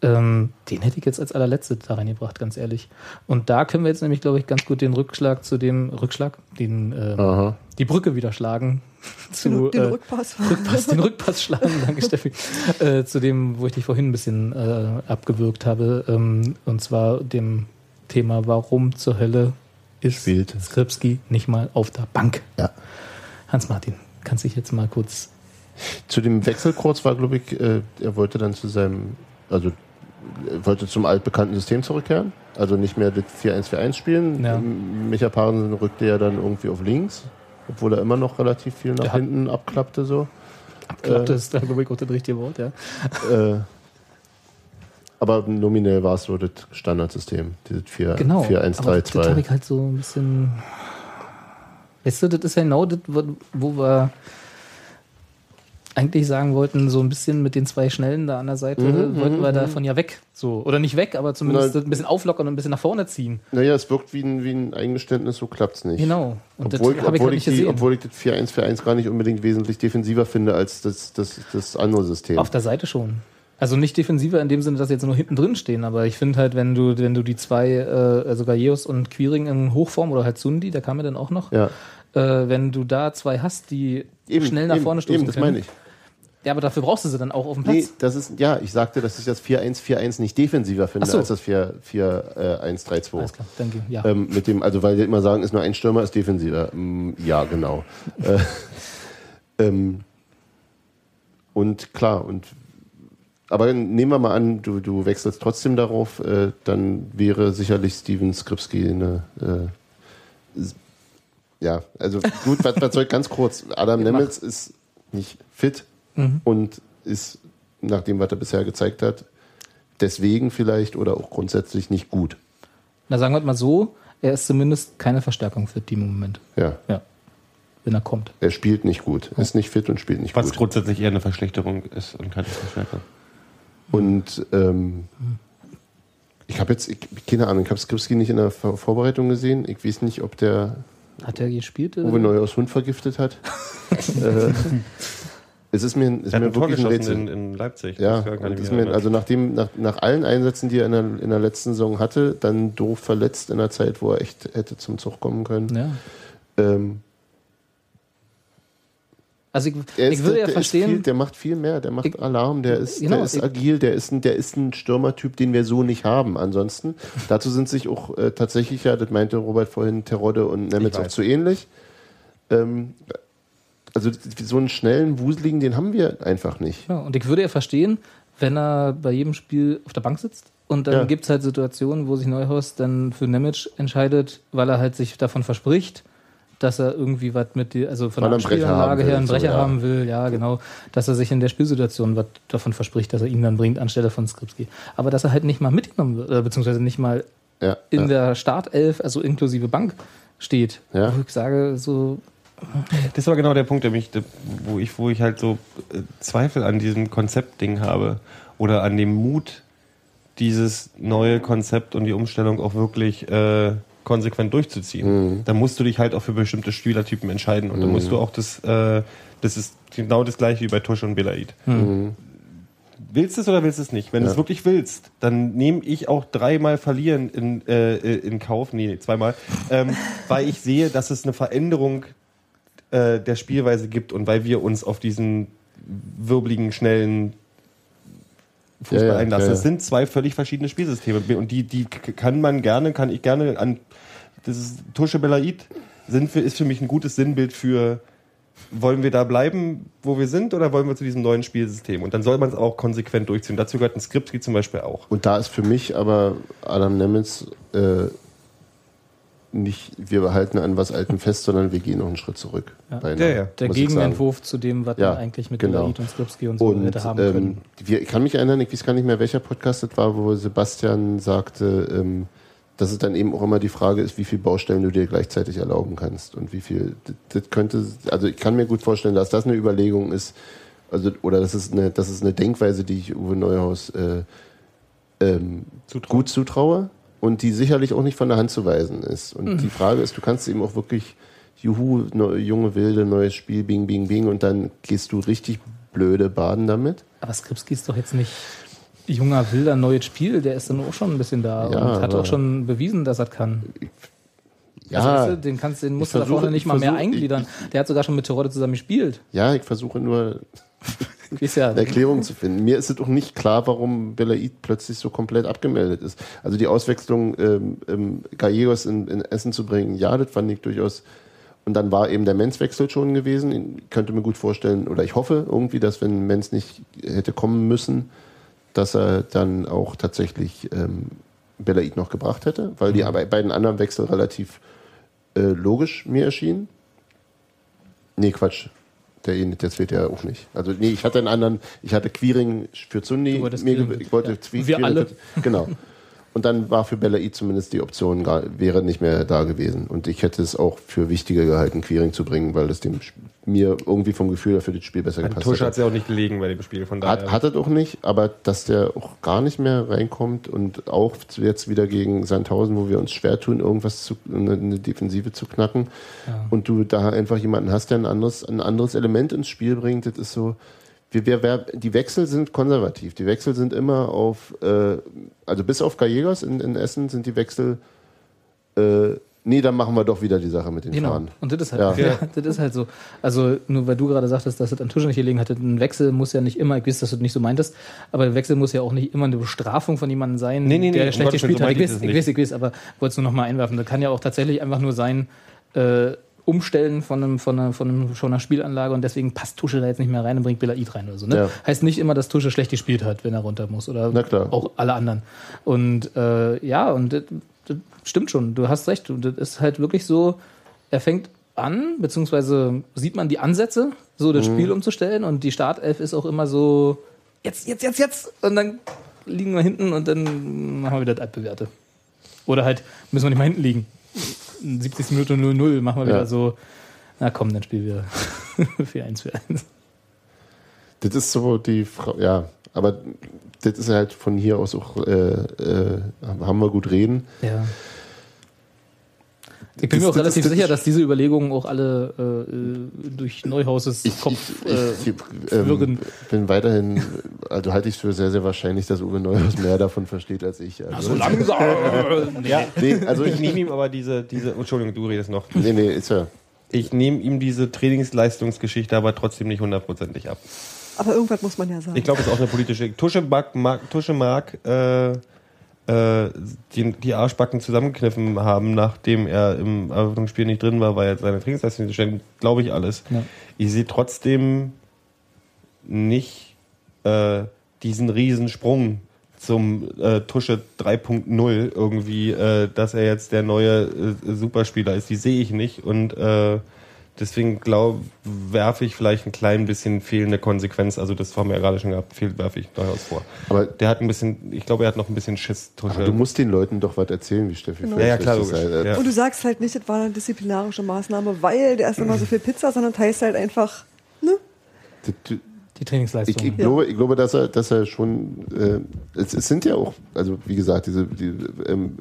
Ähm, den hätte ich jetzt als allerletzte da reingebracht, ganz ehrlich. Und da können wir jetzt nämlich, glaube ich, ganz gut den Rückschlag zu dem Rückschlag, den, äh, die Brücke wieder schlagen. Zu, Den, den äh, Rückpass. Rückpass, den Rückpass schlagen, danke Steffi, äh, zu dem, wo ich dich vorhin ein bisschen äh, abgewürgt habe, ähm, und zwar dem Thema, warum zur Hölle ist Spielt. Skripski nicht mal auf der Bank? Ja. Hans-Martin, kannst dich jetzt mal kurz... Zu dem Wechsel kurz war, glaube ich, äh, er wollte dann zu seinem, also wollte zum altbekannten System zurückkehren. Also nicht mehr das 4-1-4-1 spielen. Ja. Ähm, Micha Parensen rückte ja dann irgendwie auf links, obwohl er immer noch relativ viel nach hat- hinten abklappte so. Klappt das, da glaube ich auch das richtige Wort, ja. Äh, aber nominell war es so das Standardsystem, dieses 4 Genau. 4 1 aber 3 das habe 2 ich halt so ein bisschen. Weißt du, das ist ja genau das, wo wo wir eigentlich sagen wollten, so ein bisschen mit den zwei Schnellen da an der Seite, Mhm, wollten wir davon ja weg. So. Oder nicht weg, aber zumindest Na- ein bisschen auflockern und ein bisschen nach vorne ziehen. Naja, es wirkt wie ein, wie ein Eingeständnis, so klappt es nicht. Genau. Und obwohl, das ich obwohl, ich nicht die, obwohl ich das 4-1-4-1 gar nicht unbedingt wesentlich defensiver finde als das, das, das andere System. Auf der Seite schon. Also nicht defensiver in dem Sinne, dass sie jetzt nur hinten drin stehen, aber ich finde halt, wenn du, wenn du die zwei, äh, also Gallegos und Quiring in Hochform oder halt Sundi, der kam ja dann auch noch, ja, äh, wenn du da zwei hast, die eben, schnell nach eben, vorne stoßen Eben, das können. meine ich. Ja, aber dafür brauchst du sie dann auch auf dem Platz. Nee, das ist, ja, ich sagte, dass ich das 4-1-4-1 nicht defensiver finde so. als das 4-1-3-2. Alles klar, danke. Ja. Ähm, mit dem, also weil die immer sagen, ist nur ein Stürmer, ist defensiver. Mm, Ja, genau. äh, ähm, und klar, und aber nehmen wir mal an, du, du wechselst trotzdem darauf, äh, dann wäre sicherlich Steven Skripski eine äh, ja, also gut, was, was soll ganz kurz. Adam Nemitz ist nicht fit Mhm. und ist, nach dem, was er bisher gezeigt hat, deswegen vielleicht oder auch grundsätzlich nicht gut. Na, sagen wir mal so, er ist zumindest keine Verstärkung für Team im Moment. Ja. Ja. Wenn er kommt. Er spielt nicht gut, ist nicht fit und spielt nicht Was gut. grundsätzlich eher eine Verschlechterung ist und keine Verstärkung. Und ähm, ich habe jetzt, ich, keine Ahnung, ich habe Skripski nicht in der Vor Vorbereitung gesehen. Ich weiß nicht, ob der Hat er gespielt? Uwe Neuhaus Hund vergiftet hat. äh, es ist mir, ist Er mir ein Tor wirklich ein Rätsel. in, in Leipzig. Ja, mir, also nachdem, nach, nach allen Einsätzen, die er in der, in der letzten Saison hatte, dann doof verletzt in der Zeit, wo er echt hätte zum Zug kommen können. Ja. Ähm, Also ich, ich ist, würde ja der, verstehen, viel, der macht viel mehr, der macht Ich- Alarm, der ist, Genau, der ist ich- agil, der ist, ein, der ist ein Stürmertyp, den wir so nicht haben. Ansonsten, dazu sind sich auch äh, tatsächlich, ja, das meinte Robert vorhin, Terodde und Nemitz auch zu ähnlich. Ähm, also so einen schnellen, wuseligen, den haben wir einfach nicht. ja, und ich würde ja verstehen, wenn er bei jedem Spiel auf der Bank sitzt und dann Ja. gibt es halt Situationen, wo sich Neuhaus dann für Nemec entscheidet, weil er halt sich davon verspricht, dass er irgendwie was mit die, also von der er Spielanlage her einen so, Brecher ja. haben will, ja genau, dass er sich in der Spielsituation was davon verspricht, dass er ihn dann bringt anstelle von Skripski. Aber dass er halt nicht mal mitgenommen wird, oder beziehungsweise nicht mal Ja, in der Startelf, also inklusive Bank, steht. Wo ich sage, so, Das war genau der Punkt, der mich, wo ich, wo ich halt so äh, Zweifel an diesem Konzeptding habe oder an dem Mut, dieses neue Konzept und die Umstellung auch wirklich äh, konsequent durchzuziehen. Da musst du dich halt auch für bestimmte Spielertypen entscheiden und da musst du auch das, äh, das ist genau das gleiche wie bei Tusch und Belaid. Willst du es oder willst du es nicht? Wenn du es wirklich willst, dann nehme ich auch dreimal verlieren in, äh, in Kauf, nee, zweimal, ähm, weil ich sehe, dass es eine Veränderung äh, der Spielweise gibt und weil wir uns auf diesen wirbeligen, schnellen Fußball Ja, ja, einlassen. ja. Es sind zwei völlig verschiedene Spielsysteme und die, die kann man gerne, kann ich gerne an das ist Tusche Belaid sind für, ist für mich ein gutes Sinnbild für wollen wir da bleiben, wo wir sind, oder wollen wir zu diesem neuen Spielsystem? Und dann soll man es auch konsequent durchziehen. Dazu gehört ein Skript zum Beispiel auch. Und da ist für mich aber Adam Nemitz äh, nicht, wir behalten an was Alten fest, sondern wir gehen noch einen Schritt zurück. Ja. beinahe, Ja, ja. Der. Gegenentwurf zu dem, was Ja, man eigentlich mit genau. Belaid und Skripski und so Und hätte haben ähm, können. wir, ich kann mich erinnern, ich weiß gar nicht mehr, welcher Podcast das war, wo Sebastian sagte, ähm, dass es dann eben auch immer die Frage ist, wie viele Baustellen du dir gleichzeitig erlauben kannst und wie viel. Das, das könnte, also ich kann mir gut vorstellen, dass das eine Überlegung ist, also oder das ist eine, das ist eine Denkweise, die ich Uwe Neuhaus äh, ähm, gut zutraue und die sicherlich auch nicht von der Hand zu weisen ist. Und Mhm. die Frage ist, du kannst eben auch wirklich, juhu, neue, junge Wilde, neues Spiel, bing, bing, bing, und dann gehst du richtig blöde baden damit. Aber Skripski ist doch jetzt nicht junger, wilder, neues Spiel. Der ist dann auch schon ein bisschen da Ja, und hat auch schon bewiesen, dass er kann. Ja, Also, den, kannst, den musst du da vorne nicht ich mal mehr versuche- eingliedern. Der hat sogar schon mit Terodde zusammen gespielt. ja, ich versuche nur ja, eine Erklärung zu finden. Mir ist es auch nicht klar, warum Belaid plötzlich so komplett abgemeldet ist. Also die Auswechslung, ähm, ähm, Gallegos in, in Essen zu bringen, ja, das fand ich durchaus. Und dann war eben der Menz-Wechsel schon gewesen. Ich könnte mir gut vorstellen, oder ich hoffe irgendwie, dass wenn Menz nicht hätte kommen müssen, dass er dann auch tatsächlich ähm, Belaid noch gebracht hätte, weil die aber beiden anderen Wechsel relativ äh, logisch mir erschienen. Nee, Quatsch. Der, der zählt ja auch nicht. Also nee, ich hatte einen anderen, ich hatte Queering für mir, ge- ich wollte ja. Wir alle. Für, genau. Und dann war für Belaid zumindest die Option gar, wäre nicht mehr da gewesen. Und ich hätte es auch für wichtiger gehalten, Queering zu bringen, weil das dem mir irgendwie vom Gefühl her für das Spiel besser An gepasst Tusch hätte. hat es ja auch nicht gelegen bei dem Spiel. Von daher. Hat, hat er doch nicht, aber dass der auch gar nicht mehr reinkommt und auch jetzt wieder gegen Sandhausen, wo wir uns schwer tun, irgendwas zu, eine, eine Defensive zu knacken und du da einfach jemanden hast, der ein anderes, ein anderes Element ins Spiel bringt, das ist so, wir, wir, wir, die Wechsel sind konservativ. Die Wechsel sind immer auf, äh, also bis auf Gallegos in, in Essen sind die Wechsel, äh, nee, dann machen wir doch wieder die Sache mit den Genau. Fahnen. Und das ist halt, Ja. ja. das ist halt so. Also, nur weil du gerade sagtest, dass es an Tusch nicht gelegen hatte, ein Wechsel muss ja nicht immer, ich weiß, dass du das nicht so meintest, aber ein Wechsel muss ja auch nicht immer eine Bestrafung von jemandem sein, Nee, nee, nee, der schlecht gespielt so hat. Ich weiß, das ich weiß, ich weiß, aber wollte es nur nochmal einwerfen. Das kann ja auch tatsächlich einfach nur sein, äh, Umstellen von, einem, von, einer, von einem, schon einer Spielanlage und deswegen passt Tusche da jetzt nicht mehr rein und bringt Belaid rein oder so. Ne? Ja. Heißt nicht immer, dass Tusche schlecht gespielt hat, wenn er runter muss oder auch alle anderen. Und äh, ja, und das, das stimmt schon, du hast recht. Und das ist halt wirklich so, er fängt an, beziehungsweise sieht man die Ansätze, so das Spiel umzustellen und die Startelf ist auch immer so, jetzt, jetzt, jetzt, jetzt und dann liegen wir hinten und dann machen wir wieder das Altbewährte. Oder halt, müssen wir nicht mal hinten liegen. 70. Minute 0-0 machen wir Ja. wieder so, na komm, dann spielen wir 4-1 für 1. Das ist so die Frau, ja, aber das ist halt von hier aus auch, äh, äh, haben wir gut reden. Ja. Ich bin Das- mir auch das relativ das sicher, dass diese Überlegungen auch alle äh, durch Neuhauses Kopf ich, äh, ich ähm, bin weiterhin, also halte ich es für sehr, sehr wahrscheinlich, dass Uwe Neuhaus mehr davon versteht als ich. Also, langsam. ja, nee, also ich ich, nehme ihm aber diese, diese, Entschuldigung, du redest noch. nee, nee, ist ja. Ich nehme ihm diese Trainingsleistungsgeschichte aber trotzdem nicht hundertprozentig ab. Aber irgendwas muss man ja sagen. Ich glaube, es ist auch eine politische. Tusche mag, mag, Tusche mag äh, äh, die, die Arschbacken zusammengekniffen haben, nachdem er im Eröffnungsspiel nicht drin war, weil er seine Trainingsleistung nicht stellen, glaube ich alles. Ja. Ich sehe trotzdem nicht äh, diesen Riesensprung zum äh, Tusche 3.0 irgendwie, äh, dass er jetzt der neue äh, Superspieler ist. Die sehe ich nicht und äh, Deswegen glaube werfe ich vielleicht ein klein bisschen fehlende Konsequenz. Also das haben wir ja gerade schon gehabt, fehlt werfe ich durchaus vor. Aber, Der hat ein bisschen, ich glaube, er hat noch ein bisschen Schiss. aber du musst den Leuten doch was erzählen, wie Steffi Genau. Ja, ja, klar, logisch. sei. Ja. Und du sagst halt nicht, das war eine disziplinarische Maßnahme, weil der isst immer so viel Pizza, sondern das heißt halt einfach, ne? Du- Die Trainingsleistung. Ich, ich, glaube, ich glaube, dass er, dass er schon, äh, es, es sind ja auch, also wie gesagt, diese die, ähm,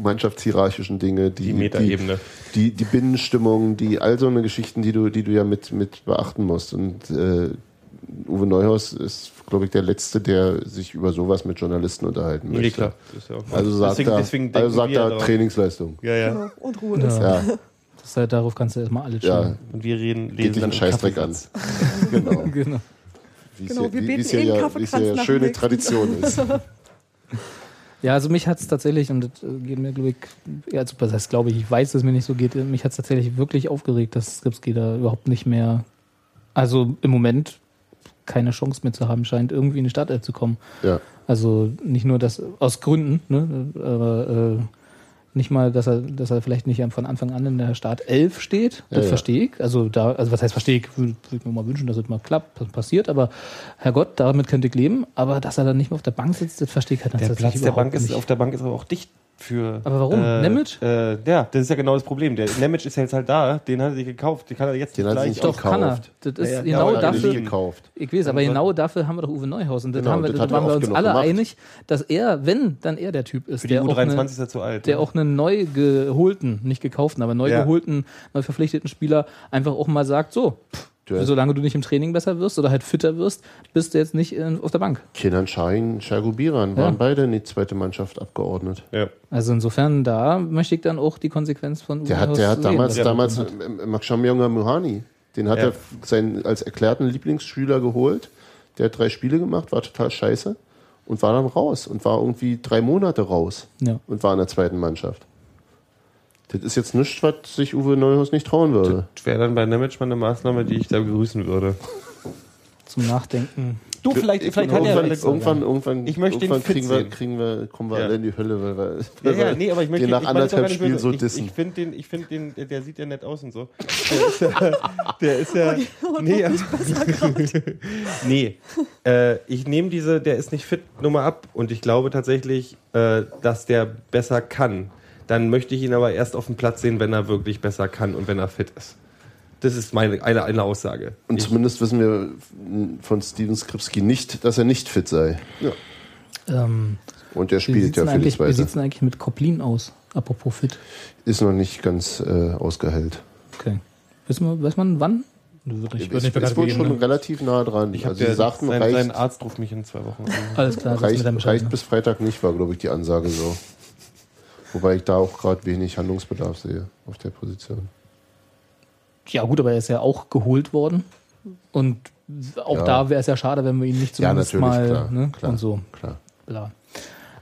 mannschaftshierarchischen Dinge, die, Die Metaebene. die, die, die Binnenstimmung, die all so eine Geschichten, die du, die du ja mit, mit beachten musst. Und äh, Uwe Neuhaus ist, glaube ich, der Letzte, der sich über sowas mit Journalisten unterhalten möchte. Nee, klar. Das ist ja auch- Also sagt deswegen, er, deswegen also sagt er. Trainingsleistung. Ja, ja. Genau. Und Ruhe. Ja. Ja, Das heißt, darauf kannst du erstmal alles ja, schauen. Und wir reden, geht lesen dich dann einen Scheißdreck an. Genau. Genau. Wie es Genau, hier, wir wie, beten wie es hier, ja, Kaffeekranz nach schöne. Tradition ist. Ja, also mich hat es tatsächlich, und das äh, geht mir, glaube ich, ja, also, das heißt, glaube ich, ich weiß, dass es mir nicht so geht, mich hat es tatsächlich wirklich aufgeregt, dass Skripski da überhaupt nicht mehr, also im Moment keine Chance mehr zu haben scheint, irgendwie in die Startelf zu kommen. Ja. Also nicht nur das aus Gründen, ne, aber äh, nicht mal, dass er, dass er vielleicht nicht von Anfang an in der Startelf steht. Das Ja, verstehe ich. Also da, also was heißt verstehe ich, würde würd ich mir mal wünschen, dass es mal klappt, passiert, aber Herrgott, damit könnte ich leben. Aber dass er dann nicht mehr auf der Bank sitzt, das verstehe ich halt Der Platz der Bank ist, nicht. auf der Bank ist aber auch dicht für. Aber warum? Nemec? Äh, ja, das ist ja genau das Problem. Der Nemec ist jetzt halt da, den hat er sich gekauft, den kann er jetzt Den nicht hat er gleich sich Doch, kann er. gekauft. Das ist Ja, ja. genau Ja, er dafür. gekauft. Ich weiß, aber genau dafür haben wir doch Uwe Neuhaus. Und das Genau, haben wir, das das hat waren wir uns alle gemacht. einig, dass er, wenn, dann er der Typ ist, Für die der auch, eine, U23 ist er zu alt. der ne? auch einen neu geholten, nicht gekauften, aber neu Ja. geholten, neu verpflichteten Spieler einfach auch mal sagt, so, pff, Du solange du nicht im Training besser wirst oder halt fitter wirst, bist du jetzt nicht in, auf der Bank. Kenan Shahin, Shagubiran Ja. waren beide in die zweite Mannschaft abgeordnet. ja. Also insofern, da möchte ich dann auch die Konsequenz von Der hat, der hat sehen, damals, er damals Maksham Younger Muhani, den hat Ja. er seinen, als erklärten Lieblingsschüler geholt. Der hat drei Spiele gemacht, war total scheiße und war dann raus und war irgendwie drei Monate raus Ja. und war in der zweiten Mannschaft. Das ist jetzt nichts, was sich Uwe Neuhaus nicht trauen würde. Das wäre dann bei mal eine Maßnahme, die ich da begrüßen würde. Zum Nachdenken. Du, vielleicht, vielleicht hat er. irgendwann, irgendwann, irgendwann, Ich möchte irgendwann kriegen, wir, kriegen wir, kommen wir Ja. alle in die Hölle, weil wir, Ja, weil ja, nee, aber ich möchte den nach ich anderthalb Spielen so ich, dissen. Ich finde den, ich finde den, der- der sieht ja nett aus und so. Der ist ja, der ist ja nee, nee. Äh, ich nehme diese, der ist nicht fit Nummer ab und ich glaube tatsächlich, äh, dass der besser kann. Dann möchte ich ihn aber erst auf dem Platz sehen, wenn er wirklich besser kann und wenn er fit ist. Das ist meine eine, eine Aussage. Und ich, zumindest wissen wir von Steven Skripski nicht, dass er nicht fit sei. Ähm, Und er spielt ja die eigentlich, wie sieht's zweite. denn eigentlich mit Koplin aus? Apropos fit. Ist noch nicht ganz äh, ausgeheilt. Okay. Wissen wir, weiß man wann? Wird Ist, nicht ist wohl schon ne? relativ nah dran. ich habe also sie sagten, sein, reicht, sein Arzt ruft mich in zwei Wochen an. Alles klar, reicht, reicht ne? bis Freitag nicht, war, glaube ich, die Ansage so. Wobei ich da auch gerade wenig Handlungsbedarf sehe auf der Position. Ja, gut, aber er ist ja auch geholt worden. Und auch Ja. da wäre es ja schade, wenn wir ihn nicht Ja, zumindest natürlich, mal klar, ne? klar. und so. Klar. Bla.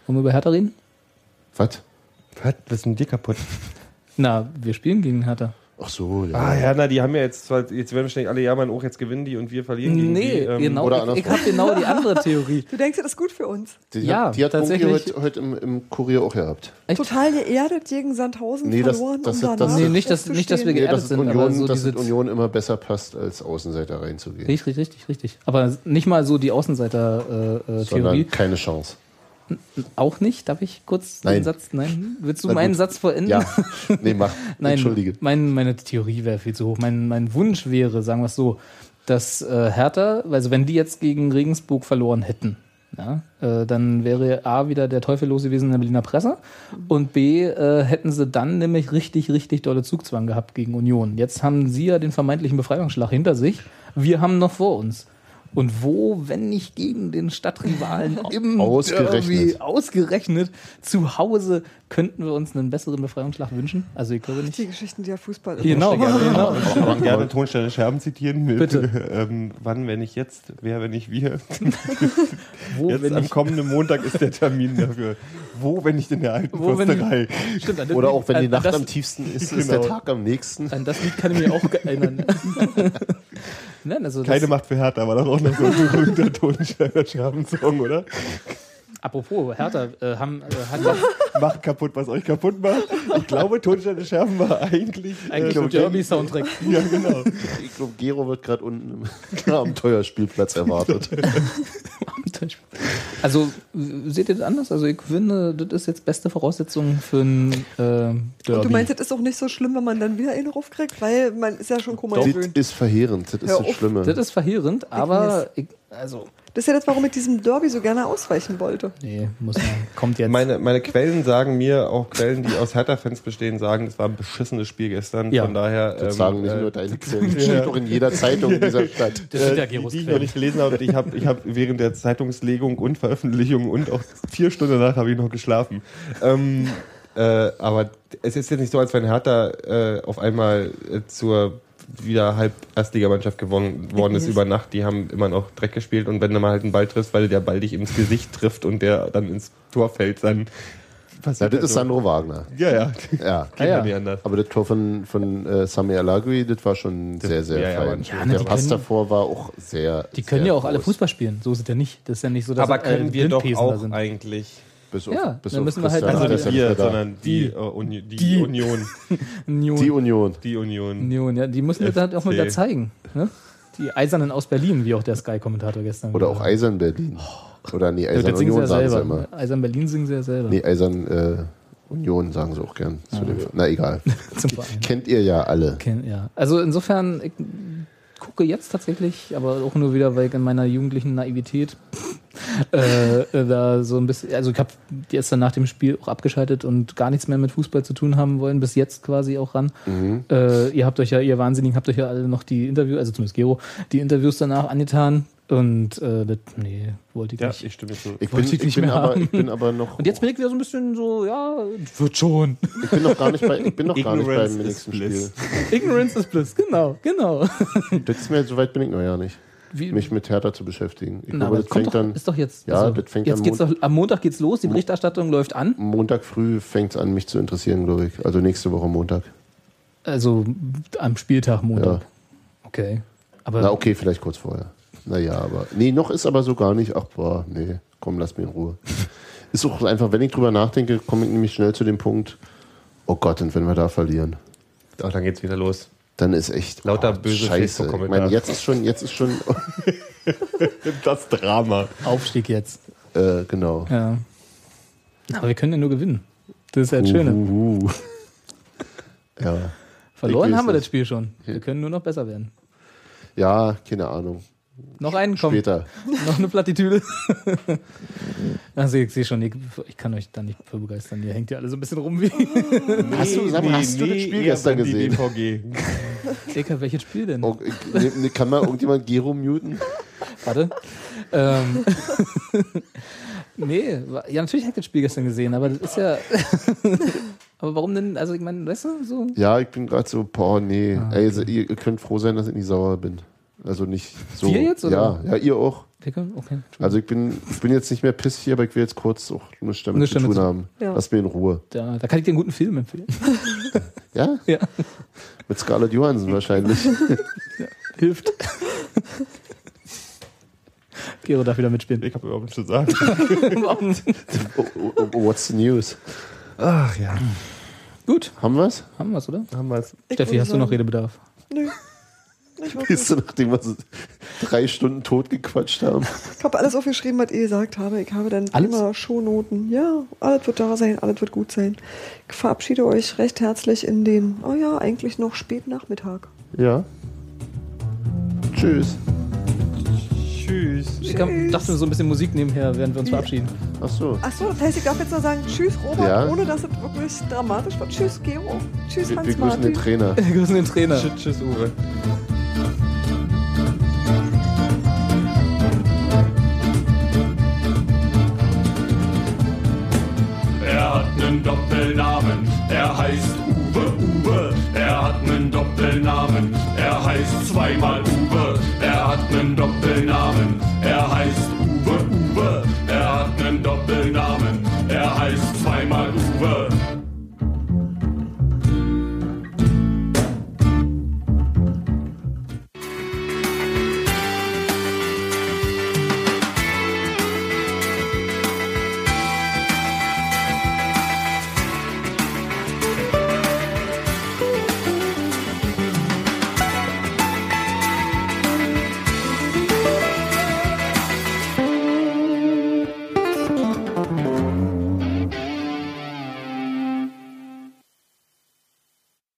Wollen wir über Hertha reden? Was? Was? Was ist denn dir kaputt? Na, wir spielen gegen Hertha. Ach so, ja. Ah ja, na, die haben ja jetzt zwar, jetzt werden wahrscheinlich alle jammern, auch jetzt gewinnen die und wir verlieren gegen Nee, die. ähm, genau. oder Ich, ich andersrum. habe genau die andere Theorie. Du denkst, das ist gut für uns. Die, Ja, hat, die hat tatsächlich. heute, heute im, im Kurier auch gehabt. Echt? Total geerdet gegen Sandhausen Nee, das- verloren, das- um das- Nee, nicht, dass, nicht, dass wir. Nee, geerdet dass es sind, aber Union, so dass Union immer besser passt, als Außenseiter reinzugehen. Richtig, richtig, richtig. Aber nicht mal so die Außenseiter-Theorie. Sondern keine Chance. Auch nicht. Darf ich kurz Nein. den Satz? Nein. Willst du Na meinen gut. Satz vollenden? Ja, nee, mach. Nein, Entschuldige. Mein, meine Theorie wäre viel zu hoch. Mein, mein Wunsch wäre, sagen wir es so, dass äh, Hertha, also wenn die jetzt gegen Regensburg verloren hätten, ja, äh, dann wäre A wieder der Teufel los gewesen in der Berliner Presse und B äh, hätten sie dann nämlich richtig, richtig dolle Zugzwang gehabt gegen Union. Jetzt haben sie ja den vermeintlichen Befreiungsschlag hinter sich. Wir haben noch vor uns. Und wo, wenn nicht gegen den Stadtrivalen im Ausgerechnet. Derby, ausgerechnet zu Hause, könnten wir uns einen besseren Befreiungsschlag wünschen? Also ich glaube nicht. Die Geschichten, die ja Fußball Genau, gerne, genau. Kann man gerne Tonstelle Scherben zitieren mit Bitte. ähm, wann, wenn nicht jetzt, wer, wenn nicht wir. Wo, Jetzt wenn am ich, kommenden Montag ist der Termin dafür. Wo, wenn nicht in der alten Wo, wenn- Försterei. stimmt, an das Oder auch wenn die Nacht an am das, tiefsten ist, ist der Genau. Tag am nächsten. An das Lied kann ich mich auch erinnern. Nein, also das, Keine Macht für Hertha war doch auch noch so ein berühmter Tonstelle Scherben-Song, oder? Apropos, Hertha, äh, haben, äh, hat Macht kaputt, was euch kaputt macht. Ich glaube, Tonsteine Schärfen war eigentlich. eigentlich äh, so Derby-Soundtrack. Ja, genau. Ich glaube, Gero wird gerade unten im Abenteuerspielplatz erwartet. Also, seht ihr das anders? Also, ich finde, das ist jetzt beste Voraussetzung für ein äh, Derby. Und du meinst, das ist auch nicht so schlimm, wenn man dann wieder einen raufkriegt, weil man ist ja schon komisch Das gewöhnt. ist verheerend, das ist das. Schlimme. das ist verheerend, aber ich, also, Das ist ja das, warum ich diesem Derby so gerne ausweichen wollte. nee, muss man, kommt jetzt. Meine, meine Quellen sagen mir, auch Quellen, die aus Hertha-Fans bestehen, sagen, es war ein beschissenes Spiel gestern. Ja. Von daher. Das ähm, sagen nicht äh, nur deine Quellen, das steht doch in jeder Zeitung in dieser Stadt. das sind ja äh, die, Geros die ich noch nicht gelesen habe. Ich habe ich hab während der Zeitungslegung und Veröffentlichung und auch vier Stunden danach habe ich noch geschlafen. Ähm, äh, aber es ist jetzt nicht so, als wenn Hertha äh, auf einmal äh, zur wieder halb Erstligamannschaft gewonnen worden ist über Nacht. Die haben immer noch Dreck gespielt und wenn du mal halt einen Ball triffst, weil der Ball dich ins Gesicht trifft und der dann ins Tor fällt, dann Ja, passiert das ist so. Sandro Wagner. Ja, ja. Ja. Geht ja. ja nicht anders. Aber das Tor von, von äh, Sami Alagui, das war schon sehr, sehr ja, ja, fein. Ja, ne, Der Pass können- davor war auch sehr. Die können sehr ja auch alle groß. Fußball spielen. So ist es ja nicht. Das ist ja nicht so, dass Aber können wir doch auch sind. eigentlich. Bis auf, Ja, bis dann auf müssen wir halt also Also nicht er da. sondern die, Die. äh, Uni die, Die. Union. Union. Die Union. Die Union. Union, ja, die müssen wir dann auch mal wieder zeigen. Ne? Die Eisernen aus Berlin, wie auch der Sky-Kommentator gestern. Oder gesagt auch. Eisern Berlin. Oder nee, Ja, Eisern sie Union ja sagen sie immer. Eisern Berlin singen sie ja selber. Nee, Eisern äh, Union sagen sie auch gern. Zu dem, na egal. Kennt ihr ja alle. Ken- Ja. Also insofern, ich gucke jetzt tatsächlich, aber auch nur wieder, weil ich in meiner jugendlichen Naivität äh, äh, da so ein bisschen, also ich habe jetzt dann nach dem Spiel auch abgeschaltet und gar nichts mehr mit Fußball zu tun haben wollen, bis jetzt quasi auch ran. Mhm. Äh, ihr habt euch ja, ihr Wahnsinnigen, habt euch ja alle noch die Interviews, also zumindest Gero, die Interviews danach angetan und äh, das, nee, wollte ich Ja, nicht. ich stimme zu. Ich bin, ich ich, bin mehr aber, haben. ich bin aber noch. Und jetzt bin ich wieder so ein bisschen so, ja, wird schon. Ich bin noch gar nicht bei, ich bin noch gar nicht Ignorance beim nächsten. Spiel. Ignorance is bliss, genau, genau. Das ist mir, so weit bin ich noch ja nicht, Wie, mich mit Hertha zu beschäftigen. Ich Na, glaube, aber das fängt doch, dann. ist doch jetzt. Ja, das fängt jetzt am geht's doch, am Montag geht's los, die Berichterstattung läuft an. Montag früh fängt es an, mich zu interessieren, glaube ich. Also nächste Woche Montag. Also am Spieltag Montag. Ja. Okay. Aber Na, okay, vielleicht kurz vorher. Naja, aber. Nee, noch ist aber so gar nicht. Ach, boah, nee, komm, lass mich in Ruhe. Ist auch einfach, wenn ich drüber nachdenke, komme ich nämlich schnell zu dem Punkt, oh Gott, und wenn wir da verlieren, Ach, dann geht's wieder los. dann ist echt. Lauter oh, böse Scheiße. Ich meine, jetzt ist schon, jetzt ist schon. Das Drama. Aufstieg jetzt. äh, genau. Ja. Aber wir können ja nur gewinnen. Das ist ja das Schöne. Uhuhu. Ja. Verloren haben wir das Spiel schon. Wir können nur noch besser werden. Ja, keine Ahnung. Noch einen, komm. Später. Noch eine Plattitüde. Also ich sehe schon, ich, ich kann euch da nicht für begeistern. Ihr hängt ja alle so ein bisschen rum wie. Hast du, sag mal, hast du das Spiel gestern gesehen? BVG. Eka, welches Spiel denn? Oh, ne- kann mal irgendjemand Gero muten? Warte. ähm. nee, ja, natürlich habe ich das Spiel gestern gesehen, aber das ist ja. aber warum denn? Also, ich meine, weißt du, so. Ja, ich bin gerade so, boah, nee. Ah, Ey, ihr, ihr könnt froh sein, dass ich nicht sauer bin. Also nicht so. Wir jetzt, oder? Ja, ja, ihr auch. Pickel? Okay. Also ich bin, ich bin jetzt nicht mehr pissig, aber ich will jetzt kurz auch nichts damit Nichts zu damit tun haben. Ja. Lass mir in Ruhe. Da, da kann ich dir einen guten Film empfehlen. Ja? Ja. Mit Scarlett Johansson wahrscheinlich. Hilft. Gero darf wieder mitspielen. Ich habe überhaupt nichts zu sagen. Oh, oh, what's the news? Ach ja. Gut, Haben wir's? haben wir es, oder? Haben wir's. Ich Steffi, hast du noch Redebedarf? Nö. Nicht Bist du, nachdem wir so drei Stunden tot gequatscht haben? Ich habe alles aufgeschrieben, was ihr gesagt habe. Ich habe dann Alles? immer Shownoten. Ja, alles wird da sein, alles wird gut sein. Ich verabschiede euch recht herzlich in den, oh ja, eigentlich noch Spätnachmittag. Ja. Tschüss. Tschüss. Ich hab, dachte mir so ein bisschen Musik nebenher, während wir uns verabschieden. Ach so. Achso, das heißt, ich darf jetzt noch sagen, tschüss Robert, Ja. ohne dass es wirklich dramatisch wird. Tschüss Gero. Tschüss Wir, wir grüßen den Martin. Trainer. Wir grüßen den Trainer. Tschüss, tschüss, Uwe. nen Doppelnamen, er heißt Uwe, Uwe. Er hat einen Doppelnamen, er heißt zweimal Uwe. Er hat einen Doppelnamen, er heißt Uwe, Uwe. Er hat einen Doppelnamen, er heißt zweimal Uwe.